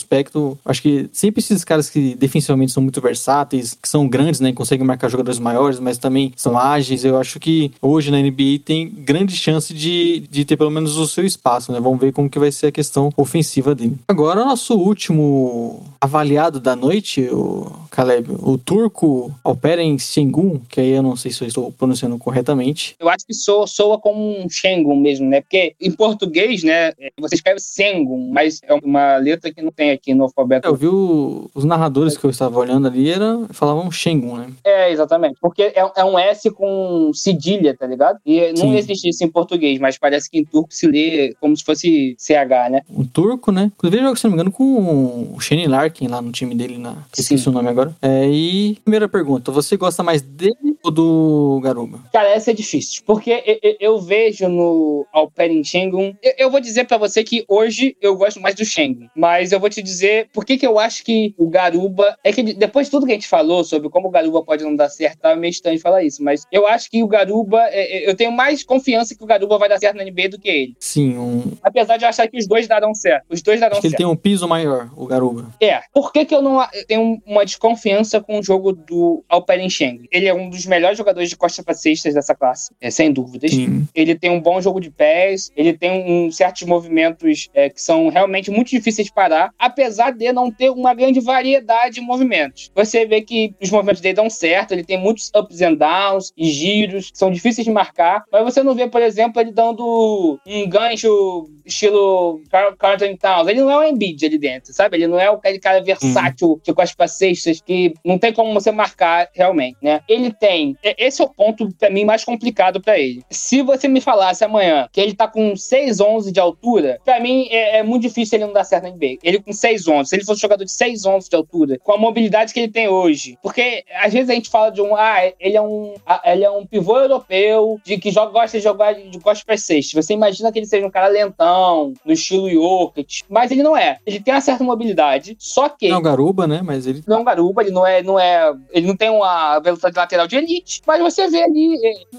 Acho que sempre esses caras que defensivamente são muito versáteis, que são grandes, né? Conseguem marcar jogadores maiores, mas também são ágeis. Eu acho que hoje na NBA tem grande chance de, de ter pelo menos o seu espaço, né? Vamos ver como que vai ser a questão ofensiva dele. Agora, o nosso último avaliado da noite, o Caleb, o turco Alperen Sengun, que aí eu não sei se eu estou pronunciando corretamente. Eu acho que soa, soa como um Sengun mesmo, né? Porque em português, né, você escreve Sengun, mas é uma letra que não tem aqui no alfabeto. É, eu vi o, os narradores que eu estava olhando ali, era, falavam Sengun, né? É, exatamente. Porque é, é, um S com cedilha, tá ligado? E não Sim. existe isso em português, mas parece que em turco se lê como se fosse CH, né? Um turco, né? Inclusive, jogo, se não me engano, com o Shane Larkin lá no time dele, na... esqueci o nome agora. É, e primeira pergunta, você gosta mais dele ou do Garuba? Cara, essa é difícil, porque eu, eu vejo no Alperen Schengen, eu, eu, vou dizer para você que hoje eu gosto mais do Schengen, mas eu vou te dizer por que, que eu acho que o Garuba, é que depois de tudo que a gente falou sobre como o Garuba pode não dar certo, tá meio estranho falar isso, mas eu acho que o Garuba, é, é, eu tenho mais confiança que o Garuba vai dar certo na NBA do que ele. Sim, um... Apesar de eu achar que os dois darão certo. Os dois darão acho que certo. ele tem um piso maior, o Garuba. É. Por que que eu não eu tenho uma desconfiança com o jogo do Alperen Schengen? Ele é um dos melhores jogadores de costa para cestas dessa classe, é, sem dúvidas. Sim. Ele tem um bom jogo de pés, ele tem um, certos movimentos é, que são realmente muito difíceis de parar, apesar de não ter uma grande variedade de movimentos. Você vê que os movimentos dele dão certo, ele tem muitos ups and downs e giros que são difíceis de marcar, mas você não vê, por exemplo, ele dando um gancho estilo Carlton Towns. Ele não é um Embiid ali dentro, sabe? Ele não é aquele cara versátil uhum. que com as cestas que não tem como você marcar realmente, né? Ele tem. Esse é o ponto, pra mim, mais complicado para ele. Se você me falasse amanhã que ele tá com 6'11 de altura, pra mim é, é, muito difícil ele não dar certo na NBA. Ele 6'11, se ele fosse jogador de 6'11 de altura, com a mobilidade que ele tem hoje. Porque às vezes a gente fala de um, ah, ele é um, ele é um pivô europeu, de que joga, gosta de jogar, de, gosta para cestas. Você imagina que ele seja um cara lentão, no estilo Jokic, mas ele não é. Ele tem uma certa mobilidade, só que... Não é um garuba, né? Mas ele... Não é um garuba, ele não é, não é... Ele não tem uma velocidade lateral de elite, mas você vê ali...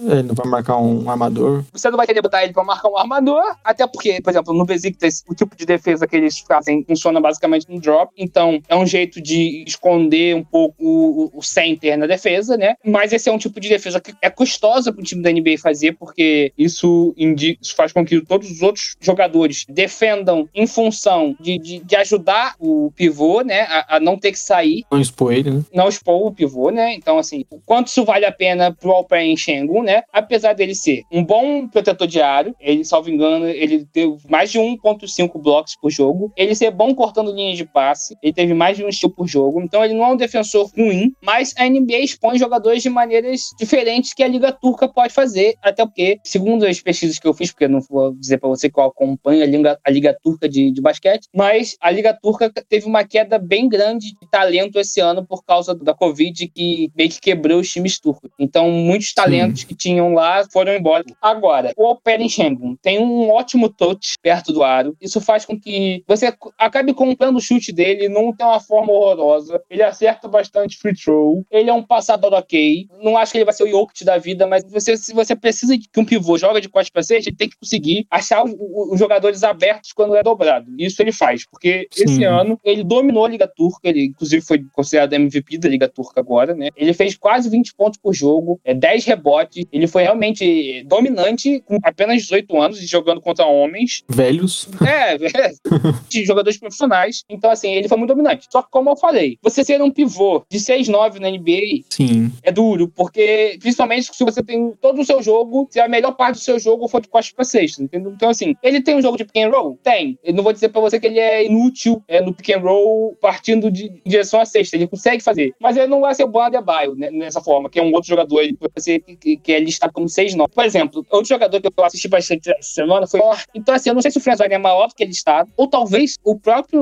É, ele não vai marcar um armador. Você não vai querer botar ele pra marcar um armador, até porque, por exemplo, no Besiktas, o tipo de defesa que eles fazem funciona basicamente no drop, então é um jeito de esconder um pouco o, o center na defesa, né? Mas esse é um tipo de defesa que é custosa pro time da NBA fazer, porque isso, indica, isso faz com que todos os outros jogadores defendam em função de, de, de ajudar o pivô, né? A, a, não ter que sair. Não expor ele, né? Não expor o pivô, né? Então, assim, o quanto isso vale a pena pro Alperen Shengun, né? Apesar dele ser um bom protetor diário, ele, salvo engano, ele teve mais de 1.5 blocos por jogo. Ele ser bom cortando linhas de passe, ele teve mais de um estilo por jogo. Então, ele não é um defensor ruim, mas a NBA expõe jogadores de maneiras diferentes que a Liga Turca pode fazer, até porque, segundo as pesquisas que eu fiz, porque eu não vou dizer para você que eu acompanho a Liga, a Liga Turca de, de basquete, mas a Liga Turca teve uma queda bem grande de talento esse ano por causa da Covid, que meio que quebrou os times turcos. Então, muitos talentos Sim. que tinham lá foram embora. Agora, o Alperen Schengen tem um ótimo touch perto do aro. Isso faz com que você acabe comprando o chute dele, não tem uma forma horrorosa. Ele acerta bastante free throw. Ele é um passador ok. Não acho que ele vai ser o Jokic da vida, mas você, se você precisa que um pivô joga de costas para cesta, ele tem que conseguir achar os, jogadores abertos quando é dobrado. Isso ele faz, porque Sim. esse ano ele dominou a Liga Turca, ele inclusive foi considerado MVP da Liga Turca agora, né? Ele fez quase 20 pontos por jogo, é 10 rebotes, ele foi realmente dominante com apenas 18 anos e jogando contra homens. Velhos. É, é jogadores Então, assim, ele foi muito dominante. Só que, como eu falei, você ser um pivô de 6'9 na NBA Sim. é duro, porque principalmente se você tem todo o seu jogo, se a melhor parte do seu jogo for de costas pra sexta, entendeu? Então, assim, ele tem um jogo de pick and roll? Tem. Eu não vou dizer pra você que ele é inútil é, no pick and roll partindo de, de direção à sexta. Ele consegue fazer. Mas ele não vai ser o Bond Bio né, nessa forma, que é um outro jogador aí, você, que, que é listado como 6-9. Por exemplo, outro jogador que eu assisti bastante essa semana foi Então, assim, eu não sei se o Friendzone é maior do que ele está, ou talvez o próprio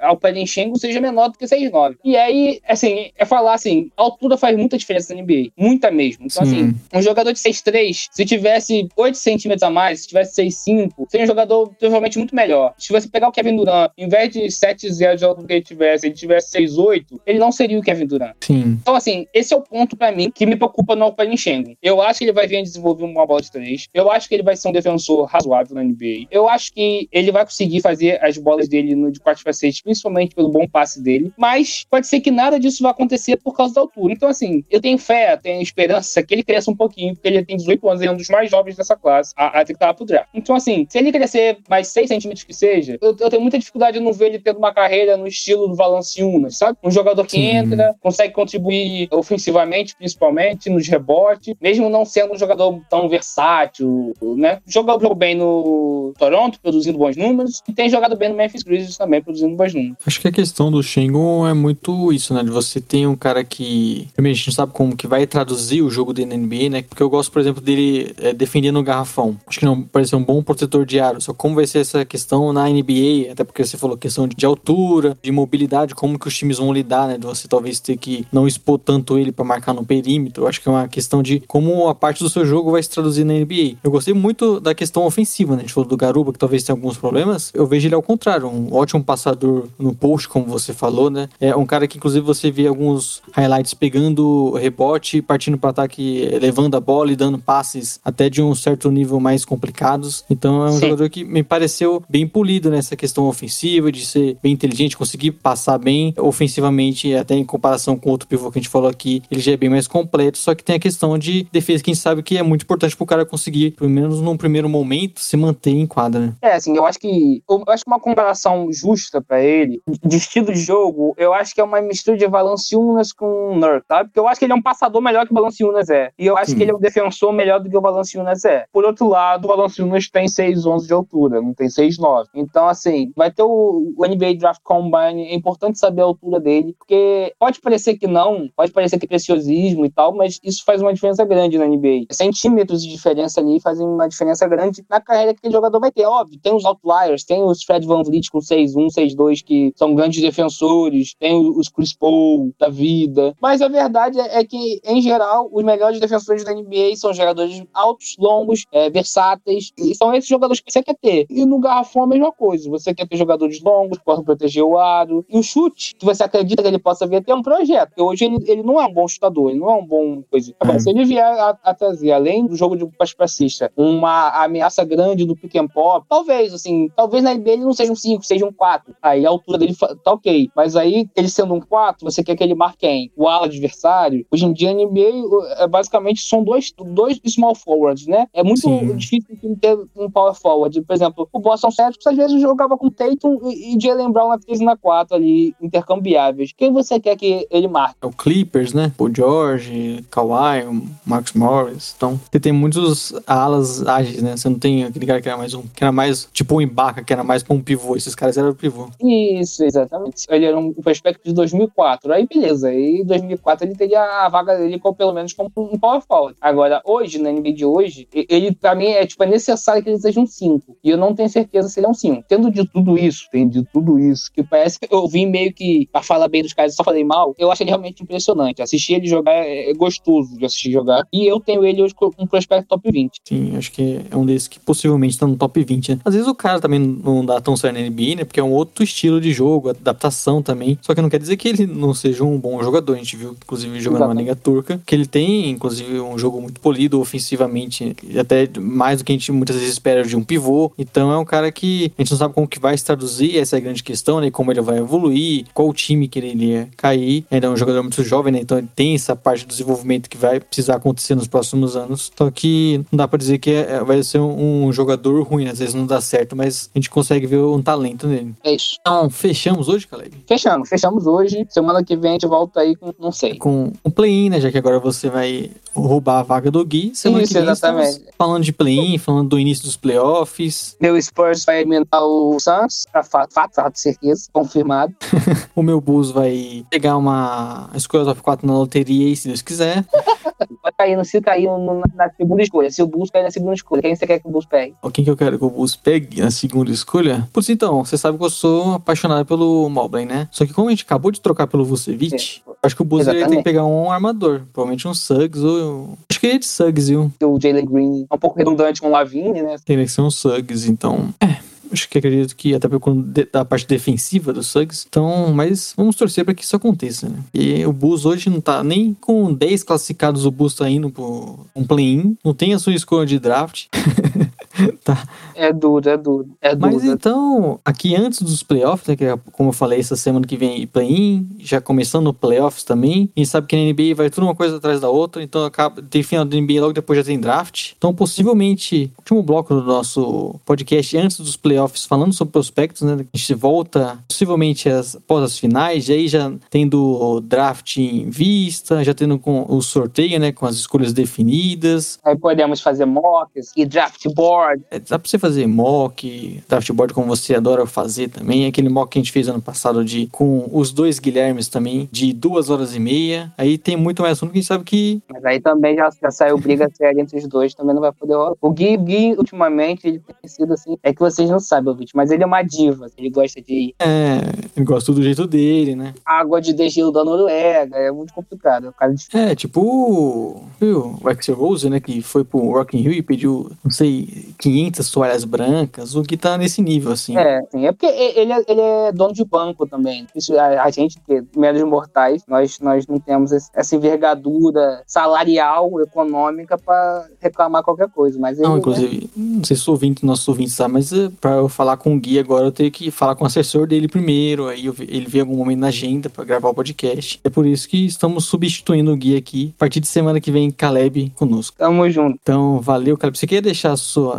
Alperen Schengen seja menor do que 6'9". E aí, assim, é falar assim, a altura faz muita diferença na NBA. Muita mesmo. Então, Sim. assim, um jogador de 6'3", se tivesse 8 centímetros a mais, se tivesse 6'5", seria um jogador provavelmente muito melhor. Se você pegar o Kevin Durant, em vez de 7'0 de altura que ele tivesse, ele tivesse 6'8", ele não seria o Kevin Durant. Sim. Então, assim, esse é o ponto para mim que me preocupa no Alperen Schengen. Eu acho que ele vai vir a desenvolver uma bola de 3. Eu acho que ele vai ser um defensor razoável na NBA. Eu acho que ele vai conseguir fazer as bolas dele no de 4 para 6, principalmente pelo bom passe dele. Mas pode ser que nada disso vai acontecer por causa da altura. Então, assim, eu tenho fé, tenho esperança que ele cresça um pouquinho, porque ele tem 18 anos, ele é um dos mais jovens dessa classe, a, a tentar pro draft. Então, assim, se ele crescer mais 6 centímetros que seja, eu, eu, tenho muita dificuldade de não ver ele tendo uma carreira no estilo do Valanciunas, sabe? Um jogador que Sim. entra, consegue contribuir ofensivamente, principalmente, nos rebotes, mesmo não sendo um jogador tão versátil, né? Jogou, jogou bem no Toronto, produzindo bons números, e tem jogado bem no Memphis Grizzlies também, produzindo bons números. Acho que a questão do Shengun é muito isso, né? De você tem um cara que. Primeiro, a gente sabe como que vai traduzir o jogo dele na NBA, né? Porque eu gosto, por exemplo, dele é, defendendo o garrafão. Acho que não parece um bom protetor de aro. Só como vai ser essa questão na NBA, até porque você falou questão de altura, de mobilidade, como que os times vão lidar, né? De você talvez ter que não expor tanto ele para marcar no perímetro. Eu acho que é uma questão de como a parte do seu jogo vai se traduzir na NBA. Eu gostei muito da questão ofensiva, né? A gente falou do Garuba, que talvez tenha alguns problemas. Eu vejo ele ao contrário, um ótimo passador no post, como você falou, né? É um cara que, inclusive, você vê alguns highlights pegando rebote, partindo para ataque, levando a bola e dando passes até de um certo nível mais complicados. Então é um Sim. jogador que me pareceu bem polido nessa questão ofensiva, de ser bem inteligente, conseguir passar bem ofensivamente, até em comparação com outro pivô que a gente falou aqui, ele já é bem mais completo, só que tem a questão de defesa que a gente sabe que é muito importante pro cara conseguir, pelo menos num primeiro momento, se manter em quadra, né? É, assim, eu acho que eu acho que uma comparação justa para ele, de estilo de jogo, eu acho que é uma mistura de Valanciunas com Nurk, sabe? Porque eu acho que ele é um passador melhor que o Valanciunas é. E eu acho Sim. que ele é um defensor melhor do que o Valanciunas é. Por outro lado, o Valanciunas tem 6'11 de altura, não tem 6'9. Então, assim, vai ter o, o NBA Draft Combine, é importante saber a altura dele, porque pode parecer que não, pode parecer que é preciosismo e tal, mas isso faz uma diferença grande na NBA. Centímetros de diferença ali fazem uma diferença grande na carreira que aquele jogador vai ter. Óbvio, tem os outliers, tem os Fred Van Vliet com 6'1, 6'2, que são grandes defensores, tem os Chris Paul da vida, mas a verdade é que, em geral, os melhores defensores da NBA são jogadores altos, longos, é, versáteis, e são esses jogadores que você quer ter. E no garrafão a mesma coisa, você quer ter jogadores longos, que possam proteger o aro, e o chute, que você acredita que ele possa vir a ter um projeto, porque hoje ele, ele não é um bom chutador, ele não é um bom coisa. Agora, se ele vier a, a, trazer, além do jogo de passista, uma ameaça grande no pick and pop, talvez, assim, talvez na NBA ele não seja um 5, seja um 4. Aí a altura dele tá ok. Mas aí, ele sendo um 4, você quer que ele marque quem? O ala adversário? Hoje em dia, NBA, é, basicamente, são dois, dois small forwards, né? É muito Sim. difícil ter um power forward. Por exemplo, o Boston Celtics, às vezes, jogava com Tatum e, e Jalen Brown na 3 e na 4 ali, intercambiáveis. Quem você quer que ele marque? É o Clippers, né? O George, Kawhi, o Marcus Morris. Então, você tem muitos alas ágeis, né? Você não tem aquele cara que era mais um, que era mais tipo um Ibaka, que era mais pra um pivô. Esses caras eram Isso, exatamente. Ele era um prospecto de 2004. Aí, beleza. Aí, em 2004, ele teria a vaga dele como, pelo menos como um power forward. Agora, hoje, na NBA de hoje, ele, pra mim, é, tipo, é necessário que ele seja um 5. E eu não tenho certeza se ele é um 5. Tendo de tudo isso, tem de tudo isso, que parece que eu vim meio que, pra falar bem dos caras, só falei mal, eu acho ele realmente impressionante. Assistir ele jogar é, é gostoso de assistir jogar. E eu tenho ele hoje com um prospecto top 20. Sim, acho que é um desses que possivelmente tá no top 20, né? Às vezes o cara também não dá tão certo na NBA, né? Porque é um outro estilo de jogo, adaptação também. Só que não quer dizer que ele não seja um bom jogador. A gente viu, inclusive, jogando Exatamente. na Liga Turca, que ele tem, inclusive, um jogo muito polido ofensivamente, até mais do que a gente muitas vezes espera de um pivô. Então é um cara que a gente não sabe como que vai se traduzir, essa é a grande questão, né? Como ele vai evoluir, qual time que ele iria cair. Ainda é um jogador muito jovem, né? Então ele tem essa parte do desenvolvimento que vai precisar acontecer nos próximos anos. Só que não dá para dizer que é, vai ser um, um, jogador ruim, às vezes não dá certo, mas a gente consegue ver um talento nele. É isso. Então, fechamos hoje, Caleb? Fechamos, fechamos hoje. Semana que vem a gente volta aí com, não sei. Com um play-in, né? Já que agora você vai roubar a vaga do Gui. Semana isso, que vem exatamente. falando de play-in, falando do início dos playoffs. Meu Spurs vai eliminar o Suns, fato, fato, fato, certeza, confirmado. o meu Bulls vai pegar uma escolha top 4 na loteria aí, se Deus quiser. Vai cair, se cair na segunda escolha. Se o Bulls cair na segunda escolha, quem você quer que o Bulls pegue? Ó, Quem que eu quero que o Bulls pegue na segunda escolha? Por isso, então, você sabe que eu sou apaixonado pelo Mobley, né? Só que como a gente acabou de trocar pelo Vucevic, acho que o ele tem que pegar um armador. Provavelmente um Suggs ou... Acho que é de Suggs, viu? O Jalen Green é um pouco redundante com o Lavigne, né? Teria que ser um Suggs, então... É... Acho que acredito que até da parte defensiva do Suggs. Então, mas vamos torcer para que isso aconteça, né? E o Bulls hoje não tá nem com 10 classificados, o Bulls tá indo pro um play-in. Não tem a sua escolha de draft. tá. É duro, é duro. É duro. Mas então, aqui antes dos playoffs, né, que é, como eu falei, essa semana que vem play-in, já começando playoffs também. A gente sabe que na NBA vai tudo uma coisa atrás da outra, então acaba, tem final da NBA logo depois já tem draft. Então, possivelmente, último bloco do nosso podcast antes dos playoffs, falando sobre prospectos, né, a gente volta possivelmente as, após as finais, e aí já tendo o draft em vista, já tendo com o sorteio, né, com as escolhas definidas. Aí podemos fazer mocks e draft board. É, dá pra você fazer mock, draft board como você adora fazer também. Aquele mock que a gente fez ano passado de com os dois Guilhermes também, de duas horas e meia. Aí tem muito mais assunto que a gente sabe que. Mas aí também já, já saiu briga séria entre os dois, também não vai poder rolar. O Gui, Gui, ultimamente, ele tem sido assim. É que vocês não sabem, ouvinte, mas ele é uma diva. Ele gosta de É, ele gosta do jeito dele, né? água de degelo da Noruega. É muito complicado. É um cara de É, tipo o. Viu? O Axel Rose, né? Que foi pro Rock in Rio e pediu, não sei, 500 toalhas brancas. O que tá nesse nível, assim. É, sim. É porque ele é, ele é dono de banco também. Isso, a, a gente, que é meros mortais, nós, nós não temos esse- essa envergadura salarial, econômica pra reclamar qualquer coisa. Mas ele, Não, né, inclusive, não sei se o ouvinte, nossos ouvintes sabem, mas eh, pra eu falar com o Gui agora, eu tenho que falar com o assessor dele primeiro, aí eu ele vê algum momento na agenda pra gravar o podcast. É por isso que estamos substituindo o Gui aqui. A partir de semana que vem, Caleb conosco. Tamo junto. Então, valeu, Caleb. Você quer deixar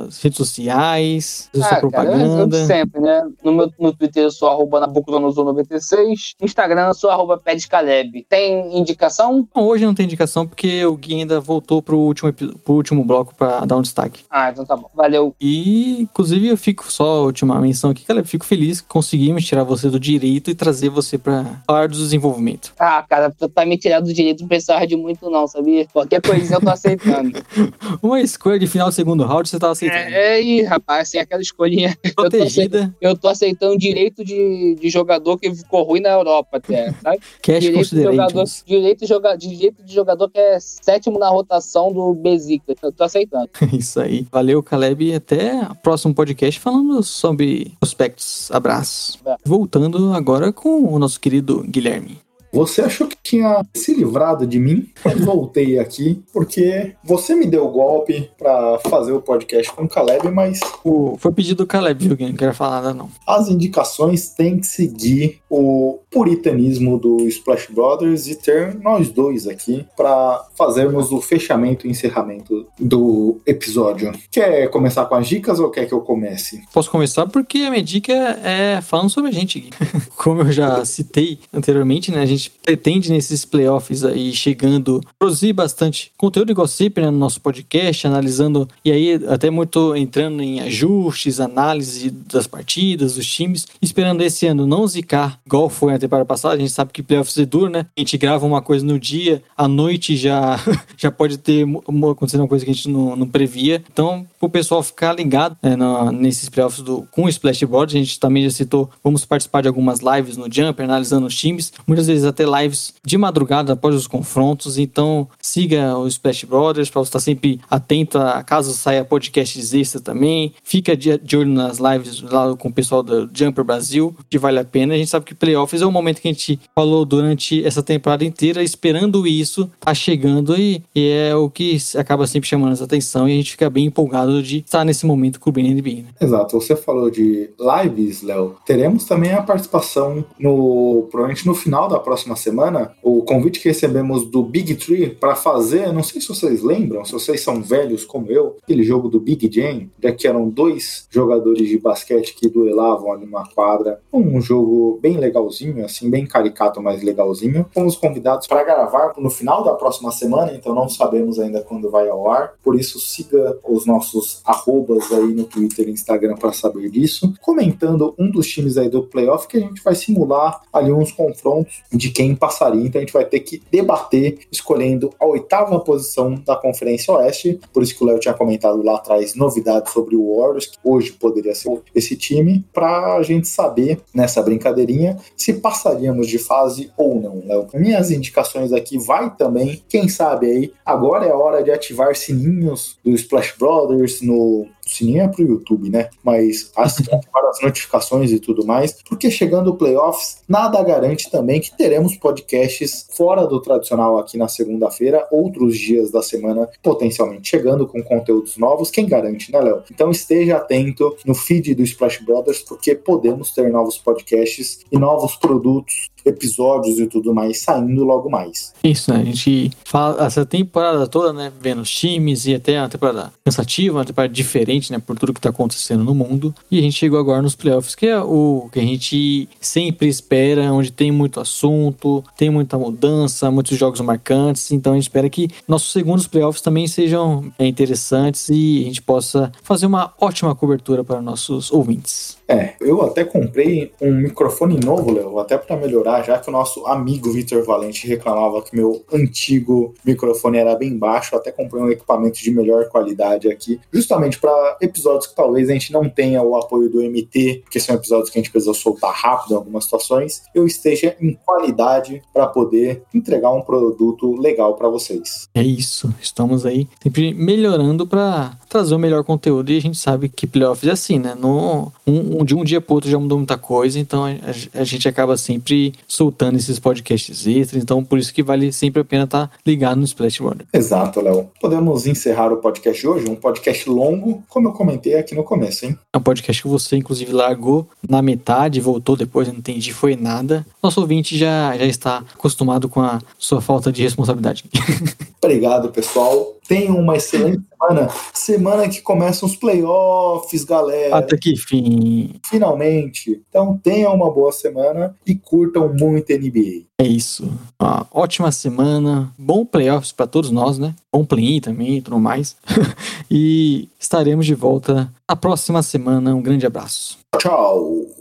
suas redes sociais, sua Ah, cara, eu- propaganda? eu sempre, né? No, meu, no Twitter eu sou arroba Nabucodonosor96. Instagram eu sou arroba Pedcaleb. Tem indicação? Bom, hoje não tem indicação porque o Gui ainda voltou pro último, pro último bloco pra dar um destaque. Ah, então tá bom. Valeu. E, inclusive, eu fico só a última menção aqui, Caleb. Fico feliz que conseguimos tirar você do direito e trazer você pra falar do desenvolvimento. Ah, cara, tu tá me tirando do direito, não precisava de muito não, sabia? Qualquer coisinha eu tô aceitando. Uma escolha de final do segundo round você tava aceitando. É, e rapaz, assim, aquela escolhinha. Protegida, Eu tô aceitando direito de, de jogador que ficou ruim na Europa até, sabe? cash Direito de, jogador, direito, de joga, direito de jogador que é sétimo na rotação do Besiktas. Eu tô aceitando. Isso aí. Valeu, Caleb. E até o próximo podcast falando sobre prospectos. Abraço. É. Voltando agora com o nosso querido Guilherme. Você achou que tinha se livrado de mim? Eu voltei aqui porque você me deu o golpe pra fazer o podcast com o Caleb, mas O, foi pedido do Caleb, viu? Não quero falar nada, não. as indicações têm que seguir o puritanismo do Splash Brothers e ter nós dois aqui para fazermos o fechamento e encerramento do episódio. Quer começar com as dicas ou quer que eu comece? Posso começar porque a minha dica é falando sobre a gente. Como eu já citei anteriormente, né? A gente pretende nesses playoffs aí chegando, produzir bastante conteúdo igual sempre né, no nosso podcast, analisando e aí até muito entrando em ajustes, análise das partidas, dos times, esperando esse ano não zicar igual foi na temporada passada. A gente sabe que playoffs é duro, né? A gente grava uma coisa no dia, à noite já já pode ter acontecido uma coisa que a gente não, não previa. Então, pro pessoal ficar ligado né, na- nesses playoffs do, com o Splash Board, a gente também já citou, vamos participar de algumas lives no Jumper, analisando os times, muitas vezes até lives de madrugada após os confrontos. Então, siga o Splash Brothers para você estar sempre atento a caso saia podcasts extra também. Fica de, de olho nas lives lá com o pessoal do Jumper Brasil, que vale a pena. A gente sabe que playoffs é um momento que a gente falou durante essa temporada inteira, esperando isso, tá chegando e, e é o que acaba sempre chamando a atenção e a gente fica bem empolgado de estar nesse momento cobrindo a NBA. Né? Exato, você falou de lives, Léo. Teremos também a participação no provavelmente no final da próxima semana, o convite que recebemos do Big Tree para fazer, não sei se vocês lembram, se vocês são velhos como eu, aquele jogo do Big Jam, já que eram dois jogadores de basquete que duelavam ali numa quadra, um jogo bem legalzinho, assim, bem caricato, mas legalzinho. Fomos convidados para gravar no final da próxima semana, então não sabemos ainda quando vai ao ar. Por isso, siga os nossos arrobas aí no Twitter e Instagram para saber disso. Comentando um dos times aí do playoff, que a gente vai simular ali uns confrontos de quem passaria. Então a gente vai ter que debater, escolhendo a oitava posição da Conferência Oeste. Por isso que o Léo tinha comentado lá atrás novidades sobre o Warriors, que hoje poderia ser esse time, para a gente saber nessa brincadeirinha se passaríamos de fase ou não, Léo. Minhas indicações aqui vai também, quem sabe aí, agora é hora de ativar sininhos do Splash Brothers no sininho é pro YouTube, né? Mas as notificações e tudo mais, porque chegando o playoffs, nada garante também que teremos podcasts fora do tradicional aqui na segunda-feira, outros dias da semana potencialmente chegando com conteúdos novos. Quem garante, né, Léo? Então esteja atento no feed do Splash Brothers, porque podemos ter novos podcasts e novos produtos episódios e tudo mais saindo logo mais. Isso, né? A gente fala essa temporada toda, né? Vendo os times e até uma temporada cansativa, uma temporada diferente, né? Por tudo que tá acontecendo no mundo. E a gente chegou agora nos playoffs, que é o que a gente sempre espera, onde tem muito assunto, tem muita mudança, muitos jogos marcantes. Então a gente espera que nossos segundos playoffs também sejam é, interessantes e a gente possa fazer uma ótima cobertura para nossos ouvintes. É, eu até comprei um microfone novo, Léo, até para melhorar, já que o nosso amigo Vitor Valente reclamava que meu antigo microfone era bem baixo, até comprei um equipamento de melhor qualidade aqui, justamente para episódios que talvez a gente não tenha o apoio do MT, porque são episódios que a gente precisa soltar rápido em algumas situações, eu esteja em qualidade para poder entregar um produto legal para vocês. É isso, estamos aí sempre melhorando para trazer o melhor conteúdo e a gente sabe que playoffs é assim, né? No, um, de um dia para outro já mudou muita coisa, então a, a, gente acaba sempre soltando esses podcasts extras, então por isso que vale sempre a pena estar tá ligado no Splash Border. Exato, Léo. Podemos encerrar o podcast de hoje, um podcast longo, como eu comentei aqui no começo, hein? É um podcast que você, inclusive, largou na metade, voltou depois, não entendi, foi nada. Nosso ouvinte já, já está acostumado com a sua falta de responsabilidade. Obrigado, pessoal. Tenham uma excelente semana. Semana que começam os playoffs, galera. Até que fim. Finalmente. Então tenham uma boa semana e curtam muito NBA. É isso. Uma ótima semana. Bom playoffs para todos nós, né? Bom play-in também e tudo mais. e estaremos de volta na próxima semana. Um grande abraço. Tchau.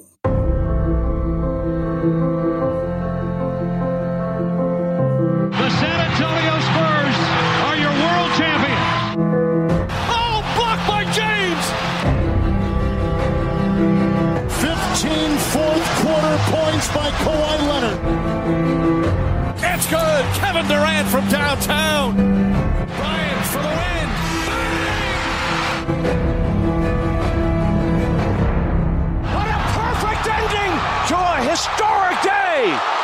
Kawhi Leonard. It's good. Kevin Durant from downtown. Bryant for the win. What a perfect ending to a historic day.